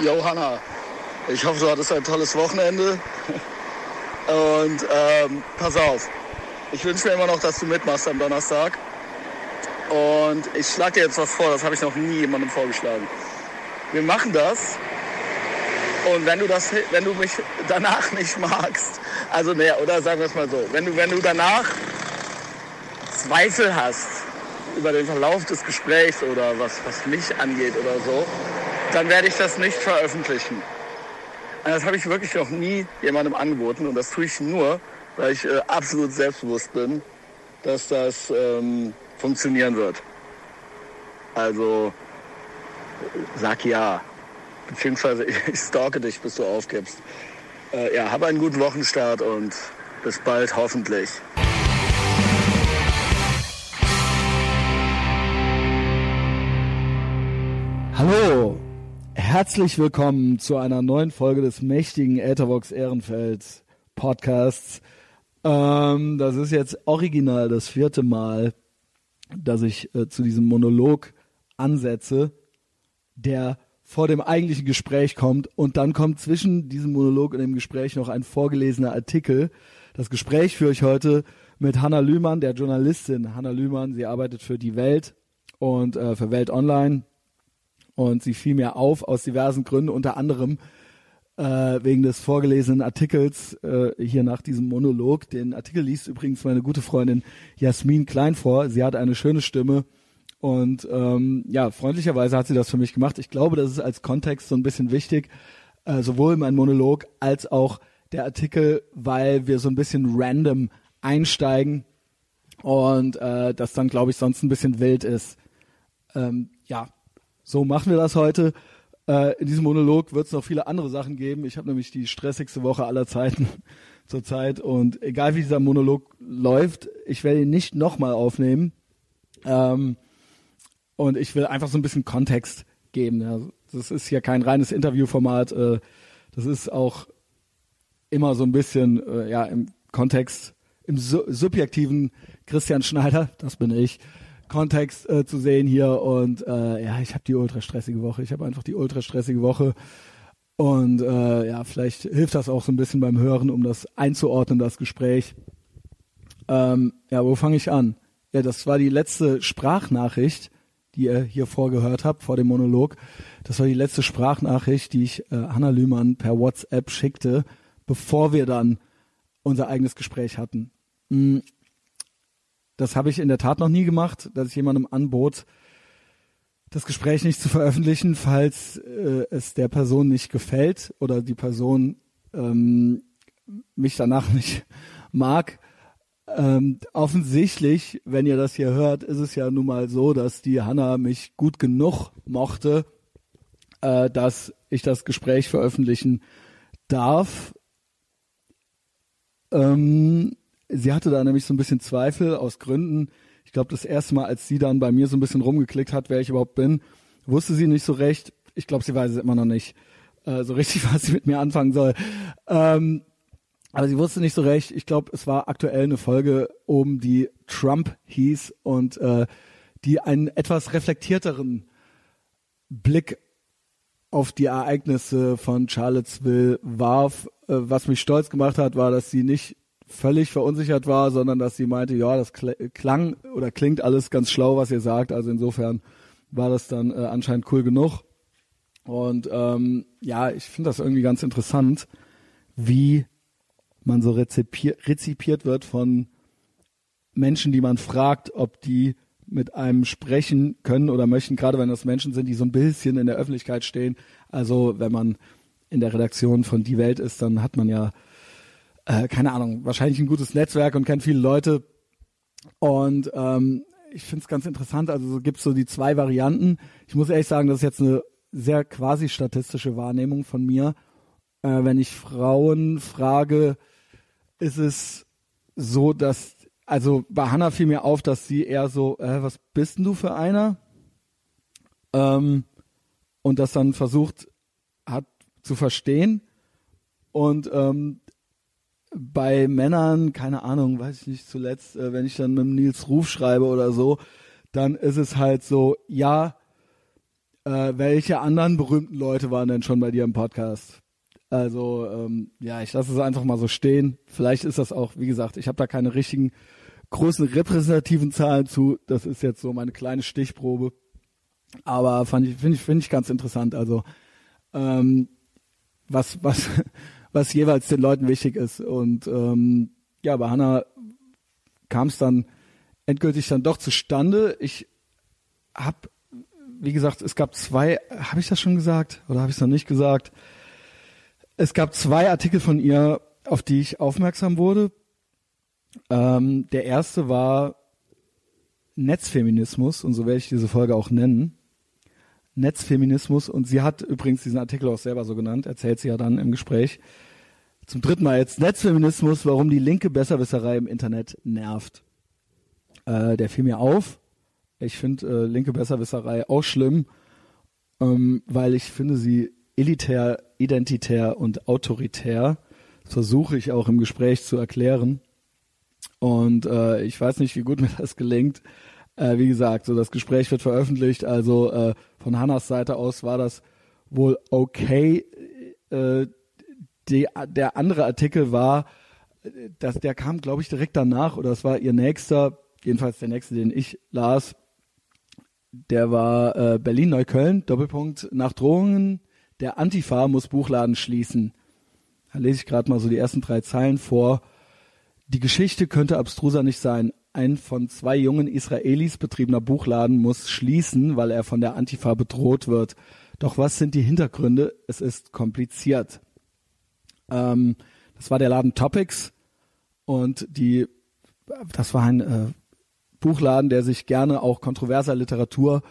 Johanna, ich hoffe, du hattest ein tolles Wochenende. Und ähm, pass auf, ich wünsche mir immer noch, dass du mitmachst am Donnerstag. Und ich schlage dir jetzt was vor, das habe ich noch nie jemandem vorgeschlagen. Wir machen das. Und wenn du das, wenn du mich danach nicht magst, also mehr, oder sagen wir es mal so, wenn du, wenn du danach Zweifel hast über den Verlauf des Gesprächs oder was, was mich angeht oder so, dann werde ich das nicht veröffentlichen. Und das habe ich wirklich noch nie jemandem angeboten und das tue ich nur, weil ich äh, absolut selbstbewusst bin, dass das ähm, funktionieren wird. Also sag ja, beziehungsweise ich, ich stalke dich, bis du aufgibst. Äh, ja, hab einen guten Wochenstart und bis bald hoffentlich. Hallo, herzlich willkommen zu einer neuen Folge des mächtigen Ethervox Ehrenfeld Podcasts. Ähm, das ist jetzt original das vierte Mal, dass ich äh, zu diesem Monolog ansetze, der vor dem eigentlichen Gespräch kommt und dann kommt zwischen diesem Monolog und dem Gespräch noch ein vorgelesener Artikel. Das Gespräch führe ich heute mit Hanna Lühmann, der Journalistin Hanna Lühmann. Sie arbeitet für die Welt und äh, für Welt Online und sie fiel mir auf aus diversen Gründen, unter anderem äh, wegen des vorgelesenen Artikels äh, hier nach diesem Monolog. Den Artikel liest übrigens meine gute Freundin Jasmin Klein vor. Sie hat eine schöne Stimme und ähm, ja, freundlicherweise hat sie das für mich gemacht. Ich glaube, das ist als Kontext so ein bisschen wichtig, äh, sowohl mein Monolog als auch der Artikel, weil wir so ein bisschen random einsteigen und äh, das dann, glaube ich, sonst ein bisschen wild ist. Ähm, ja, so machen wir das heute. Äh, in diesem Monolog wird es noch viele andere Sachen geben. Ich habe nämlich die stressigste Woche aller Zeiten zurzeit und egal wie dieser Monolog läuft, ich werde ihn nicht nochmal aufnehmen. Ähm, und ich will einfach so ein bisschen Kontext geben. Ja. Das ist hier kein reines Interviewformat. Äh, das ist auch immer so ein bisschen äh, ja im Kontext, im su subjektiven Christian Schneider, das bin ich, Kontext äh, zu sehen hier. Und äh, ja, ich habe die ultra stressige Woche. Ich habe einfach die ultra stressige Woche. Und äh, ja, vielleicht hilft das auch so ein bisschen beim Hören, um das einzuordnen, das Gespräch. Ähm, ja, wo fange ich an? Ja, das war die letzte Sprachnachricht, die ihr hier vorgehört habt, vor dem Monolog. Das war die letzte Sprachnachricht, die ich äh, Hanna Lühmann per WhatsApp schickte, bevor wir dann unser eigenes Gespräch hatten. Mm, das habe ich in der Tat noch nie gemacht, dass ich jemandem anbot, das Gespräch nicht zu veröffentlichen, falls äh, es der Person nicht gefällt oder die Person ähm, mich danach nicht mag. Ähm, offensichtlich, wenn ihr das hier hört, ist es ja nun mal so, dass die Hanna mich gut genug mochte, äh, dass ich das Gespräch veröffentlichen darf. Ähm, sie hatte da nämlich so ein bisschen Zweifel aus Gründen. Ich glaube, das erste Mal, als sie dann bei mir so ein bisschen rumgeklickt hat, wer ich überhaupt bin, wusste sie nicht so recht. Ich glaube, sie weiß es immer noch nicht äh, so richtig, was sie mit mir anfangen soll. Ähm, aber sie wusste nicht so recht. Ich glaube, es war aktuell eine Folge, um die Trump hieß und äh, die einen etwas reflektierteren Blick auf die Ereignisse von Charlottesville warf. Äh, was mich stolz gemacht hat, war, dass sie nicht völlig verunsichert war, sondern dass sie meinte, ja, das klang oder klingt alles ganz schlau, was ihr sagt. Also insofern war das dann äh, anscheinend cool genug. Und ähm, ja, ich finde das irgendwie ganz interessant, wie man so rezipiert, rezipiert wird von Menschen, die man fragt, ob die mit einem sprechen können oder möchten, gerade wenn das Menschen sind, die so ein bisschen in der Öffentlichkeit stehen. Also wenn man in der Redaktion von Die Welt ist, dann hat man ja äh, keine Ahnung, wahrscheinlich ein gutes Netzwerk und kennt viele Leute. Und ähm, ich finde es ganz interessant. Also so gibt es so die zwei Varianten. Ich muss ehrlich sagen, das ist jetzt eine sehr quasi statistische Wahrnehmung von mir. Äh, wenn ich Frauen frage, ist es so, dass, also bei Hannah fiel mir auf, dass sie eher so, äh, was bist denn du für einer? Ähm, und das dann versucht hat zu verstehen. Und ähm, bei Männern, keine Ahnung, weiß ich nicht, zuletzt, äh, wenn ich dann mit Nils Ruf schreibe oder so, dann ist es halt so, ja, Äh, welche anderen berühmten Leute waren denn schon bei dir im Podcast? Also ähm, ja, ich lasse es einfach mal so stehen. Vielleicht ist das auch, wie gesagt, ich habe da keine richtigen großen repräsentativen Zahlen zu. Das ist jetzt so meine kleine Stichprobe. Aber fand ich, finde ich, finde ich ganz interessant. Also ähm, was, was, was jeweils den Leuten wichtig ist. Und ähm, ja, bei Hannah kam es dann endgültig dann doch zustande. Ich habe, wie gesagt, es gab zwei, habe ich das schon gesagt oder habe ich es noch nicht gesagt? Es gab zwei Artikel von ihr, auf die ich aufmerksam wurde. Ähm, der erste war Netzfeminismus und so werde ich diese Folge auch nennen. Netzfeminismus und sie hat übrigens diesen Artikel auch selber so genannt, erzählt sie ja dann im Gespräch. Zum dritten Mal jetzt Netzfeminismus, warum die linke Besserwisserei im Internet nervt. Äh, der fiel mir auf. Ich finde äh, linke Besserwisserei auch schlimm, ähm, weil ich finde sie elitär, identitär und autoritär. Das versuche ich auch im Gespräch zu erklären. Und äh, ich weiß nicht, wie gut mir das gelingt. Äh, wie gesagt, so das Gespräch wird veröffentlicht. Also äh, von Hannas Seite aus war das wohl okay. Äh, die, der andere Artikel war, dass der kam, glaube ich, direkt danach oder es war ihr nächster, jedenfalls der nächste, den ich las. Der war äh, Berlin-Neukölln, Doppelpunkt, nach Drohungen der Antifa muss Buchladen schließen. Da lese ich gerade mal so die ersten drei Zeilen vor. Die Geschichte könnte abstruser nicht sein. Ein von zwei jungen Israelis betriebener Buchladen muss schließen, weil er von der Antifa bedroht wird. Doch was sind die Hintergründe? Es ist kompliziert. Ähm, das war der Laden Topics und die, das war ein äh, Buchladen, der sich gerne auch kontroverser Literatur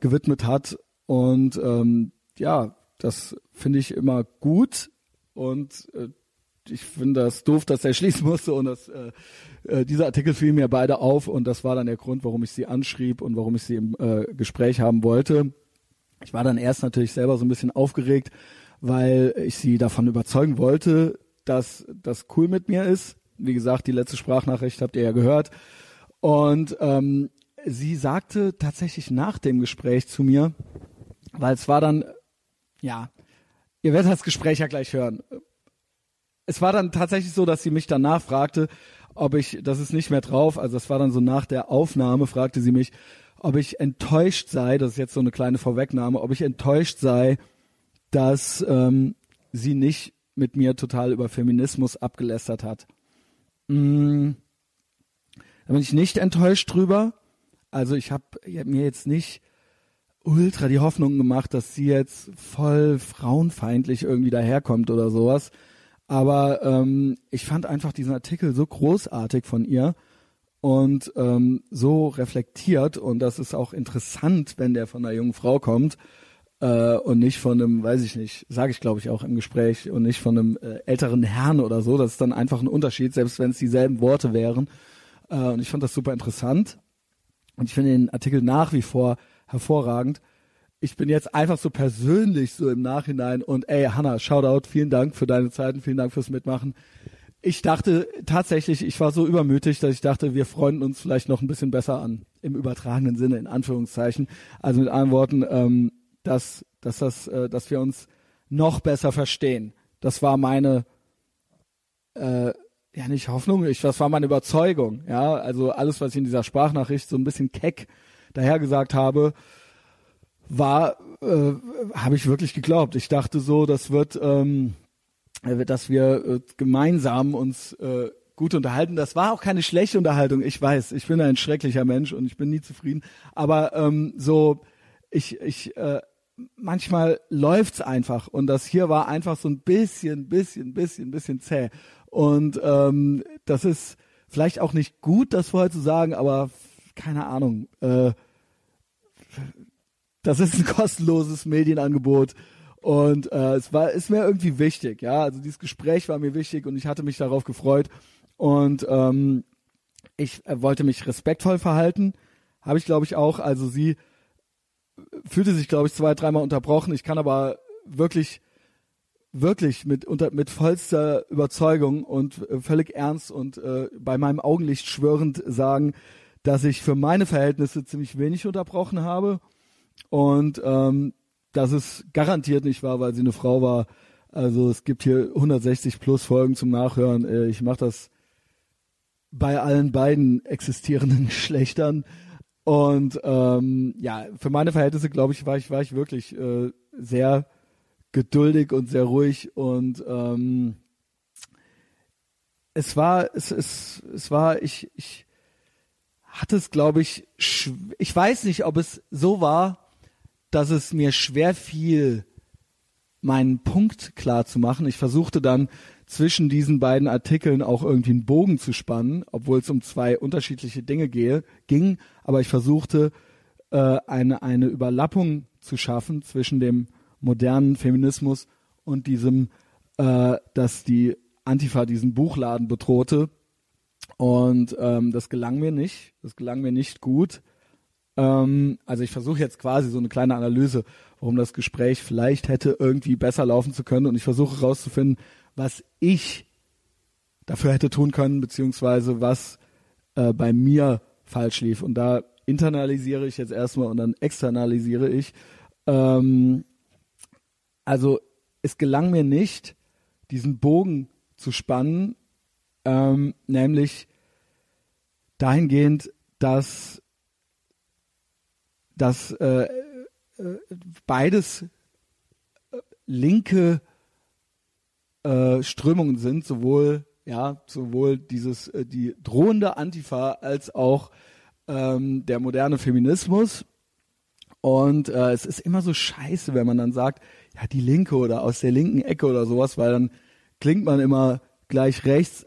gewidmet hat und ähm, ja, das finde ich immer gut und äh, ich finde das doof, dass er schließen musste und das, äh, äh, dieser Artikel fiel mir beide auf und das war dann der Grund, warum ich sie anschrieb und warum ich sie im äh, Gespräch haben wollte. Ich war dann erst natürlich selber so ein bisschen aufgeregt, weil ich sie davon überzeugen wollte, dass das cool mit mir ist. Wie gesagt, die letzte Sprachnachricht habt ihr ja gehört. Und ähm, sie sagte tatsächlich nach dem Gespräch zu mir, weil es war dann ja, ihr werdet das Gespräch ja gleich hören. Es war dann tatsächlich so, dass sie mich danach fragte, ob ich, das ist nicht mehr drauf, also das war dann so nach der Aufnahme, fragte sie mich, ob ich enttäuscht sei, das ist jetzt so eine kleine Vorwegnahme, ob ich enttäuscht sei, dass ähm, sie nicht mit mir total über Feminismus abgelästert hat. Mm, da bin ich nicht enttäuscht drüber. Also ich habe hab mir jetzt nicht ultra die Hoffnung gemacht, dass sie jetzt voll frauenfeindlich irgendwie daherkommt oder sowas. Aber ähm, ich fand einfach diesen Artikel so großartig von ihr und ähm, so reflektiert und das ist auch interessant, wenn der von einer jungen Frau kommt äh, und nicht von einem, weiß ich nicht, sage ich glaube ich auch im Gespräch und nicht von einem äh, älteren Herrn oder so. Das ist dann einfach ein Unterschied, selbst wenn es dieselben Worte wären. Äh, und ich fand das super interessant und ich finde den Artikel nach wie vor hervorragend. Ich bin jetzt einfach so persönlich so im Nachhinein und ey, Hanna, Shoutout, vielen Dank für deine Zeit und vielen Dank fürs Mitmachen. Ich dachte tatsächlich, ich war so übermütig, dass ich dachte, wir freunden uns vielleicht noch ein bisschen besser an. Im übertragenen Sinne, in Anführungszeichen. Also mit anderen Worten, ähm, dass, dass, das, äh, dass wir uns noch besser verstehen. Das war meine, äh, ja nicht Hoffnung, ich, das war meine Überzeugung. Ja, also alles, was ich in dieser Sprachnachricht so ein bisschen keck dahergesagt habe, war, äh, habe ich wirklich geglaubt. Ich dachte so, das wird, ähm, äh, dass wir äh, gemeinsam uns äh, gut unterhalten. Das war auch keine schlechte Unterhaltung. Ich weiß, ich bin ein schrecklicher Mensch und ich bin nie zufrieden. Aber ähm, so, ich, ich, äh, manchmal läuft's einfach und das hier war einfach so ein bisschen, bisschen, bisschen, bisschen zäh. Und ähm, das ist vielleicht auch nicht gut, das vorher zu sagen, aber keine Ahnung. Äh, das ist ein kostenloses Medienangebot und äh, es war ist mir irgendwie wichtig, ja. Also dieses Gespräch war mir wichtig und ich hatte mich darauf gefreut und ähm, ich äh, wollte mich respektvoll verhalten, habe ich glaube ich auch. Also sie fühlte sich glaube ich zwei dreimal unterbrochen. Ich kann aber wirklich wirklich mit unter mit vollster Überzeugung und äh, völlig ernst und äh, bei meinem Augenlicht schwörend sagen, dass ich für meine Verhältnisse ziemlich wenig unterbrochen habe und ähm, das ist garantiert nicht wahr, weil sie eine Frau war. Also es gibt hier 160 plus Folgen zum Nachhören. Äh, ich mache das bei allen beiden existierenden Geschlechtern. Und ähm, ja, für meine Verhältnisse, glaube ich, war ich, war ich wirklich äh, sehr geduldig und sehr ruhig und ähm, es war, es, es, es war, ich, ich hatte es, glaube ich, ich weiß nicht, ob es so war, dass es mir schwer fiel, meinen Punkt klar zu machen. Ich versuchte dann zwischen diesen beiden Artikeln auch irgendwie einen Bogen zu spannen, obwohl es um zwei unterschiedliche Dinge gehe, ging. Aber ich versuchte äh, eine, eine Überlappung zu schaffen zwischen dem modernen Feminismus und diesem, äh, dass die Antifa diesen Buchladen bedrohte. Und ähm, das gelang mir nicht. Das gelang mir nicht gut. Ähm, also ich versuche jetzt quasi so eine kleine Analyse, warum das Gespräch vielleicht hätte irgendwie besser laufen zu können. Und ich versuche herauszufinden, was ich dafür hätte tun können, beziehungsweise was äh, bei mir falsch lief. Und da internalisiere ich jetzt erstmal und dann externalisiere ich. Ähm, also es gelang mir nicht, diesen Bogen zu spannen, ähm, nämlich dahingehend, dass, dass äh, äh, beides äh, linke äh, Strömungen sind, sowohl ja sowohl dieses äh, die drohende Antifa als auch ähm, der moderne Feminismus. Und äh, es ist immer so scheiße, wenn man dann sagt, ja, die Linke oder aus der linken Ecke oder sowas, weil dann klingt man immer gleich rechts.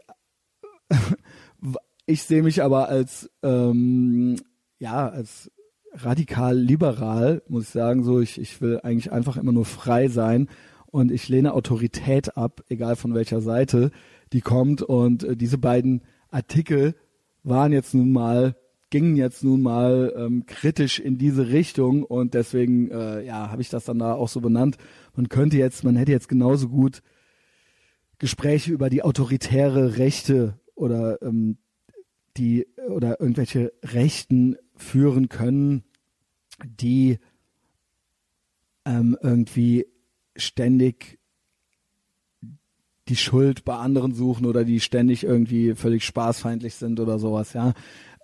ich sehe mich aber als ähm, ja als radikal liberal, muss ich sagen. So, ich, ich will eigentlich einfach immer nur frei sein und ich lehne Autorität ab, egal von welcher Seite die kommt. Und äh, diese beiden Artikel waren jetzt nun mal gingen jetzt nun mal ähm, kritisch in diese Richtung und deswegen äh, ja habe ich das dann da auch so benannt. Man könnte jetzt, man hätte jetzt genauso gut Gespräche über die autoritäre Rechte oder ähm, die oder irgendwelche Rechten führen können, die ähm, irgendwie ständig die Schuld bei anderen suchen oder die ständig irgendwie völlig spaßfeindlich sind oder sowas, ja.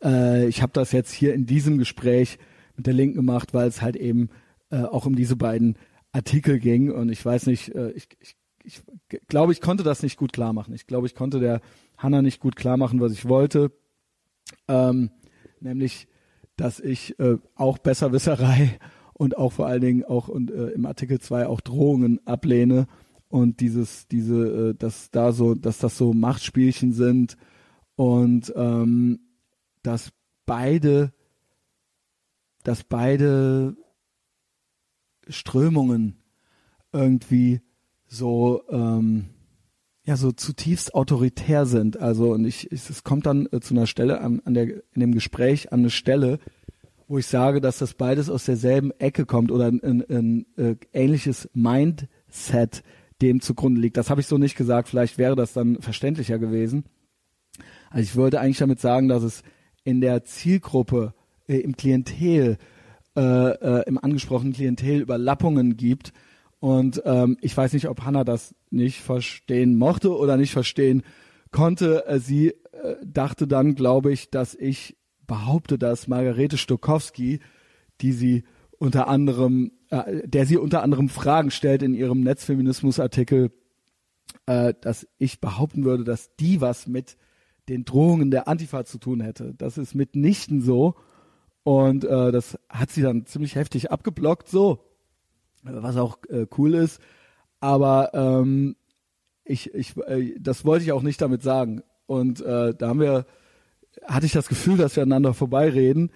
Äh, ich habe das jetzt hier in diesem Gespräch mit der Linken gemacht, weil es halt eben äh, auch um diese beiden Artikel ging und ich weiß nicht, äh, ich, ich, ich glaube, ich konnte das nicht gut klar machen. Ich glaube, ich konnte der Hanna nicht gut klar machen, was ich wollte. Ähm, nämlich, dass ich äh, auch Besserwisserei und auch vor allen Dingen auch und, äh, im Artikel 2 auch Drohungen ablehne und dieses, diese, äh, dass da so, dass das so Machtspielchen sind und ähm, dass beide, dass beide Strömungen irgendwie so ähm, ja so zutiefst autoritär sind. Also und ich, ich es kommt dann äh, zu einer Stelle an, an der in dem Gespräch an eine Stelle, wo ich sage, dass das beides aus derselben Ecke kommt oder ein, ein, ein äh, ähnliches Mindset dem zugrunde liegt. Das habe ich so nicht gesagt. Vielleicht wäre das dann verständlicher gewesen. Also ich wollte eigentlich damit sagen, dass es in der Zielgruppe, äh, im Klientel, äh, äh, im angesprochenen Klientel Überlappungen gibt. Und ähm, ich weiß nicht, ob Hannah das nicht verstehen mochte oder nicht verstehen konnte. Äh, sie äh, dachte dann, glaube ich, dass ich behaupte, dass Margarete Stokowski, die sie unter anderem, äh, der sie unter anderem Fragen stellt in ihrem Netzfeminismus-Artikel, äh, dass ich behaupten würde, dass die was mit den Drohungen der Antifa zu tun hätte. Das ist mitnichten so. Und äh, das hat sie dann ziemlich heftig abgeblockt, so. Was auch äh, cool ist. Aber ähm, ich, ich, äh, das wollte ich auch nicht damit sagen. Und äh, da haben wir, hatte ich das Gefühl, dass wir aneinander vorbeireden.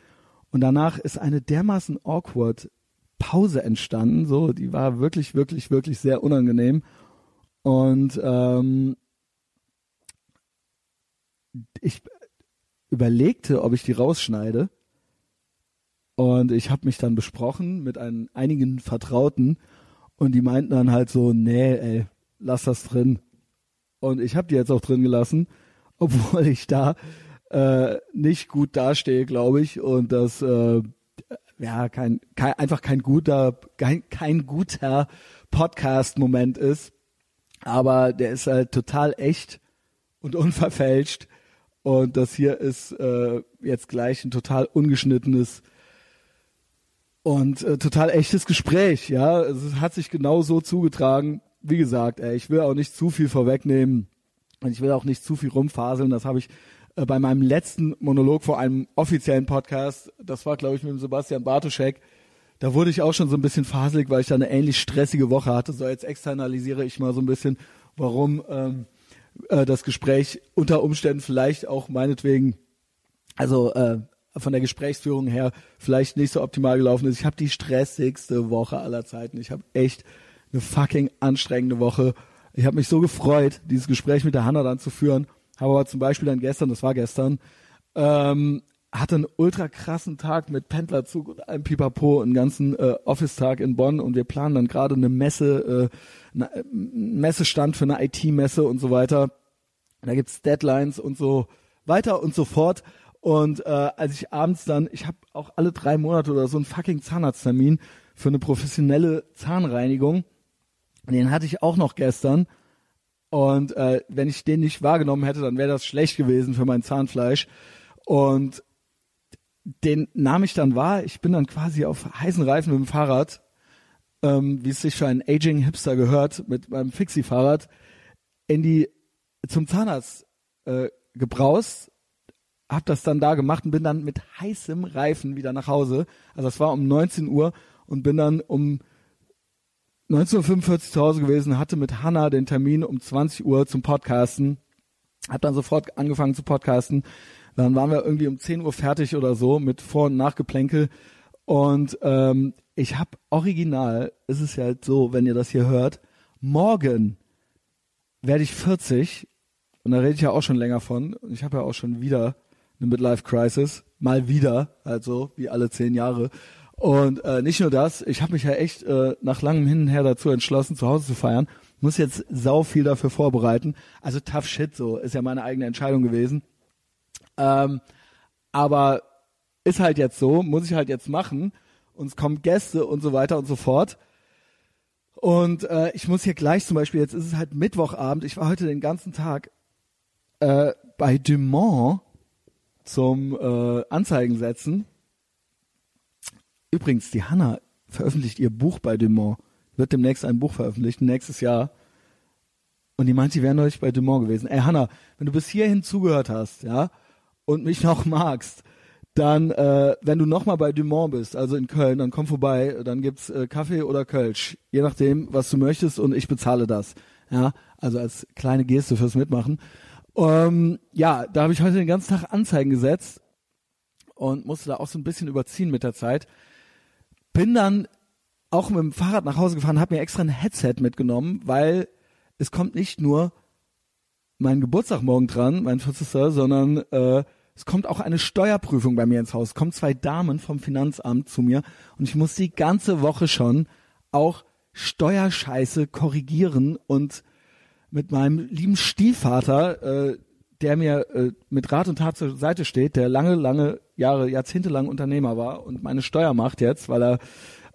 Und danach ist eine dermaßen awkward Pause entstanden. So, die war wirklich, wirklich, wirklich sehr unangenehm. Und ähm, ich überlegte, ob ich die rausschneide. Und ich habe mich dann besprochen mit ein, einigen Vertrauten und die meinten dann halt so, nee, ey, lass das drin. Und ich habe die jetzt auch drin gelassen, obwohl ich da äh, nicht gut dastehe, glaube ich. Und das, äh, ja, kein, kein einfach kein guter, kein, kein guter Podcast-Moment ist. Aber der ist halt total echt und unverfälscht. Und das hier ist äh, jetzt gleich ein total ungeschnittenes und äh, total echtes Gespräch. Ja, es hat sich genau so zugetragen. Wie gesagt, ey, ich will auch nicht zu viel vorwegnehmen und ich will auch nicht zu viel rumfaseln. Das habe ich äh, bei meinem letzten Monolog vor einem offiziellen Podcast, das war glaube ich mit dem Sebastian Bartoschek, da wurde ich auch schon so ein bisschen faselig, weil ich da eine ähnlich stressige Woche hatte. So jetzt externalisiere ich mal so ein bisschen, warum ähm, äh, das Gespräch unter Umständen vielleicht auch meinetwegen, also äh, von der Gesprächsführung her vielleicht nicht so optimal gelaufen ist. Ich habe die stressigste Woche aller Zeiten. Ich habe echt eine fucking anstrengende Woche. Ich habe mich so gefreut, dieses Gespräch mit der Hanna dann zu führen. Habe aber zum Beispiel dann gestern, das war gestern, ähm, hatte einen ultra krassen Tag mit Pendlerzug und einem Pipapo, einen ganzen äh, Office-Tag in Bonn und wir planen dann gerade eine Messe, äh, eine Messestand für eine IT-Messe und so weiter. Da gibt's Deadlines und so weiter und so fort. Und äh, als ich abends dann, ich habe auch alle drei Monate oder so einen fucking Zahnarzttermin für eine professionelle Zahnreinigung. Den hatte ich auch noch gestern. Und äh, wenn ich den nicht wahrgenommen hätte, dann wäre das schlecht gewesen für mein Zahnfleisch. Und den nahm ich dann wahr. Ich bin dann quasi auf heißen Reifen mit dem Fahrrad, ähm, wie es sich für einen Aging Hipster gehört, mit meinem Fixie-Fahrrad in die zum Zahnarzt äh, gebraust, hab das dann da gemacht und bin dann mit heißem Reifen wieder nach Hause. Also es war um 19 Uhr und bin dann um 19.45 Uhr zu Hause gewesen, hatte mit Hanna den Termin um 20 Uhr zum Podcasten. Hab dann sofort angefangen zu podcasten. Dann waren wir irgendwie um 10 Uhr fertig oder so mit Vor- und Nachgeplänkel. Und ähm, ich habe original, ist es ja halt so, wenn ihr das hier hört, morgen werde ich 40 und da rede ich ja auch schon länger von. Und ich habe ja auch schon wieder eine Midlife Crisis, mal wieder, also wie alle zehn Jahre. Und äh, nicht nur das, ich habe mich ja echt äh, nach langem Hin und Her dazu entschlossen, zu Hause zu feiern. Muss jetzt sau viel dafür vorbereiten. Also tough shit, so ist ja meine eigene Entscheidung gewesen. Ähm, aber ist halt jetzt so, muss ich halt jetzt machen. Und es kommen Gäste und so weiter und so fort. Und äh, ich muss hier gleich zum Beispiel, jetzt ist es halt Mittwochabend, ich war heute den ganzen Tag äh, bei Dumont zum äh, Anzeigen setzen Übrigens, die Hanna veröffentlicht ihr Buch bei Dumont, wird demnächst ein Buch veröffentlichen, nächstes Jahr. Und die meint, sie wäre neulich bei Dumont gewesen. Ey, Hanna, wenn du bis hierhin zugehört hast, ja, und mich noch magst, dann, äh, wenn du nochmal bei Dumont bist, also in Köln, dann komm vorbei, dann gibt's äh, Kaffee oder Kölsch, je nachdem, was du möchtest und ich bezahle das. Ja, also als kleine Geste fürs Mitmachen. Ähm, ja, da habe ich heute den ganzen Tag Anzeigen gesetzt und musste da auch so ein bisschen überziehen mit der Zeit bin dann auch mit dem Fahrrad nach Hause gefahren, habe mir extra ein Headset mitgenommen, weil es kommt nicht nur mein Geburtstag morgen dran, mein 40. sondern äh, es kommt auch eine Steuerprüfung bei mir ins Haus. Es kommen zwei Damen vom Finanzamt zu mir und ich muss die ganze Woche schon auch Steuerscheiße korrigieren und mit meinem lieben Stiefvater, äh, der mir äh, mit Rat und Tat zur Seite steht, der lange, lange Jahre, jahrzehntelang Unternehmer war und meine Steuer macht jetzt, weil er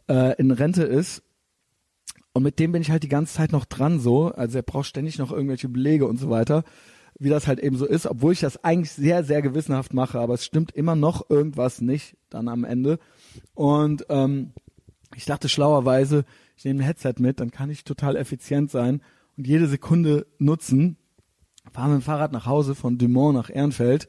äh, in Rente ist. Und mit dem bin ich halt die ganze Zeit noch dran so. Also er braucht ständig noch irgendwelche Belege und so weiter, wie das halt eben so ist, obwohl ich das eigentlich sehr, sehr gewissenhaft mache, aber es stimmt immer noch irgendwas nicht dann am Ende. Und ähm, ich dachte schlauerweise, ich nehme ein Headset mit, dann kann ich total effizient sein und jede Sekunde nutzen, fahre mit dem Fahrrad nach Hause von Dumont nach Ehrenfeld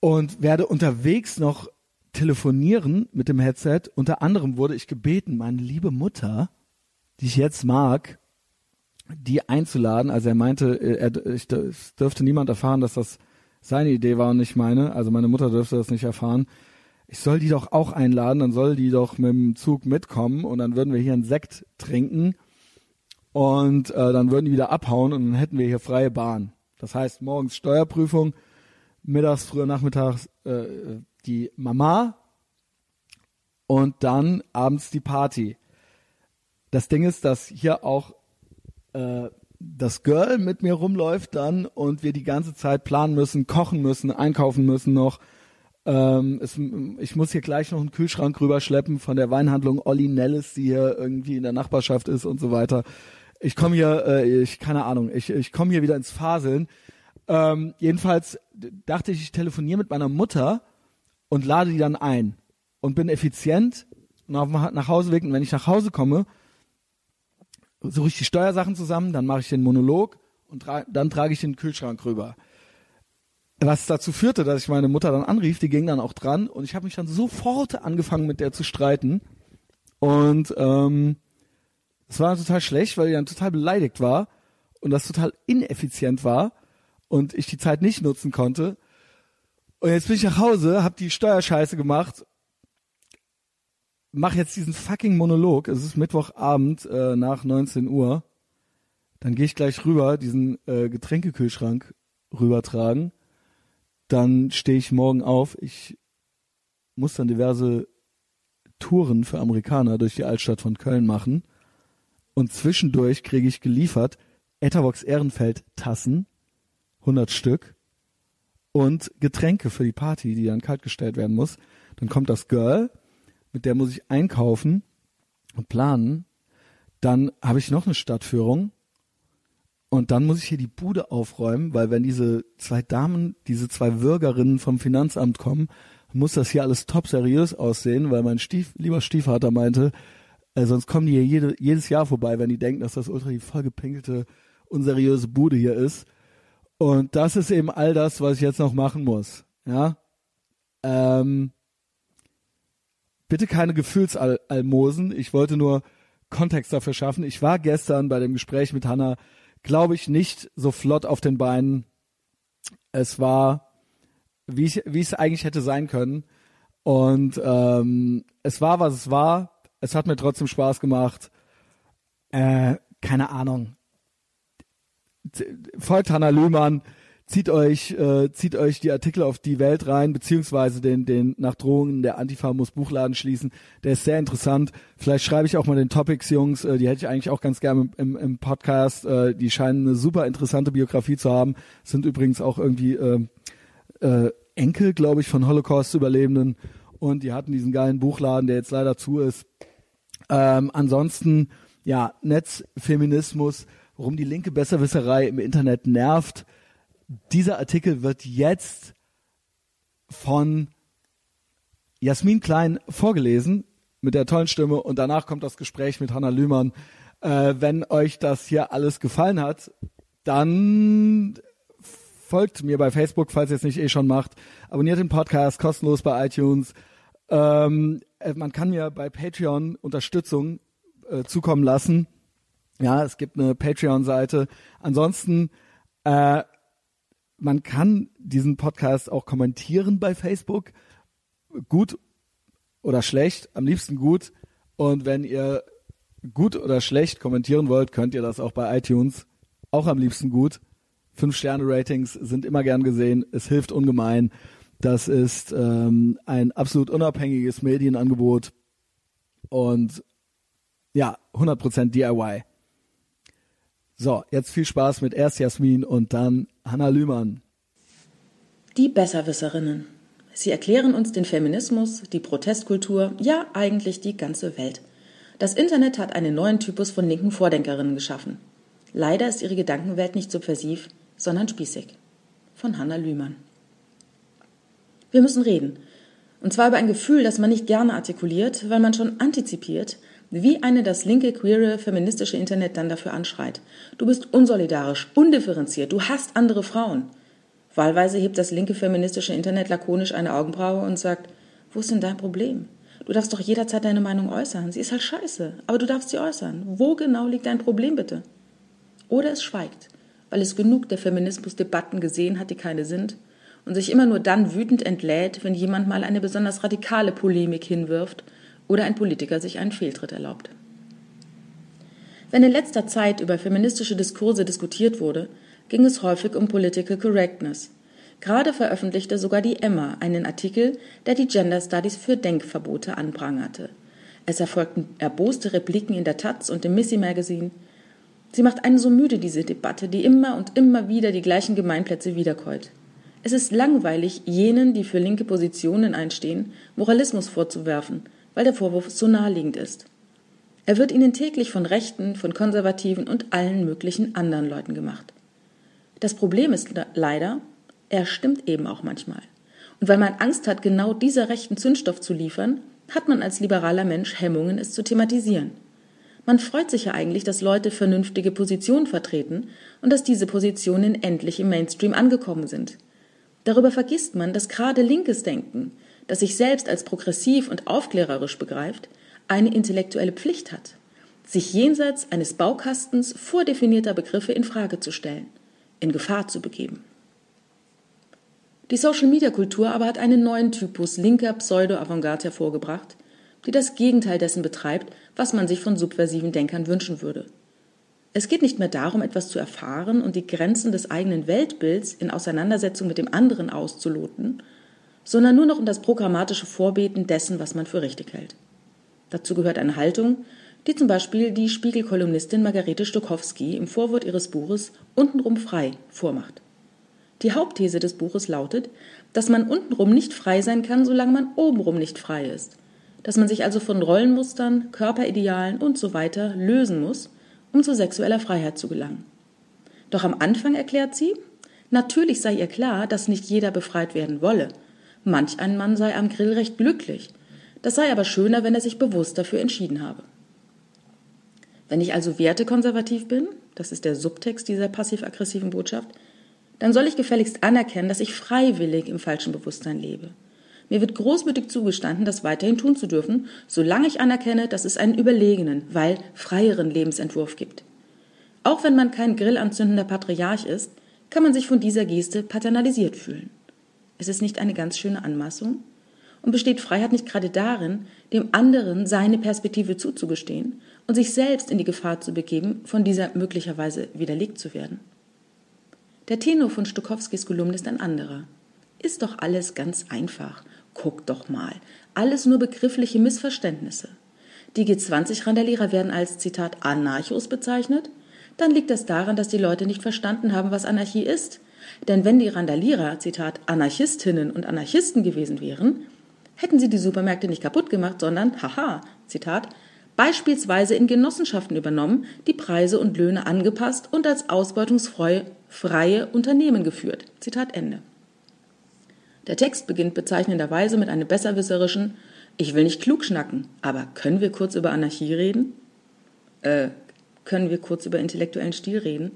und werde unterwegs noch telefonieren mit dem Headset. Unter anderem wurde ich gebeten, meine liebe Mutter, die ich jetzt mag, die einzuladen. Also er meinte, er, ich, es dürfte niemand erfahren, dass das seine Idee war und nicht meine. Also meine Mutter dürfte das nicht erfahren. Ich soll die doch auch einladen, dann soll die doch mit dem Zug mitkommen und dann würden wir hier einen Sekt trinken und äh, dann würden die wieder abhauen und dann hätten wir hier freie Bahn. Das heißt, morgens Steuerprüfung, mittags, früher nachmittags äh, die Mama und dann abends die Party. Das Ding ist, dass hier auch äh, das Girl mit mir rumläuft dann und wir die ganze Zeit planen müssen, kochen müssen, einkaufen müssen noch Ähm, es, ich muss hier gleich noch einen Kühlschrank rüberschleppen von der Weinhandlung Olli Nellis, die hier irgendwie in der Nachbarschaft ist und so weiter. Ich komme hier, äh, ich keine Ahnung, ich, ich komme hier wieder ins Faseln. Ähm, jedenfalls dachte ich, ich telefoniere mit meiner Mutter und lade die dann ein und bin effizient und auf nach Hause weg. Und wenn ich nach Hause komme, suche ich die Steuersachen zusammen, dann mache ich den Monolog und tra dann trage ich den Kühlschrank rüber. Was dazu führte, dass ich meine Mutter dann anrief, die ging dann auch dran und ich habe mich dann sofort angefangen mit der zu streiten. Und ähm, es war total schlecht, weil die dann total beleidigt war und das total ineffizient war und ich die Zeit nicht nutzen konnte. Und jetzt bin ich nach Hause, hab die Steuerscheiße gemacht, mach jetzt diesen fucking Monolog. Es ist Mittwochabend äh, nach 19 Uhr. Dann gehe ich gleich rüber, diesen äh, Getränkekühlschrank rübertragen dann stehe ich morgen auf. Ich muss dann diverse Touren für Amerikaner durch die Altstadt von Köln machen. Und zwischendurch kriege ich geliefert Etavox Ehrenfeld Tassen, 100 Stück, und Getränke für die Party, die dann kaltgestellt werden muss. Dann kommt das Girl, mit der muss ich einkaufen und planen. Dann habe ich noch eine Stadtführung und dann muss ich hier die Bude aufräumen, weil wenn diese zwei Damen, diese zwei Würgerinnen vom Finanzamt kommen, muss das hier alles top seriös aussehen, weil mein Stief, lieber Stiefvater meinte, äh, sonst kommen die hier jede, jedes Jahr vorbei, wenn die denken, dass das ultra die vollgepinkelte, unseriöse Bude hier ist. Und das ist eben all das, was ich jetzt noch machen muss. Ja. Ähm, bitte keine Gefühlsalmosen. Ich wollte nur Kontext dafür schaffen. Ich war gestern bei dem Gespräch mit Hannah glaube ich, nicht so flott auf den Beinen. Es war, wie ich, wie es eigentlich hätte sein können. Und ähm, es war, was es war. Es hat mir trotzdem Spaß gemacht. Äh, keine Ahnung. Folgt Hannah Lühmann zieht euch, äh, zieht euch die Artikel auf die Welt rein, beziehungsweise den, den nach Drohungen der Antifa muss Buchladen schließen. Der ist sehr interessant. Vielleicht schreibe ich auch mal den Topics, Jungs. Äh, die hätte ich eigentlich auch ganz gerne im, im Podcast. Äh, die scheinen eine super interessante Biografie zu haben. Sind übrigens auch irgendwie äh, äh, Enkel, glaube ich, von Holocaust-Überlebenden. Und die hatten diesen geilen Buchladen, der jetzt leider zu ist. Ähm, ansonsten, ja, Netzfeminismus, warum die linke Besserwisserei im Internet nervt dieser Artikel wird jetzt von Jasmin Klein vorgelesen mit der tollen Stimme und danach kommt das Gespräch mit Hanna Lühmann. Äh, wenn euch das hier alles gefallen hat, dann folgt mir bei Facebook, falls ihr es nicht eh schon macht. Abonniert den Podcast kostenlos bei iTunes. Ähm, äh, man kann mir bei Patreon Unterstützung äh, zukommen lassen. Ja, es gibt eine Patreon-Seite. Ansonsten äh, man kann diesen Podcast auch kommentieren bei Facebook. Gut oder schlecht, am liebsten gut. Und wenn ihr gut oder schlecht kommentieren wollt, könnt ihr das auch bei iTunes. Auch am liebsten gut. Fünf-Sterne-Ratings sind immer gern gesehen. Es hilft ungemein. Das ist ähm, ein absolut unabhängiges Medienangebot. Und ja, 100% DIY. So, jetzt viel Spaß mit erst Jasmin und dann Hanna Lühmann. Die Besserwisserinnen. Sie erklären uns den Feminismus, die Protestkultur, ja eigentlich die ganze Welt. Das Internet hat einen neuen Typus von linken Vordenkerinnen geschaffen. Leider ist ihre Gedankenwelt nicht subversiv, sondern spießig. Von Hanna Lühmann. Wir müssen reden. Und zwar über ein Gefühl, das man nicht gerne artikuliert, weil man schon antizipiert, wie eine das linke, queere, feministische Internet dann dafür anschreit. Du bist unsolidarisch, undifferenziert, du hast andere Frauen. Wahlweise hebt das linke feministische Internet lakonisch eine Augenbraue und sagt, wo ist denn dein Problem? Du darfst doch jederzeit deine Meinung äußern. Sie ist halt scheiße, aber du darfst sie äußern. Wo genau liegt dein Problem bitte? Oder es schweigt, weil es genug der Feminismusdebatten gesehen hat, die keine sind, und sich immer nur dann wütend entlädt, wenn jemand mal eine besonders radikale Polemik hinwirft oder ein Politiker sich einen Fehltritt erlaubt. Wenn in letzter Zeit über feministische Diskurse diskutiert wurde, ging es häufig um Political Correctness. Gerade veröffentlichte sogar die Emma einen Artikel, der die Gender Studies für Denkverbote anprangerte. Es erfolgten erboste Repliken in der Taz und im Missy Magazine. Sie macht einen so müde, diese Debatte, die immer und immer wieder die gleichen Gemeinplätze wiederkäut. Es ist langweilig, jenen, die für linke Positionen einstehen, Moralismus vorzuwerfen, weil der Vorwurf so naheliegend ist. Er wird ihnen täglich von Rechten, von Konservativen und allen möglichen anderen Leuten gemacht. Das Problem ist leider, er stimmt eben auch manchmal. Und weil man Angst hat, genau dieser rechten Zündstoff zu liefern, hat man als liberaler Mensch Hemmungen, es zu thematisieren. Man freut sich ja eigentlich, dass Leute vernünftige Positionen vertreten und dass diese Positionen endlich im Mainstream angekommen sind. Darüber vergisst man, dass gerade linkes Denken, das sich selbst als progressiv und aufklärerisch begreift, eine intellektuelle Pflicht hat, sich jenseits eines Baukastens vordefinierter Begriffe in Frage zu stellen, in Gefahr zu begeben. Die Social-Media-Kultur aber hat einen neuen Typus linker Pseudo-Avantgarde hervorgebracht, die das Gegenteil dessen betreibt, was man sich von subversiven Denkern wünschen würde – es geht nicht mehr darum, etwas zu erfahren und die Grenzen des eigenen Weltbilds in Auseinandersetzung mit dem anderen auszuloten, sondern nur noch um das programmatische Vorbeten dessen, was man für richtig hält. Dazu gehört eine Haltung, die zum Beispiel die Spiegelkolumnistin Margarete Stokowski im Vorwort ihres Buches Untenrum frei vormacht. Die Hauptthese des Buches lautet, dass man untenrum nicht frei sein kann, solange man obenrum nicht frei ist, dass man sich also von Rollenmustern, Körperidealen und so lösen muss um zu sexueller Freiheit zu gelangen. Doch am Anfang erklärt sie, natürlich sei ihr klar, dass nicht jeder befreit werden wolle. Manch ein Mann sei am Grill recht glücklich. Das sei aber schöner, wenn er sich bewusst dafür entschieden habe. Wenn ich also wertekonservativ bin, das ist der Subtext dieser passiv-aggressiven Botschaft, dann soll ich gefälligst anerkennen, dass ich freiwillig im falschen Bewusstsein lebe. Mir wird großmütig zugestanden, das weiterhin tun zu dürfen, solange ich anerkenne, dass es einen überlegenen, weil freieren Lebensentwurf gibt. Auch wenn man kein grillanzündender Patriarch ist, kann man sich von dieser Geste paternalisiert fühlen. Ist es nicht eine ganz schöne Anmaßung? Und besteht Freiheit nicht gerade darin, dem anderen seine Perspektive zuzugestehen und sich selbst in die Gefahr zu begeben, von dieser möglicherweise widerlegt zu werden? Der Tenor von Stokowskis Kolumne ist ein anderer. Ist doch alles ganz einfach Guck doch mal. Alles nur begriffliche Missverständnisse. Die G20-Randalierer werden als, Zitat, Anarchos bezeichnet. Dann liegt das daran, dass die Leute nicht verstanden haben, was Anarchie ist. Denn wenn die Randalierer, Zitat, Anarchistinnen und Anarchisten gewesen wären, hätten sie die Supermärkte nicht kaputt gemacht, sondern, haha, Zitat, beispielsweise in Genossenschaften übernommen, die Preise und Löhne angepasst und als ausbeutungsfreie Unternehmen geführt. Zitat Ende. Der Text beginnt bezeichnenderweise mit einem besserwisserischen Ich will nicht klug schnacken, aber können wir kurz über Anarchie reden? Äh, können wir kurz über intellektuellen Stil reden?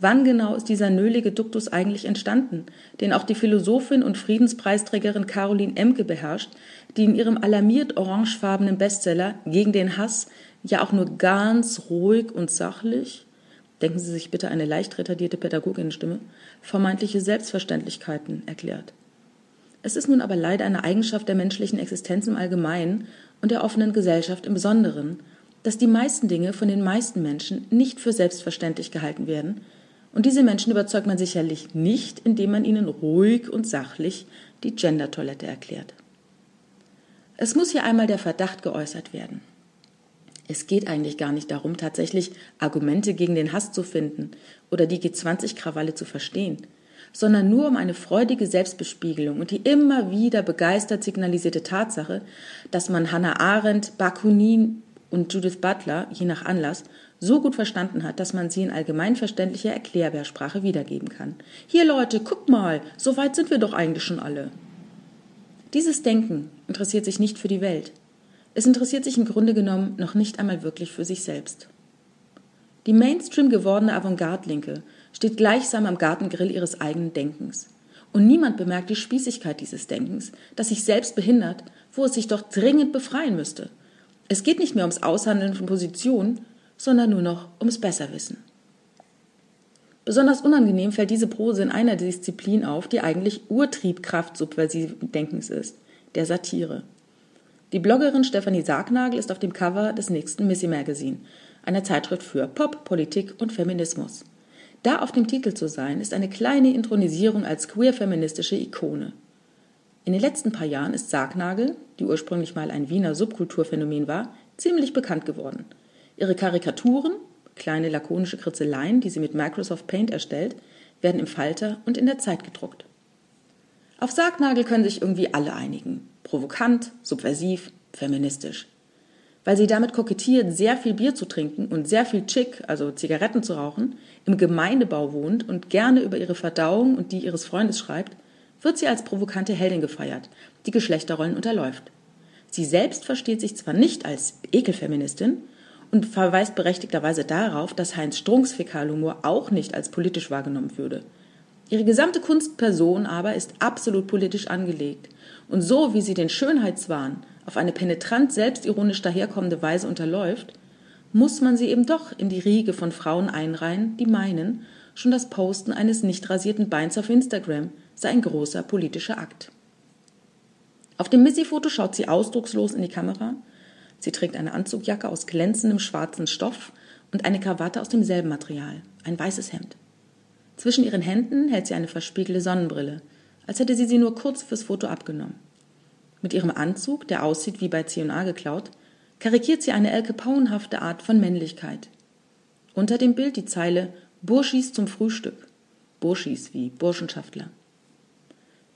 Wann genau ist dieser nölige Duktus eigentlich entstanden, den auch die Philosophin und Friedenspreisträgerin Caroline Emke beherrscht, die in ihrem alarmiert orangefarbenen Bestseller Gegen den Hass ja auch nur ganz ruhig und sachlich, denken Sie sich bitte eine leicht retardierte Pädagoginnenstimme, vermeintliche Selbstverständlichkeiten erklärt. Es ist nun aber leider eine Eigenschaft der menschlichen Existenz im Allgemeinen und der offenen Gesellschaft im Besonderen, dass die meisten Dinge von den meisten Menschen nicht für selbstverständlich gehalten werden, und diese Menschen überzeugt man sicherlich nicht, indem man ihnen ruhig und sachlich die Gender-Toilette erklärt. Es muss hier einmal der Verdacht geäußert werden. Es geht eigentlich gar nicht darum, tatsächlich Argumente gegen den Hass zu finden oder die G20-Krawalle zu verstehen sondern nur um eine freudige Selbstbespiegelung und die immer wieder begeistert signalisierte Tatsache, dass man Hannah Arendt, Bakunin und Judith Butler, je nach Anlass, so gut verstanden hat, dass man sie in allgemeinverständlicher Erklärbärsprache wiedergeben kann. Hier Leute, guckt mal, so weit sind wir doch eigentlich schon alle. Dieses Denken interessiert sich nicht für die Welt. Es interessiert sich im Grunde genommen noch nicht einmal wirklich für sich selbst. Die Mainstream gewordene Avantgarde-Linke steht gleichsam am Gartengrill ihres eigenen Denkens. Und niemand bemerkt die Spießigkeit dieses Denkens, das sich selbst behindert, wo es sich doch dringend befreien müsste. Es geht nicht mehr ums Aushandeln von Positionen, sondern nur noch ums Besserwissen. Besonders unangenehm fällt diese Prose in einer Disziplin auf, die eigentlich Urtriebkraft subversiven Denkens ist, der Satire. Die Bloggerin Stefanie Sargnagel ist auf dem Cover des nächsten Missy Magazine, einer Zeitschrift für Pop, Politik und Feminismus. Da auf dem Titel zu sein, ist eine kleine Intronisierung als queer-feministische Ikone. In den letzten paar Jahren ist Sargnagel, die ursprünglich mal ein Wiener Subkulturphänomen war, ziemlich bekannt geworden. Ihre Karikaturen, kleine lakonische Kritzeleien, die sie mit Microsoft Paint erstellt, werden im Falter und in der Zeit gedruckt. Auf Sargnagel können sich irgendwie alle einigen. Provokant, subversiv, feministisch. Weil sie damit kokettiert, sehr viel Bier zu trinken und sehr viel Chick, also Zigaretten zu rauchen, im Gemeindebau wohnt und gerne über ihre Verdauung und die ihres Freundes schreibt, wird sie als provokante Heldin gefeiert, die Geschlechterrollen unterläuft. Sie selbst versteht sich zwar nicht als Ekelfeministin und verweist berechtigterweise darauf, dass Heinz Strunks Fäkalhumor auch nicht als politisch wahrgenommen würde. Ihre gesamte Kunstperson aber ist absolut politisch angelegt. Und so wie sie den Schönheitswahn auf eine penetrant selbstironisch daherkommende Weise unterläuft, muss man sie eben doch in die Riege von Frauen einreihen, die meinen, schon das Posten eines nicht rasierten Beins auf Instagram sei ein großer politischer Akt. Auf dem Missy-Foto schaut sie ausdruckslos in die Kamera. Sie trägt eine Anzugjacke aus glänzendem schwarzen Stoff und eine Krawatte aus demselben Material, ein weißes Hemd. Zwischen ihren Händen hält sie eine verspiegelte Sonnenbrille, als hätte sie sie nur kurz fürs Foto abgenommen. Mit ihrem Anzug, der aussieht wie bei C&A geklaut, karikiert sie eine Elke Pauenhafte Art von Männlichkeit. Unter dem Bild die Zeile Burschis zum Frühstück. Burschis wie Burschenschaftler.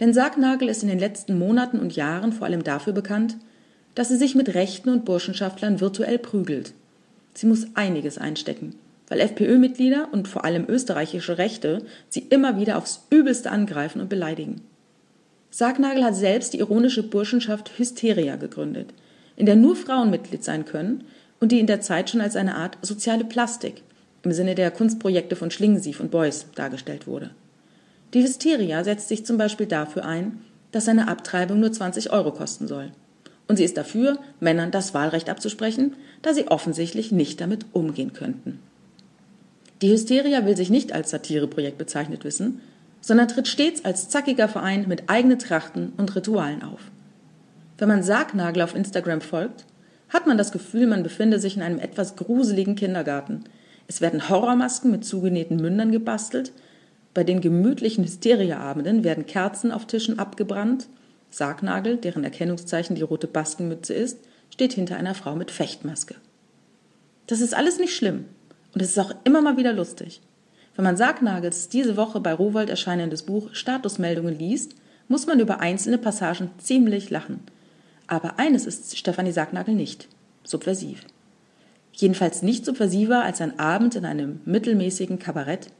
Denn Sargnagel ist in den letzten Monaten und Jahren vor allem dafür bekannt, dass sie sich mit Rechten und Burschenschaftlern virtuell prügelt. Sie muss einiges einstecken, weil FPÖ-Mitglieder und vor allem österreichische Rechte sie immer wieder aufs Übelste angreifen und beleidigen. Sargnagel hat selbst die ironische Burschenschaft Hysteria gegründet, in der nur Frauen Mitglied sein können und die in der Zeit schon als eine Art soziale Plastik im Sinne der Kunstprojekte von Schlingensief und Beuys dargestellt wurde. Die Hysteria setzt sich zum Beispiel dafür ein, dass eine Abtreibung nur 20 Euro kosten soll. Und sie ist dafür, Männern das Wahlrecht abzusprechen, da sie offensichtlich nicht damit umgehen könnten. Die Hysteria will sich nicht als Satireprojekt bezeichnet wissen, sondern tritt stets als zackiger Verein mit eigenen Trachten und Ritualen auf. Wenn man Sargnagel auf Instagram folgt, hat man das Gefühl, man befinde sich in einem etwas gruseligen Kindergarten. Es werden Horrormasken mit zugenähten Mündern gebastelt, bei den gemütlichen Hysterieabenden werden Kerzen auf Tischen abgebrannt, Sargnagel, deren Erkennungszeichen die rote Baskenmütze ist, steht hinter einer Frau mit Fechtmaske. Das ist alles nicht schlimm und es ist auch immer mal wieder lustig. Wenn man Sargnagels diese Woche bei Rowold erscheinendes Buch Statusmeldungen liest, muss man über einzelne Passagen ziemlich lachen. Aber eines ist Stefanie Sargnagel nicht: subversiv. Jedenfalls nicht subversiver als ein Abend in einem mittelmäßigen Kabarett,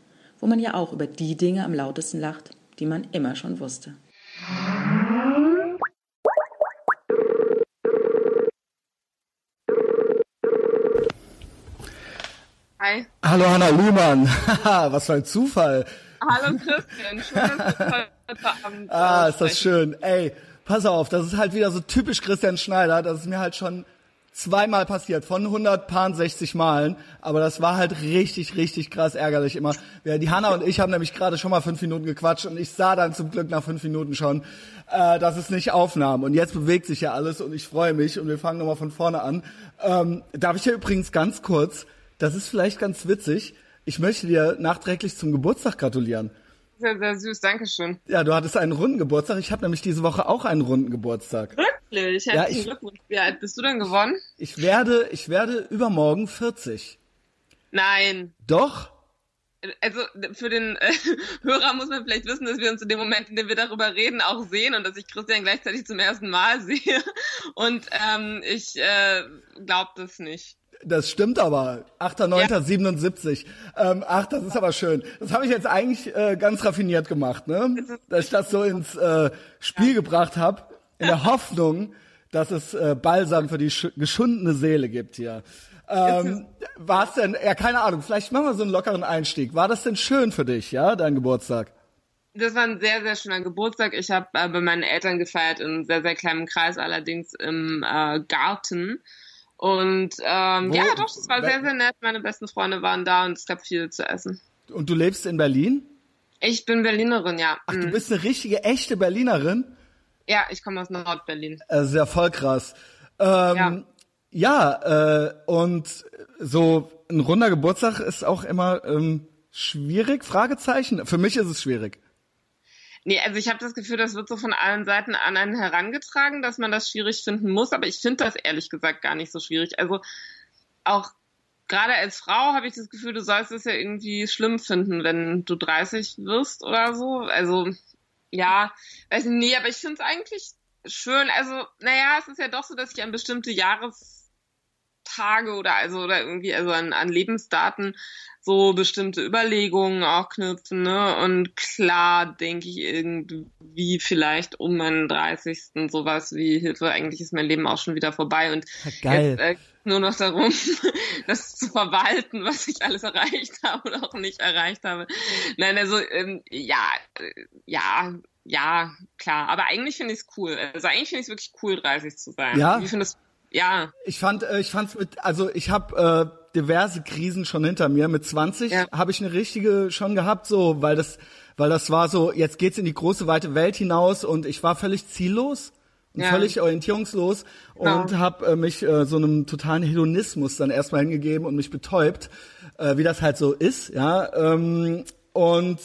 wo man ja auch über die Dinge am lautesten lacht, die man immer schon wusste. Hi. Hallo Hanna Lühmann. Was für ein Zufall. Hallo Christian. Schön, dass wir heute Abend. Ah, ist das schön. Ey, pass auf, das ist halt wieder so typisch Christian Schneider. Das ist mir halt schon zweimal passiert, von 160 Malen, aber das war halt richtig, richtig krass ärgerlich immer. Ja, die Hanna und ich haben nämlich gerade schon mal fünf Minuten gequatscht und ich sah dann zum Glück nach fünf Minuten schon, äh, dass es nicht aufnahm. Und jetzt bewegt sich ja alles und ich freue mich und wir fangen nochmal von vorne an. Ähm, darf ich ja übrigens ganz kurz das ist vielleicht ganz witzig. Ich möchte dir nachträglich zum Geburtstag gratulieren. Sehr, sehr süß, danke schön. Ja, du hattest einen runden Geburtstag. Ich habe nämlich diese Woche auch einen runden Geburtstag. Wirklich? Ja, ich, Glückwunsch. Wie alt bist du denn geworden? Ich werde, ich werde übermorgen 40. Nein. Doch? Also für den äh, Hörer muss man vielleicht wissen, dass wir uns in dem Moment, in dem wir darüber reden, auch sehen und dass ich Christian gleichzeitig zum ersten Mal sehe. Und ähm, ich äh, glaube das nicht. Das stimmt aber. 8.9.77. Ja. Ähm, ach, das ist aber schön. Das habe ich jetzt eigentlich äh, ganz raffiniert gemacht, ne? Dass ich das so ins äh, Spiel ja. gebracht habe, in der Hoffnung, dass es äh, Balsam für die geschundene Seele gibt hier. Ähm, war es denn, ja, keine Ahnung, vielleicht machen wir so einen lockeren Einstieg. War das denn schön für dich, ja, dein Geburtstag? Das war ein sehr, sehr schöner Geburtstag. Ich habe äh, bei meinen Eltern gefeiert, in einem sehr, sehr kleinen Kreis, allerdings im äh, Garten. Und ähm, ja, doch, es war sehr, sehr nett. Meine besten Freunde waren da und es gab viel zu essen. Und du lebst in Berlin? Ich bin Berlinerin, ja. Ach, du mhm. bist eine richtige, echte Berlinerin? Ja, ich komme aus Nordberlin. Äh, sehr voll krass. Ähm, ja, ja äh, und so ein runder Geburtstag ist auch immer ähm, schwierig, Fragezeichen. Für mich ist es schwierig. Nee, also ich habe das Gefühl, das wird so von allen Seiten an einen herangetragen, dass man das schwierig finden muss, aber ich finde das ehrlich gesagt gar nicht so schwierig. Also auch gerade als Frau habe ich das Gefühl, du sollst es ja irgendwie schlimm finden, wenn du 30 wirst oder so. Also ja, weiß nicht, nee, aber ich finde es eigentlich schön. Also, naja, es ist ja doch so, dass ich an bestimmte Jahrestage oder also oder irgendwie also an, an Lebensdaten so bestimmte Überlegungen auch knüpfen, ne? Und klar denke ich irgendwie vielleicht um meinen 30. sowas wie Hilfe, eigentlich ist mein Leben auch schon wieder vorbei und Geil. jetzt äh, nur noch darum, das zu verwalten, was ich alles erreicht habe oder auch nicht erreicht habe. Nein, also ähm, ja, äh, ja, ja, klar. Aber eigentlich finde ich es cool. Also eigentlich finde ich es wirklich cool, 30 zu sein. Ja. Wie findest ja. Ich fand, äh, ich fand's mit, also ich habe äh, diverse Krisen schon hinter mir. Mit 20 Ja. habe ich eine richtige schon gehabt, so, weil das, weil das war so, jetzt geht's in die große weite Welt hinaus und ich war völlig ziellos und Ja. völlig orientierungslos und Genau. habe äh, mich äh, so einem totalen Hedonismus dann erstmal hingegeben und mich betäubt, äh, wie das halt so ist, ja. Ähm, und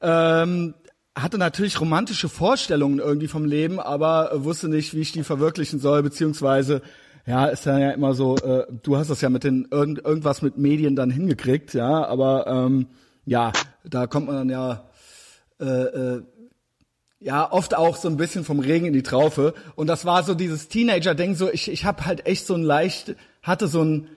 ähm, hatte natürlich romantische Vorstellungen irgendwie vom Leben, aber äh, wusste nicht, wie ich die verwirklichen soll, beziehungsweise ja, ist ja immer so, äh, du hast das ja mit den irgend, irgendwas mit Medien dann hingekriegt, ja, aber ähm, ja, da kommt man dann ja äh, äh, ja oft auch so ein bisschen vom Regen in die Traufe. Und das war so dieses Teenager-Ding, so ich ich habe halt echt so ein leicht hatte so ein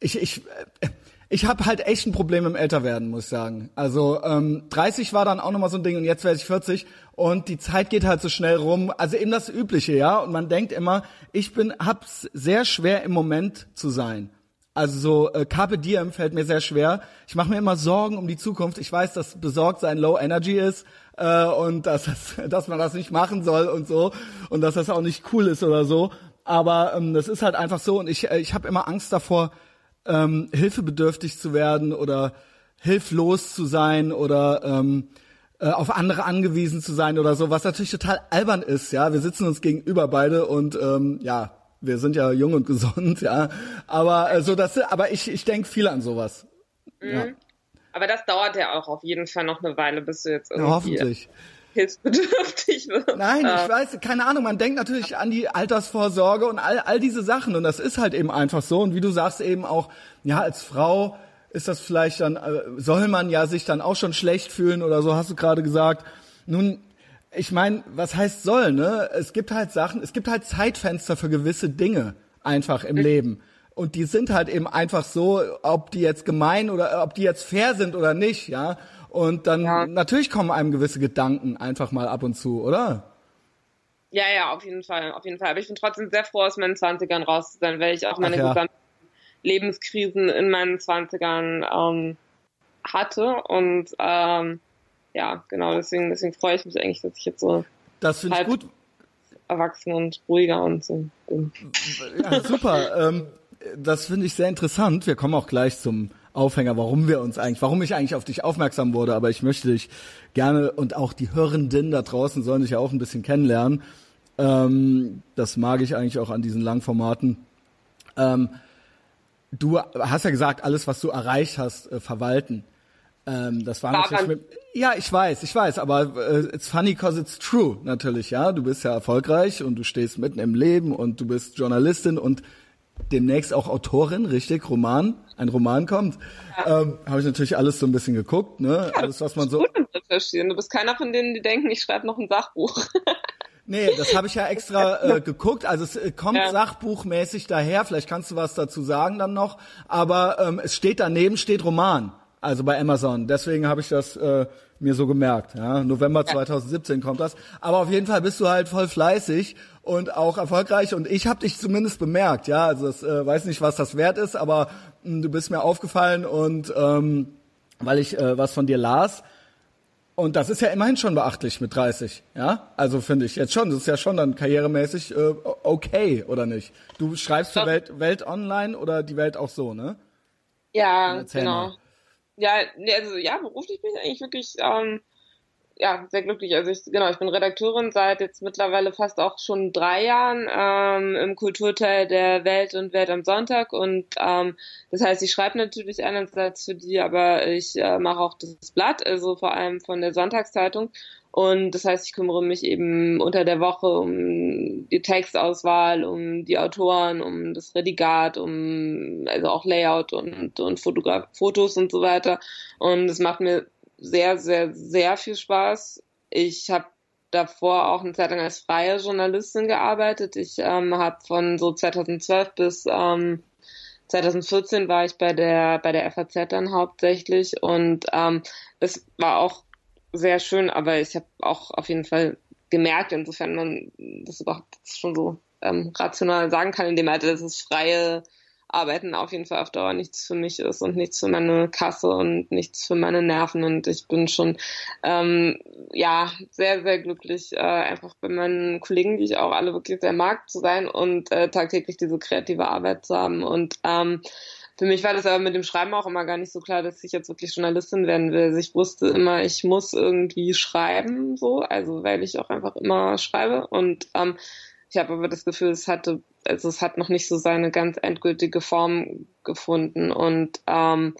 ich ich äh, ich habe halt echt ein Problem im Älterwerden, muss ich sagen. Also ähm, 30 war dann auch nochmal so ein Ding und jetzt werde ich 40 und die Zeit geht halt so schnell rum. Also eben das Übliche, ja. Und man denkt immer, ich bin hab's sehr schwer im Moment zu sein. Also so äh, Carpe Diem fällt mir sehr schwer. Ich mache mir immer Sorgen um die Zukunft. Ich weiß, dass besorgt sein Low Energy ist äh, und dass, das, dass man das nicht machen soll und so und dass das auch nicht cool ist oder so. Aber ähm, das ist halt einfach so und ich, äh, ich habe immer Angst davor, ähm, hilfebedürftig zu werden oder hilflos zu sein oder ähm, äh, auf andere angewiesen zu sein oder so, was natürlich total albern ist, ja. Wir sitzen uns gegenüber beide und ähm, ja, wir sind ja jung und gesund, ja. Aber äh, so das, aber ich, ich denke viel an sowas. Ja. Aber das dauert ja auch auf jeden Fall noch eine Weile, bis du jetzt ja, irgendwie hoffentlich. Hilfsbedürftig wirst. Nein, ich weiß, keine Ahnung, man denkt natürlich an die Altersvorsorge und all, all diese Sachen und das ist halt eben einfach so und wie du sagst eben auch, ja, als Frau ist das vielleicht dann, äh, soll man ja sich dann auch schon schlecht fühlen oder so, hast du gerade gesagt. Nun, ich meine, was heißt soll, ne? Es gibt halt Sachen, es gibt halt Zeitfenster für gewisse Dinge einfach im Leben. Und die sind halt eben einfach so, ob die jetzt gemein oder ob die jetzt fair sind oder nicht, ja. Und dann Ja. natürlich kommen einem gewisse Gedanken einfach mal ab und zu, oder? Ja, ja, auf jeden Fall, auf jeden Fall. Aber ich bin trotzdem sehr froh, aus meinen 20ern raus zu sein, weil ich auch meine ja. gesamten Lebenskrisen in meinen 20ern ähm, hatte. Und ähm, ja, genau, deswegen, deswegen freue ich mich eigentlich, dass ich jetzt so Das finde ich gut. erwachsen und ruhiger und so bin. Ja, super. ähm, das finde ich sehr interessant. Wir kommen auch gleich zum Aufhänger, warum wir uns eigentlich, warum ich eigentlich auf dich aufmerksam wurde. Aber ich möchte dich gerne und auch die Hörenden da draußen sollen dich ja auch ein bisschen kennenlernen. Ähm, das mag ich eigentlich auch an diesen Langformaten. Ähm, du hast ja gesagt, alles, was du erreicht hast, äh, verwalten. Ähm, das war War natürlich mit, ja, ich weiß, ich weiß, aber äh, it's funny cause it's true, natürlich, ja. Du bist ja erfolgreich und du stehst mitten im Leben und du bist Journalistin und demnächst auch Autorin, richtig, Roman, ein Roman kommt. Ähm, Habe ich natürlich alles so ein bisschen geguckt, ne? alles, was man so. Recherchieren. Du bist keiner von denen, die denken, ich schreibe noch ein Sachbuch. Nee, das habe ich ja extra äh, geguckt. Also es äh, kommt Ja. sachbuchmäßig daher. Vielleicht kannst du was dazu sagen dann noch. Aber ähm, es steht daneben steht Roman. Also bei Amazon. Deswegen habe ich das äh, mir so gemerkt. Ja, November 2017 kommt das. Aber auf jeden Fall bist du halt voll fleißig und auch erfolgreich. Und ich habe dich zumindest bemerkt. Ja, also das, äh, weiß nicht, was das wert ist, aber mh, du bist mir aufgefallen und ähm, weil ich äh, was von dir las. Und das ist ja immerhin schon beachtlich mit 30, ja? Also finde ich jetzt schon, das ist ja schon dann karrieremäßig äh, okay, oder nicht? Du schreibst für. Welt, Welt Online oder die Welt auch so, ne? Ja, genau. mal. Ja, nee, also ja, beruflich bin ich eigentlich wirklich ähm, ja, sehr glücklich. Also ich, genau, ich bin Redakteurin seit jetzt mittlerweile fast auch schon drei Jahren ähm, im Kulturteil der Welt und Welt am Sonntag. Und ähm, das heißt, ich schreibe natürlich einerseits für die, aber ich äh, mache auch das Blatt, also vor allem von der Sonntagszeitung. Und das heißt, ich kümmere mich eben unter der Woche um die Textauswahl, um die Autoren, um das Redigat, um also auch Layout und, und Fotos und so weiter. Und es macht mir sehr, sehr, sehr viel Spaß. ich habe davor auch eine Zeit lang als freie Journalistin gearbeitet. Ich ähm, habe von so 2012 bis ähm, 2014 war ich bei der bei der FAZ dann hauptsächlich und ähm, es war auch sehr schön, aber ich habe auch auf jeden Fall gemerkt, insofern man das überhaupt schon so ähm, rational sagen kann in dem Alter, dass es freie Arbeiten auf jeden Fall auf Dauer nichts für mich ist und nichts für meine Kasse und nichts für meine Nerven. Und ich bin schon ähm, ja sehr, sehr glücklich, äh, einfach bei meinen Kollegen, die ich auch alle wirklich sehr mag, zu sein und äh, tagtäglich diese kreative Arbeit zu haben. Und ähm, für mich war das aber mit dem Schreiben auch immer gar nicht so klar, dass ich jetzt wirklich Journalistin werden will. Also ich wusste immer, ich muss irgendwie schreiben, so, also weil ich auch einfach immer schreibe. Und ähm, ich habe aber das Gefühl, es hatte, also es hat noch nicht so seine ganz endgültige Form gefunden und ähm,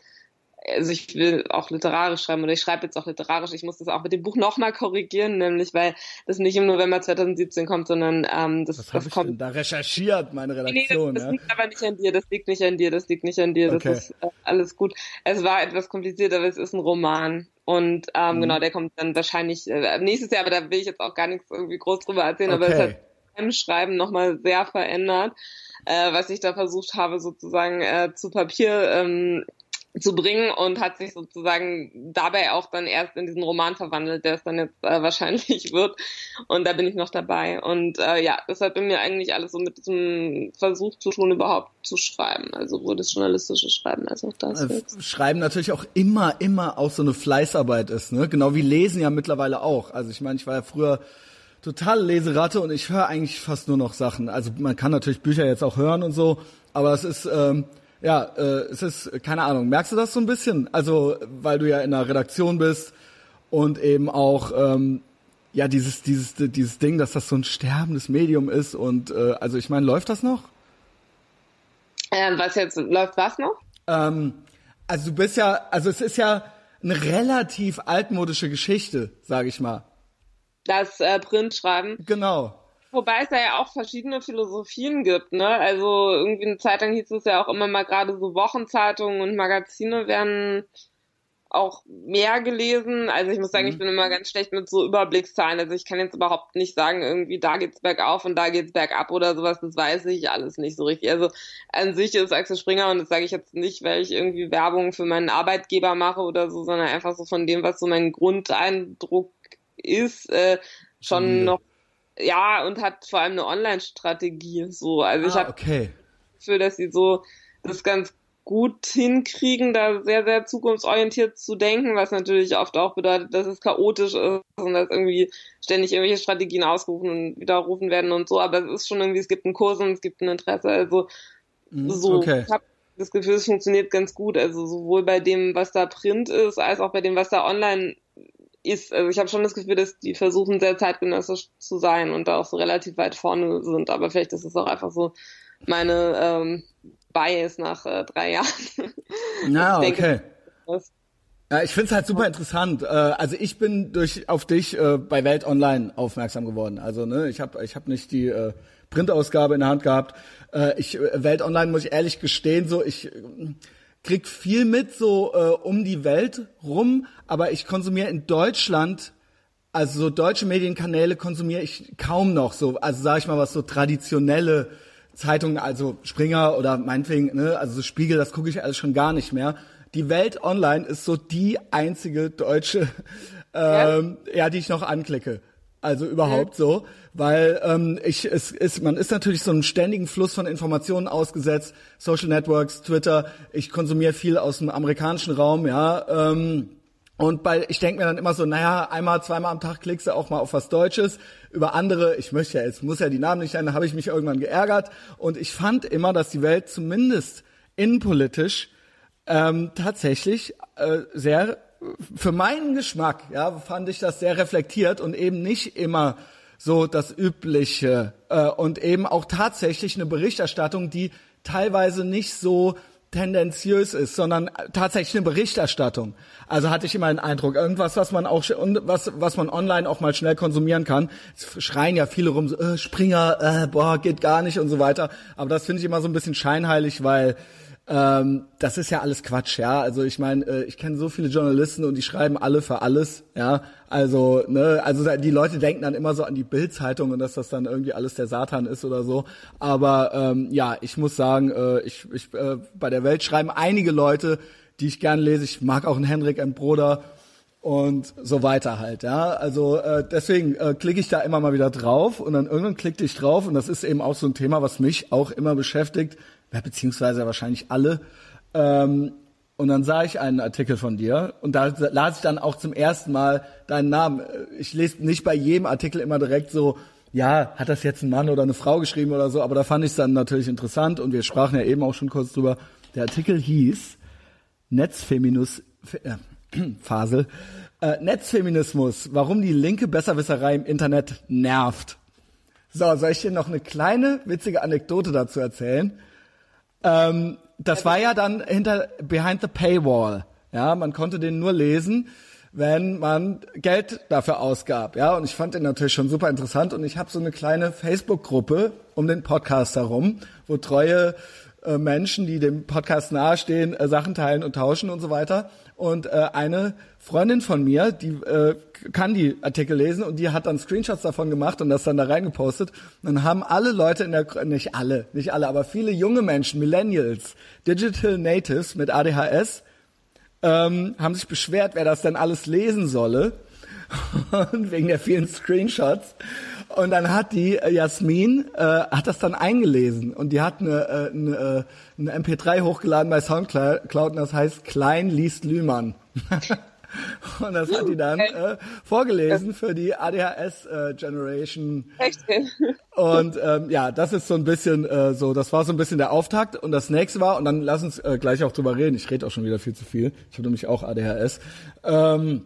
also ich will auch literarisch schreiben oder ich schreibe jetzt auch literarisch. Ich muss das auch mit dem Buch nochmal korrigieren, nämlich weil das nicht im November 2017 kommt, sondern ähm, das, Was das kommt. Denn da recherchiert meine Redaktion. Nee, das, das ja? liegt aber nicht an dir, das liegt nicht an dir, das liegt nicht an dir, das Okay. ist äh, alles gut. Es war etwas kompliziert, aber es ist ein Roman. Und ähm, Mhm. genau, der kommt dann wahrscheinlich äh, nächstes Jahr, aber da will ich jetzt auch gar nichts irgendwie groß drüber erzählen, aber es Okay. hat beim Schreiben nochmal sehr verändert, äh, was ich da versucht habe, sozusagen äh, zu Papier ähm, zu bringen und hat sich sozusagen dabei auch dann erst in diesen Roman verwandelt, der es dann jetzt äh, wahrscheinlich wird. Und da bin ich noch dabei. Und äh, ja, das hat bei mir eigentlich alles so mit diesem Versuch zu tun, überhaupt zu schreiben. Also sowohl das journalistische Schreiben als auch das. Äh. Schreiben natürlich auch immer, immer auch so eine Fleißarbeit ist, ne? Genau wie Lesen ja mittlerweile auch. Also ich meine, ich war ja früher total Leseratte und ich höre eigentlich fast nur noch Sachen. Also man kann natürlich Bücher jetzt auch hören und so, aber es ist ähm, ja, äh, es ist keine Ahnung. Merkst du das so ein bisschen? Also weil du ja in einer Redaktion bist und eben auch ähm, ja dieses dieses dieses Ding, dass das so ein sterbendes Medium ist und äh, also ich meine, läuft das noch? Ähm, was jetzt läuft was noch? Ähm, also du bist ja, also es ist ja eine relativ altmodische Geschichte, sage ich mal. Das äh, Printschreiben. Genau. Wobei es da ja auch verschiedene Philosophien gibt, ne? Also irgendwie eine Zeit lang hieß es ja auch immer mal gerade so Wochenzeitungen und Magazine werden auch mehr gelesen. Also ich muss sagen, ich bin immer ganz schlecht mit so Überblickszahlen. Also ich kann jetzt überhaupt nicht sagen, irgendwie da geht's bergauf und da geht's bergab oder sowas. Das weiß ich alles nicht so richtig. Also an sich ist Axel Springer und das sage ich jetzt nicht, weil ich irgendwie Werbung für meinen Arbeitgeber mache oder so, sondern einfach so von dem, was so mein Grundeindruck ist, äh, schon Solide. noch ja, und hat vor allem eine Online-Strategie. So, also ich Ah, habe okay. das Gefühl, dass sie so das ganz gut hinkriegen, da sehr, sehr zukunftsorientiert zu denken, was natürlich oft auch bedeutet, dass es chaotisch ist und dass irgendwie ständig irgendwelche Strategien ausgerufen und widerrufen werden und so. Aber es ist schon irgendwie, es gibt einen Kurs und es gibt ein Interesse. Also so, Mhm, okay. ich habe das Gefühl, es funktioniert ganz gut. Also sowohl bei dem, was da Print ist, als auch bei dem, was da online ist. Also ich habe schon das Gefühl, dass die versuchen, sehr zeitgenössisch zu sein und da auch so relativ weit vorne sind. Aber vielleicht ist es auch einfach so meine ähm, Bias nach äh, drei Jahren. Na, Ich denke, okay. Ja, ich find's halt super interessant. Äh, also ich bin durch auf dich äh, bei Welt Online aufmerksam geworden. Also ne, ich habe ich hab nicht die äh, Printausgabe in der Hand gehabt. Äh, ich Welt Online muss ich ehrlich gestehen, so ich krieg viel mit so äh, um die Welt rum, aber ich konsumiere in Deutschland also so deutsche Medienkanäle konsumiere ich kaum noch so, also sage ich mal was so traditionelle Zeitungen, also Springer oder meinetwegen, ne, also so Spiegel, das gucke ich alles schon gar nicht mehr. Die Welt Online ist so die einzige deutsche, ähm, ja. die ich noch anklicke. Also überhaupt so, weil ähm, ich es ist man ist natürlich so einem ständigen Fluss von Informationen ausgesetzt, Social Networks, Twitter. Ich konsumiere viel aus dem amerikanischen Raum, ja. Ähm, und bei, ich denke mir dann immer so, naja, einmal, zweimal am Tag klickst du auch mal auf was Deutsches. Über andere, ich möchte ja jetzt, muss ja die Namen nicht nennen, da habe ich mich irgendwann geärgert. Und ich fand immer, dass die Welt zumindest innenpolitisch ähm, tatsächlich äh, sehr, für meinen Geschmack, ja, fand ich das sehr reflektiert und eben nicht immer so das Übliche. Äh, und eben auch tatsächlich eine Berichterstattung, die teilweise nicht so tendenziös ist, sondern tatsächlich eine Berichterstattung. Also hatte ich immer den Eindruck, irgendwas, was man auch was was man online auch mal schnell konsumieren kann. Es schreien ja viele rum, so, äh, Springer, äh, boah, geht gar nicht und so weiter. Aber das finde ich immer so ein bisschen scheinheilig, weil ähm, das ist ja alles Quatsch, ja. Also ich meine, äh, ich kenne so viele Journalisten und die schreiben alle für alles, ja. Also, ne, also die Leute denken dann immer so an die Bildzeitung und dass das dann irgendwie alles der Satan ist oder so. Aber ähm, ja, ich muss sagen, äh, ich, ich äh, bei der Welt schreiben einige Leute, die ich gerne lese. Ich mag auch einen Henrik M. Broder und so weiter halt, ja. Also äh, deswegen äh, klicke ich da immer mal wieder drauf und dann irgendwann klickte ich drauf und das ist eben auch so ein Thema, was mich auch immer beschäftigt beziehungsweise wahrscheinlich alle. Ähm, und dann sah ich einen Artikel von dir und da las ich dann auch zum ersten Mal deinen Namen. Ich lese nicht bei jedem Artikel immer direkt so, ja, hat das jetzt ein Mann oder eine Frau geschrieben oder so, aber da fand ich es dann natürlich interessant und wir sprachen ja eben auch schon kurz drüber. Der Artikel hieß Netzfeminus, äh, Fasel, äh, Netzfeminismus, warum die linke Besserwisserei im Internet nervt. So, soll ich dir noch eine kleine witzige Anekdote dazu erzählen? Ähm, das war ja dann hinter Behind the Paywall. Ja, man konnte den nur lesen, wenn man Geld dafür ausgab. Ja, und ich fand den natürlich schon super interessant und ich habe so eine kleine Facebook-Gruppe um den Podcast herum, wo treue äh, Menschen, die dem Podcast nahestehen, äh, Sachen teilen und tauschen und so weiter. Und äh, eine Freundin von mir, die äh, kann die Artikel lesen und die hat dann Screenshots davon gemacht und das dann da reingepostet. Und dann haben alle Leute in der, nicht alle, nicht alle, aber viele junge Menschen, Millennials, Digital Natives mit ADHS, ähm, haben sich beschwert, wer das denn alles lesen solle. und wegen der vielen Screenshots. Und dann hat die äh, Jasmin äh, hat das dann eingelesen und die hat eine, äh, eine, äh, eine MP3 hochgeladen bei Soundcloud und das heißt Klein liest Lühmann. und das hat die dann äh, vorgelesen für die ADHS äh, Generation. Echt? Und ähm, ja, das ist so ein bisschen äh, so, das war so ein bisschen der Auftakt und das nächste war und dann lass uns äh, gleich auch drüber reden. Ich rede auch schon wieder viel zu viel. Ich habe nämlich auch ADHS. Ähm,